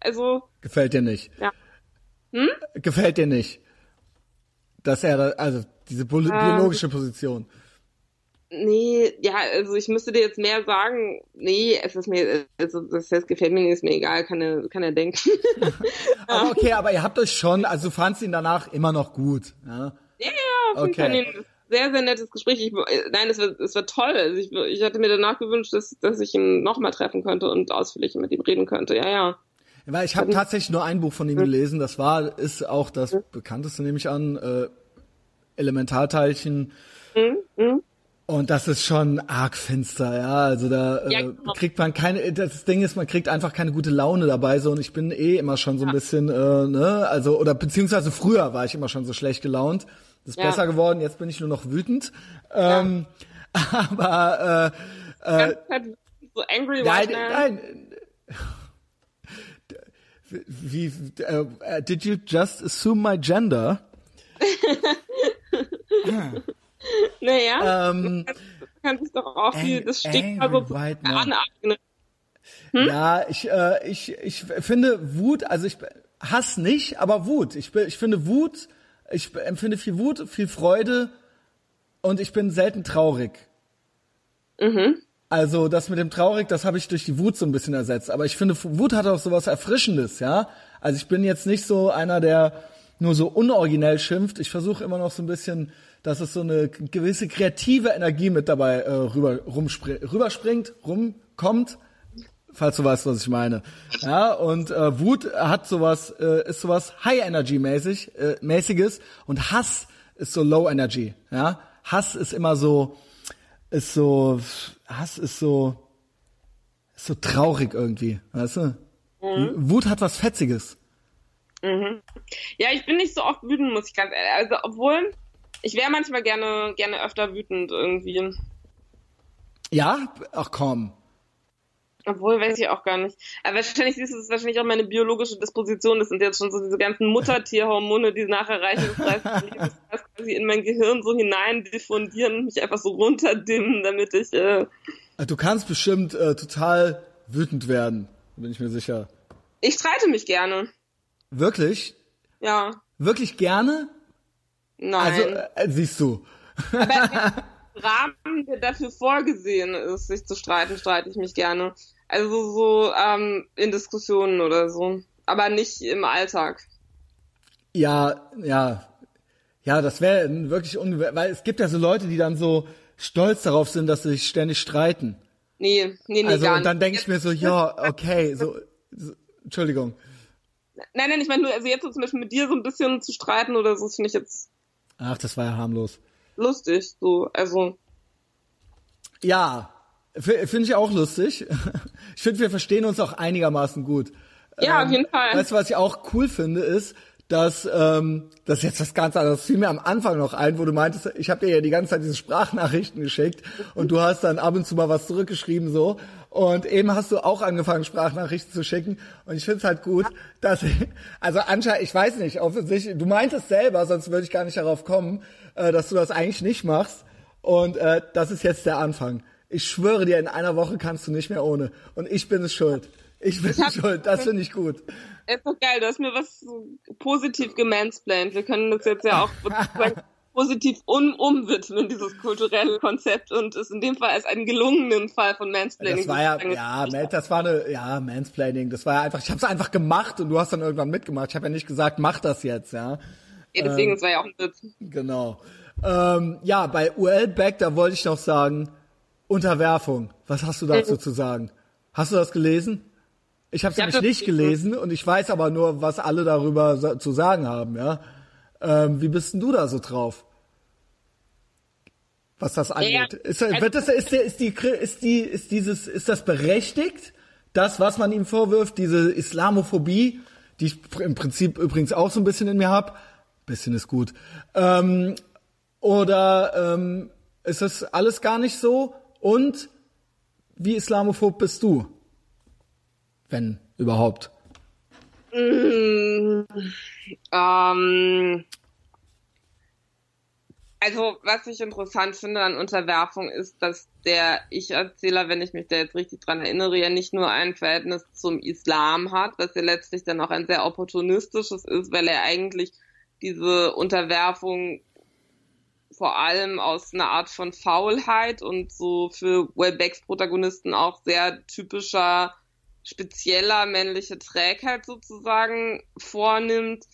also. Gefällt dir nicht. Ja. Hm? Gefällt dir nicht. Dass er also diese biologische Position. Nee, ja, also ich müsste dir jetzt mehr sagen, nee, es ist mir, also das heißt, gefällt mir ist mir egal, kann er, kann er denken. aber okay, aber ihr habt euch schon, also du fandst ihn danach immer noch gut, ja? Ja, ja, okay. Fall sehr, sehr nettes Gespräch. Ich, nein, es war, es war toll. Also ich, ich hatte mir danach gewünscht, dass, dass ich ihn nochmal treffen könnte und ausführlich mit ihm reden könnte, ja, ja. Weil ich habe tatsächlich nur ein Buch von ihm gelesen, das war, ist auch das bekannteste, nehme ich an, äh, Elementarteilchen. Mhm. Und das ist schon arg finster, ja. Also da äh, ja, genau. kriegt man keine, das Ding ist, man kriegt einfach keine gute Laune dabei. So und ich bin eh immer schon so ein ja. bisschen, äh, ne, also oder beziehungsweise früher war ich immer schon so schlecht gelaunt. Das ist ja. besser geworden. Jetzt bin ich nur noch wütend. Ähm, aber äh, äh, so angry nein, nein. Wie, uh, did you just assume my gender? Naja, ähm, du kannst, es doch auch viel, das Stigma so aneignen. Hm? Ja, ich, äh, ich, ich finde Wut, also ich Hass nicht, aber Wut. Ich, ich finde Wut, ich empfinde viel Wut, viel Freude und ich bin selten traurig. Mhm. Also das mit dem traurig, das habe ich durch die Wut so ein bisschen ersetzt. Aber ich finde, Wut hat auch sowas Erfrischendes, ja. Also ich bin jetzt nicht so einer, der nur so unoriginell schimpft. Ich versuche immer noch so ein bisschen dass es so eine gewisse kreative Energie mit dabei äh, rüber, rüberspringt, rumkommt, falls du weißt, was ich meine. Ja, und äh, Wut hat sowas, äh, ist sowas High Energy mäßig, äh, mäßiges und Hass ist so Low Energy, ja. Hass ist immer so, ist so, Hass ist so, ist so traurig irgendwie, weißt du? Mhm. Wut hat was Fetziges. Mhm. Ja, ich bin nicht so oft wütend, muss ich ganz ehrlich. Also, obwohl, ich wäre manchmal gerne, gerne öfter wütend irgendwie. Ja? Ach komm. Obwohl, weiß ich auch gar nicht. Aber wahrscheinlich ist es wahrscheinlich auch meine biologische Disposition. Das sind jetzt schon so diese ganzen Muttertierhormone, die nach Erreichen des 30. Lebensjahres quasi in mein Gehirn so hinein diffundieren und mich einfach so runterdimmen, damit ich. Äh du kannst bestimmt äh, total wütend werden, bin ich mir sicher. Ich streite mich gerne. Wirklich? Ja. Wirklich gerne? Nein. Also, siehst du. Aber Rahmen, der dafür vorgesehen ist, sich zu streiten, streite ich mich gerne. Also so ähm, in Diskussionen oder so. Aber nicht im Alltag. Ja, ja. Ja, das wäre wirklich un weil es gibt ja so Leute, die dann so stolz darauf sind, dass sie sich ständig streiten. Nee, nee, nee, also, nicht. dann denke ich mir so, ja, okay, so, so Entschuldigung. Nein, nein, ich meine nur, also jetzt so zum Beispiel mit dir so ein bisschen zu streiten oder so, finde ich jetzt. Ach, das war ja harmlos. Lustig, so, also. Ja, finde ich auch lustig. Ich finde, wir verstehen uns auch einigermaßen gut. Ja, ähm, auf jeden Fall. Weißt du, was ich auch cool finde, ist, dass ähm, das jetzt das Ganze das fiel mir am Anfang noch ein, wo du meintest, ich habe dir ja die ganze Zeit diese Sprachnachrichten geschickt und du hast dann ab und zu mal was zurückgeschrieben so und eben hast du auch angefangen Sprachnachrichten zu schicken und ich finde es halt gut, dass also anscheinend ich weiß nicht, offensichtlich du meintest selber, sonst würde ich gar nicht darauf kommen, äh, dass du das eigentlich nicht machst und äh, das ist jetzt der Anfang. Ich schwöre dir, in einer Woche kannst du nicht mehr ohne und ich bin es schuld. Ich bin ich schuld, das finde ich gut ist doch geil, du hast mir was so positiv gemansplained. Wir können das jetzt ja auch positiv um, umwidmen, dieses kulturelle Konzept und es in dem Fall als einen gelungenen Fall von Mansplaining. Das war ja, ja, das war eine, ja, Mansplaining, das war ja einfach, ich habe es einfach gemacht und du hast dann irgendwann mitgemacht. Ich habe ja nicht gesagt, mach das jetzt, ja. Ja, deswegen, ähm, es war ja auch ein Witz. Genau. Ähm, ja, bei UL Back, da wollte ich noch sagen, Unterwerfung. Was hast du dazu mhm. zu sagen? Hast du das gelesen? Ich habe es nämlich nicht gelesen und ich weiß aber nur, was alle darüber zu sagen haben, ja. Ähm, wie bist denn du da so drauf? Was das angeht. Ja, ist, also wird das, ist, ist, die, ist, die, ist dieses, ist das berechtigt? Das, was man ihm vorwirft, diese Islamophobie, die ich im Prinzip übrigens auch so ein bisschen in mir hab. Bisschen ist gut. Ähm, oder ähm, ist das alles gar nicht so? Und wie islamophob bist du? wenn überhaupt? Mm, ähm, also, was ich interessant finde an Unterwerfung ist, dass der Ich-Erzähler, wenn ich mich da jetzt richtig dran erinnere, ja nicht nur ein Verhältnis zum Islam hat, was ja letztlich dann auch ein sehr opportunistisches ist, weil er eigentlich diese Unterwerfung vor allem aus einer Art von Faulheit und so für Wellbecks Protagonisten auch sehr typischer spezieller männliche Trägheit sozusagen vornimmt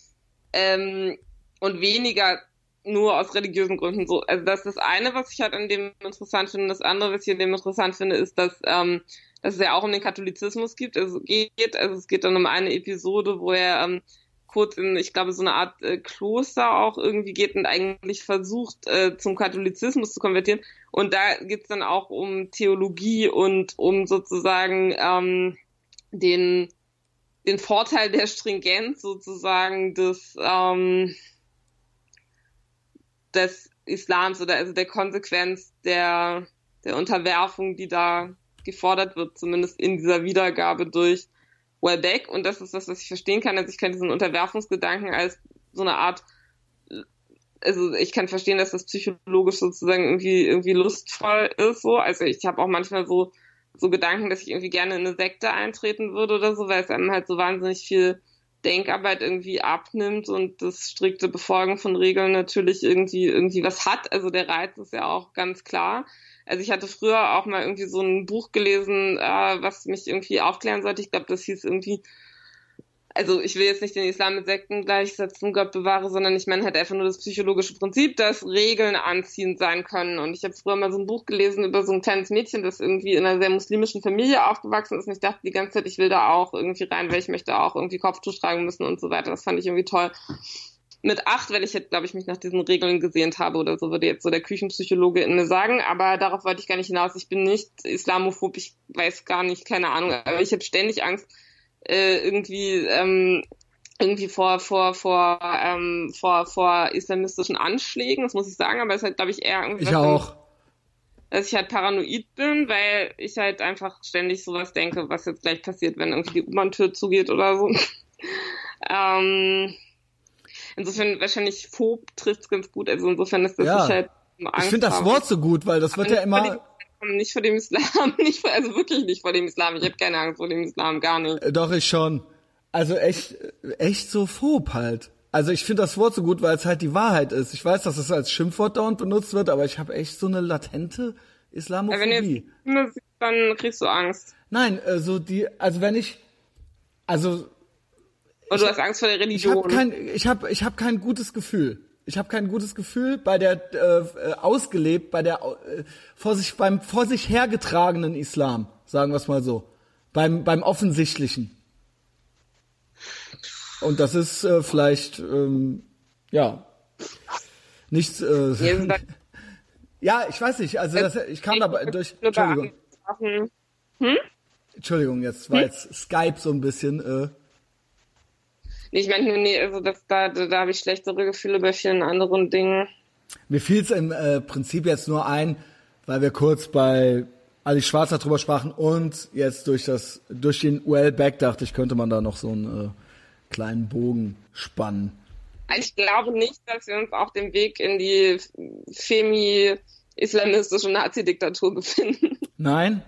ähm, und weniger nur aus religiösen Gründen so. Also das ist das eine, was ich halt an dem interessant finde. Das andere, was ich an dem interessant finde, ist, dass, ähm, dass es ja auch um den Katholizismus gibt. Also geht, also es geht dann um eine Episode, wo er ähm, kurz in, ich glaube, so eine Art äh, Kloster auch irgendwie geht und eigentlich versucht, äh, zum Katholizismus zu konvertieren. Und da geht's dann auch um Theologie und um sozusagen ähm, den, den Vorteil der Stringenz sozusagen des, ähm, des Islams oder also der Konsequenz der, der Unterwerfung, die da gefordert wird, zumindest in dieser Wiedergabe durch Welbeck. Und das ist das, was ich verstehen kann. Also ich kann diesen Unterwerfungsgedanken als so eine Art, also ich kann verstehen, dass das psychologisch sozusagen irgendwie irgendwie lustvoll ist. So, also ich habe auch manchmal so so Gedanken, dass ich irgendwie gerne in eine Sekte eintreten würde oder so, weil es einem halt so wahnsinnig viel Denkarbeit irgendwie abnimmt und das strikte Befolgen von Regeln natürlich irgendwie irgendwie was hat. Also der Reiz ist ja auch ganz klar. Also ich hatte früher auch mal irgendwie so ein Buch gelesen, äh, was mich irgendwie aufklären sollte. Ich glaube, das hieß irgendwie also ich will jetzt nicht den Islam mit Sekten gleichsetzen, Gott bewahre, sondern ich meine halt einfach nur das psychologische Prinzip, dass Regeln anziehend sein können. Und ich habe früher mal so ein Buch gelesen über so ein kleines Mädchen, das irgendwie in einer sehr muslimischen Familie aufgewachsen ist. Und ich dachte die ganze Zeit, ich will da auch irgendwie rein, weil ich möchte auch irgendwie Kopftuch tragen müssen und so weiter. Das fand ich irgendwie toll. mit acht, weil ich jetzt, glaube ich, mich nach diesen Regeln gesehnt habe oder so, würde jetzt so der Küchenpsychologe in mir sagen. Aber darauf wollte ich gar nicht hinaus. Ich bin nicht islamophob, ich weiß gar nicht, keine Ahnung. Aber ich habe ständig Angst, äh, irgendwie ähm, irgendwie vor vor vor ähm, vor vor islamistischen Anschlägen, das muss ich sagen, aber es ist halt glaube ich eher irgendwie ich auch dass ich halt paranoid bin, weil ich halt einfach ständig sowas denke, was jetzt gleich passiert, wenn irgendwie die U-Bahn-Tür zugeht oder so. ähm, insofern wahrscheinlich Phob trifft es ganz gut. Also insofern ist das ja. halt Angst Ich finde das Wort so gut, weil das wird ja immer nicht vor dem Islam, nicht vor, also wirklich nicht vor dem Islam. Ich habe keine Angst vor dem Islam, gar nicht. Äh, doch, ich schon. Also echt, echt so phob halt. Also ich finde das Wort so gut, weil es halt die Wahrheit ist. Ich weiß, dass es als Schimpfwort dauernd benutzt wird, aber ich habe echt so eine latente Islamophobie. Ja, wenn du jetzt dann kriegst du Angst. Nein, äh, so die, also wenn ich, also. Oder du hast Angst vor der Religion. Ich habe kein, ich hab, ich hab kein gutes Gefühl ich habe kein gutes Gefühl bei der äh, ausgelebt, bei der äh, vor sich beim vor sich hergetragenen Islam, sagen wir es mal so, beim beim offensichtlichen. Und das ist äh, vielleicht ähm, ja nichts. Äh, ja, ich weiß nicht. Also das, ich kam dabei durch. Entschuldigung. Hm? Entschuldigung, jetzt war jetzt Skype so ein bisschen. Äh, Nee, ich meine, nee, also das, da, da, da habe ich schlechtere Gefühle bei vielen anderen Dingen. Mir fiel es im äh, Prinzip jetzt nur ein, weil wir kurz bei Ali Schwarzer drüber sprachen und jetzt durch das durch den UL Back dachte ich, könnte man da noch so einen äh, kleinen Bogen spannen. Also ich glaube nicht, dass wir uns auf dem Weg in die femi-islamistische Nazi-Diktatur befinden. Nein?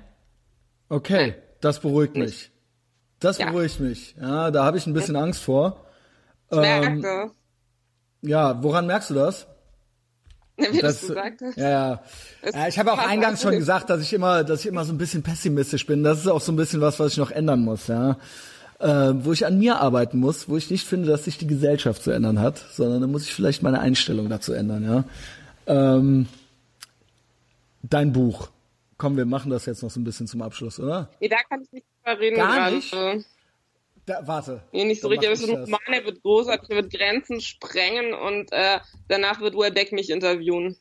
Okay, das beruhigt mich. Das ja. beruhigt mich. Ja, da habe ich ein bisschen Angst vor. Ich ähm, merke. Ja, woran merkst du das? Wie das, du gesagt hast. Ja, ja. ja ich habe auch eingangs schon gesagt, dass ich immer, dass ich immer so ein bisschen pessimistisch bin. Das ist auch so ein bisschen was, was ich noch ändern muss, ja. Äh, wo ich an mir arbeiten muss, wo ich nicht finde, dass sich die Gesellschaft zu ändern hat, sondern da muss ich vielleicht meine Einstellung dazu ändern, ja. Ähm, dein Buch. Komm, wir machen das jetzt noch so ein bisschen zum Abschluss, oder? Nee, da kann ich nicht drüber reden. Gar gerade. nicht? Da, warte. Nee, nicht so richtig. Aber es ist ein Roman, er wird großartig, er wird Grenzen sprengen und äh, danach wird Welbeck mich interviewen.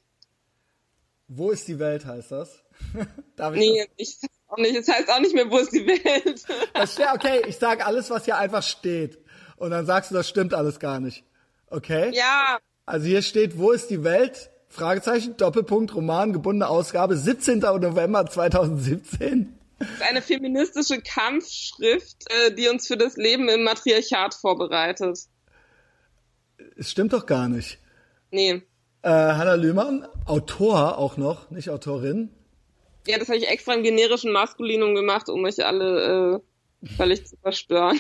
Wo ist die Welt, heißt das? Darf ich nee, das? ich auch nicht. Es heißt auch nicht mehr, wo ist die Welt. das steht, okay, ich sage alles, was hier einfach steht. Und dann sagst du, das stimmt alles gar nicht. Okay? Ja. Also hier steht, wo ist die Welt? Fragezeichen, Doppelpunkt, Roman, gebundene Ausgabe, 17. November 2017. Das ist eine feministische Kampfschrift, äh, die uns für das Leben im Matriarchat vorbereitet. Es stimmt doch gar nicht. Nee. Äh, Hanna Lühmann, Autor auch noch, nicht Autorin. Ja, das habe ich extra im generischen Maskulinum gemacht, um euch alle äh, völlig zu verstören.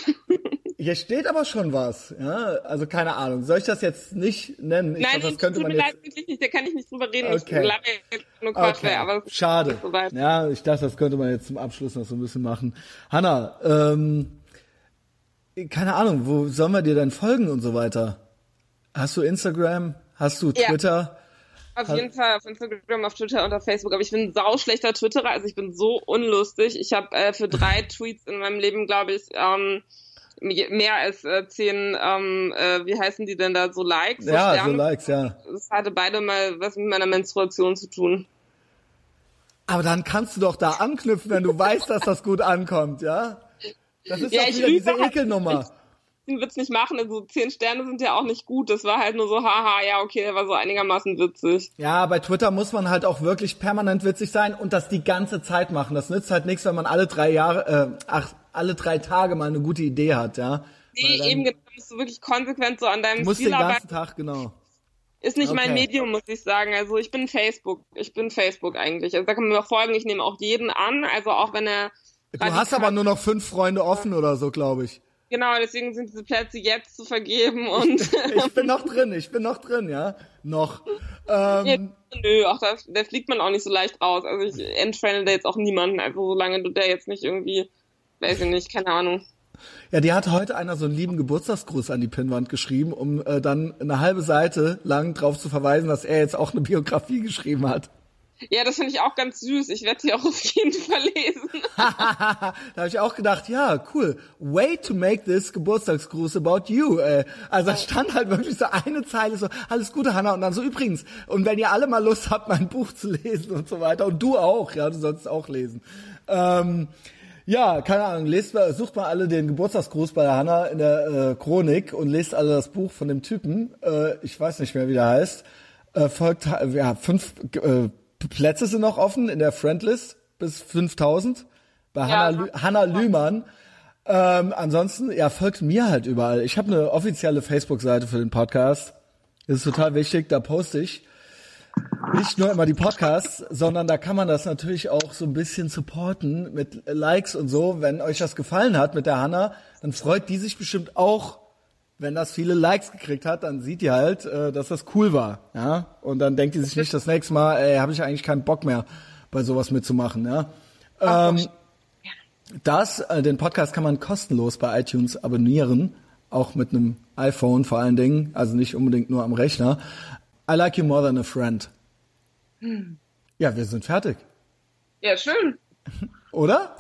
Hier steht aber schon was, ja. Also keine Ahnung. Soll ich das jetzt nicht nennen? Ich Nein, glaub, das könnte tut man mir jetzt... leid, wirklich nicht. Da kann ich nicht drüber reden. Okay. Ich nur Quatsch, okay. aber Schade. So ja, ich dachte, das könnte man jetzt zum Abschluss noch so ein bisschen machen. Hanna, ähm, keine Ahnung, wo sollen wir dir denn folgen und so weiter? Hast du Instagram? Hast du Twitter? Ja. Auf jeden Fall auf Instagram, auf Twitter und auf Facebook. Aber ich bin ein sauschlechter Twitterer, also ich bin so unlustig. Ich habe äh, für drei Tweets in meinem Leben, glaube ich, ähm, mehr als äh, zehn, ähm, äh, wie heißen die denn da, so Likes? So ja, Sterne. so Likes, ja. Das hatte beide mal was mit meiner Menstruation zu tun. Aber dann kannst du doch da anknüpfen, wenn du weißt, dass das gut ankommt, ja? Das ist ja, doch wieder diese halt, Ekelnummer. Den Witz nicht machen, also zehn Sterne sind ja auch nicht gut. Das war halt nur so, haha, ja, okay, der war so einigermaßen witzig. Ja, bei Twitter muss man halt auch wirklich permanent witzig sein und das die ganze Zeit machen. Das nützt halt nichts, wenn man alle drei Jahre, äh, ach, alle drei Tage mal eine gute Idee hat, ja. Nee, dann, eben genau, musst du wirklich konsequent so an deinem du musst Stil den ganzen Tag, genau. Ist nicht okay. mein Medium, muss ich sagen. Also ich bin Facebook. Ich bin Facebook eigentlich. Also da kann man mir folgen. Ich nehme auch jeden an. Also auch wenn er. Du hast aber nur noch fünf Freunde offen oder so, glaube ich. Genau, deswegen sind diese Plätze jetzt zu vergeben und. Ich, ich bin noch drin, ich bin noch drin, ja. Noch. Ähm, ja, nö, auch da, da fliegt man auch nicht so leicht raus. Also ich entfriende da jetzt auch niemanden, also solange du da jetzt nicht irgendwie Weiß ich nicht, keine Ahnung. Ja, die hat heute einer so einen lieben Geburtstagsgruß an die Pinnwand geschrieben, um äh, dann eine halbe Seite lang drauf zu verweisen, dass er jetzt auch eine Biografie geschrieben hat. Ja, das finde ich auch ganz süß. Ich werde sie auch auf jeden Fall lesen. da habe ich auch gedacht, ja, cool. Way to make this Geburtstagsgruß about you. Äh, also da stand halt wirklich so eine Zeile so, alles Gute, Hanna. Und dann so übrigens, und wenn ihr alle mal Lust habt, mein Buch zu lesen und so weiter, und du auch, ja, du sollst auch lesen. Ähm, ja, keine Ahnung, lest mal, sucht mal alle den Geburtstagsgruß bei der Hanna in der äh, Chronik und lest alle das Buch von dem Typen. Äh, ich weiß nicht mehr, wie der heißt. Äh, folgt, ja, fünf äh, Plätze sind noch offen in der Friendlist bis 5000 bei ja. Hanna, Hanna Lühmann. Ähm, ansonsten, ja, folgt mir halt überall. Ich habe eine offizielle Facebook-Seite für den Podcast. Das ist total wichtig, da poste ich nicht nur immer die Podcasts, sondern da kann man das natürlich auch so ein bisschen supporten mit Likes und so. Wenn euch das gefallen hat mit der Hanna, dann freut die sich bestimmt auch wenn das viele Likes gekriegt hat, dann sieht die halt, äh, dass das cool war, ja. Und dann denkt die sich nicht das nächste Mal, ey, habe ich eigentlich keinen Bock mehr, bei sowas mitzumachen, ja. Ähm, das, äh, den Podcast kann man kostenlos bei iTunes abonnieren, auch mit einem iPhone vor allen Dingen, also nicht unbedingt nur am Rechner. I like you more than a friend. Hm. Ja, wir sind fertig. Ja, schön. Oder?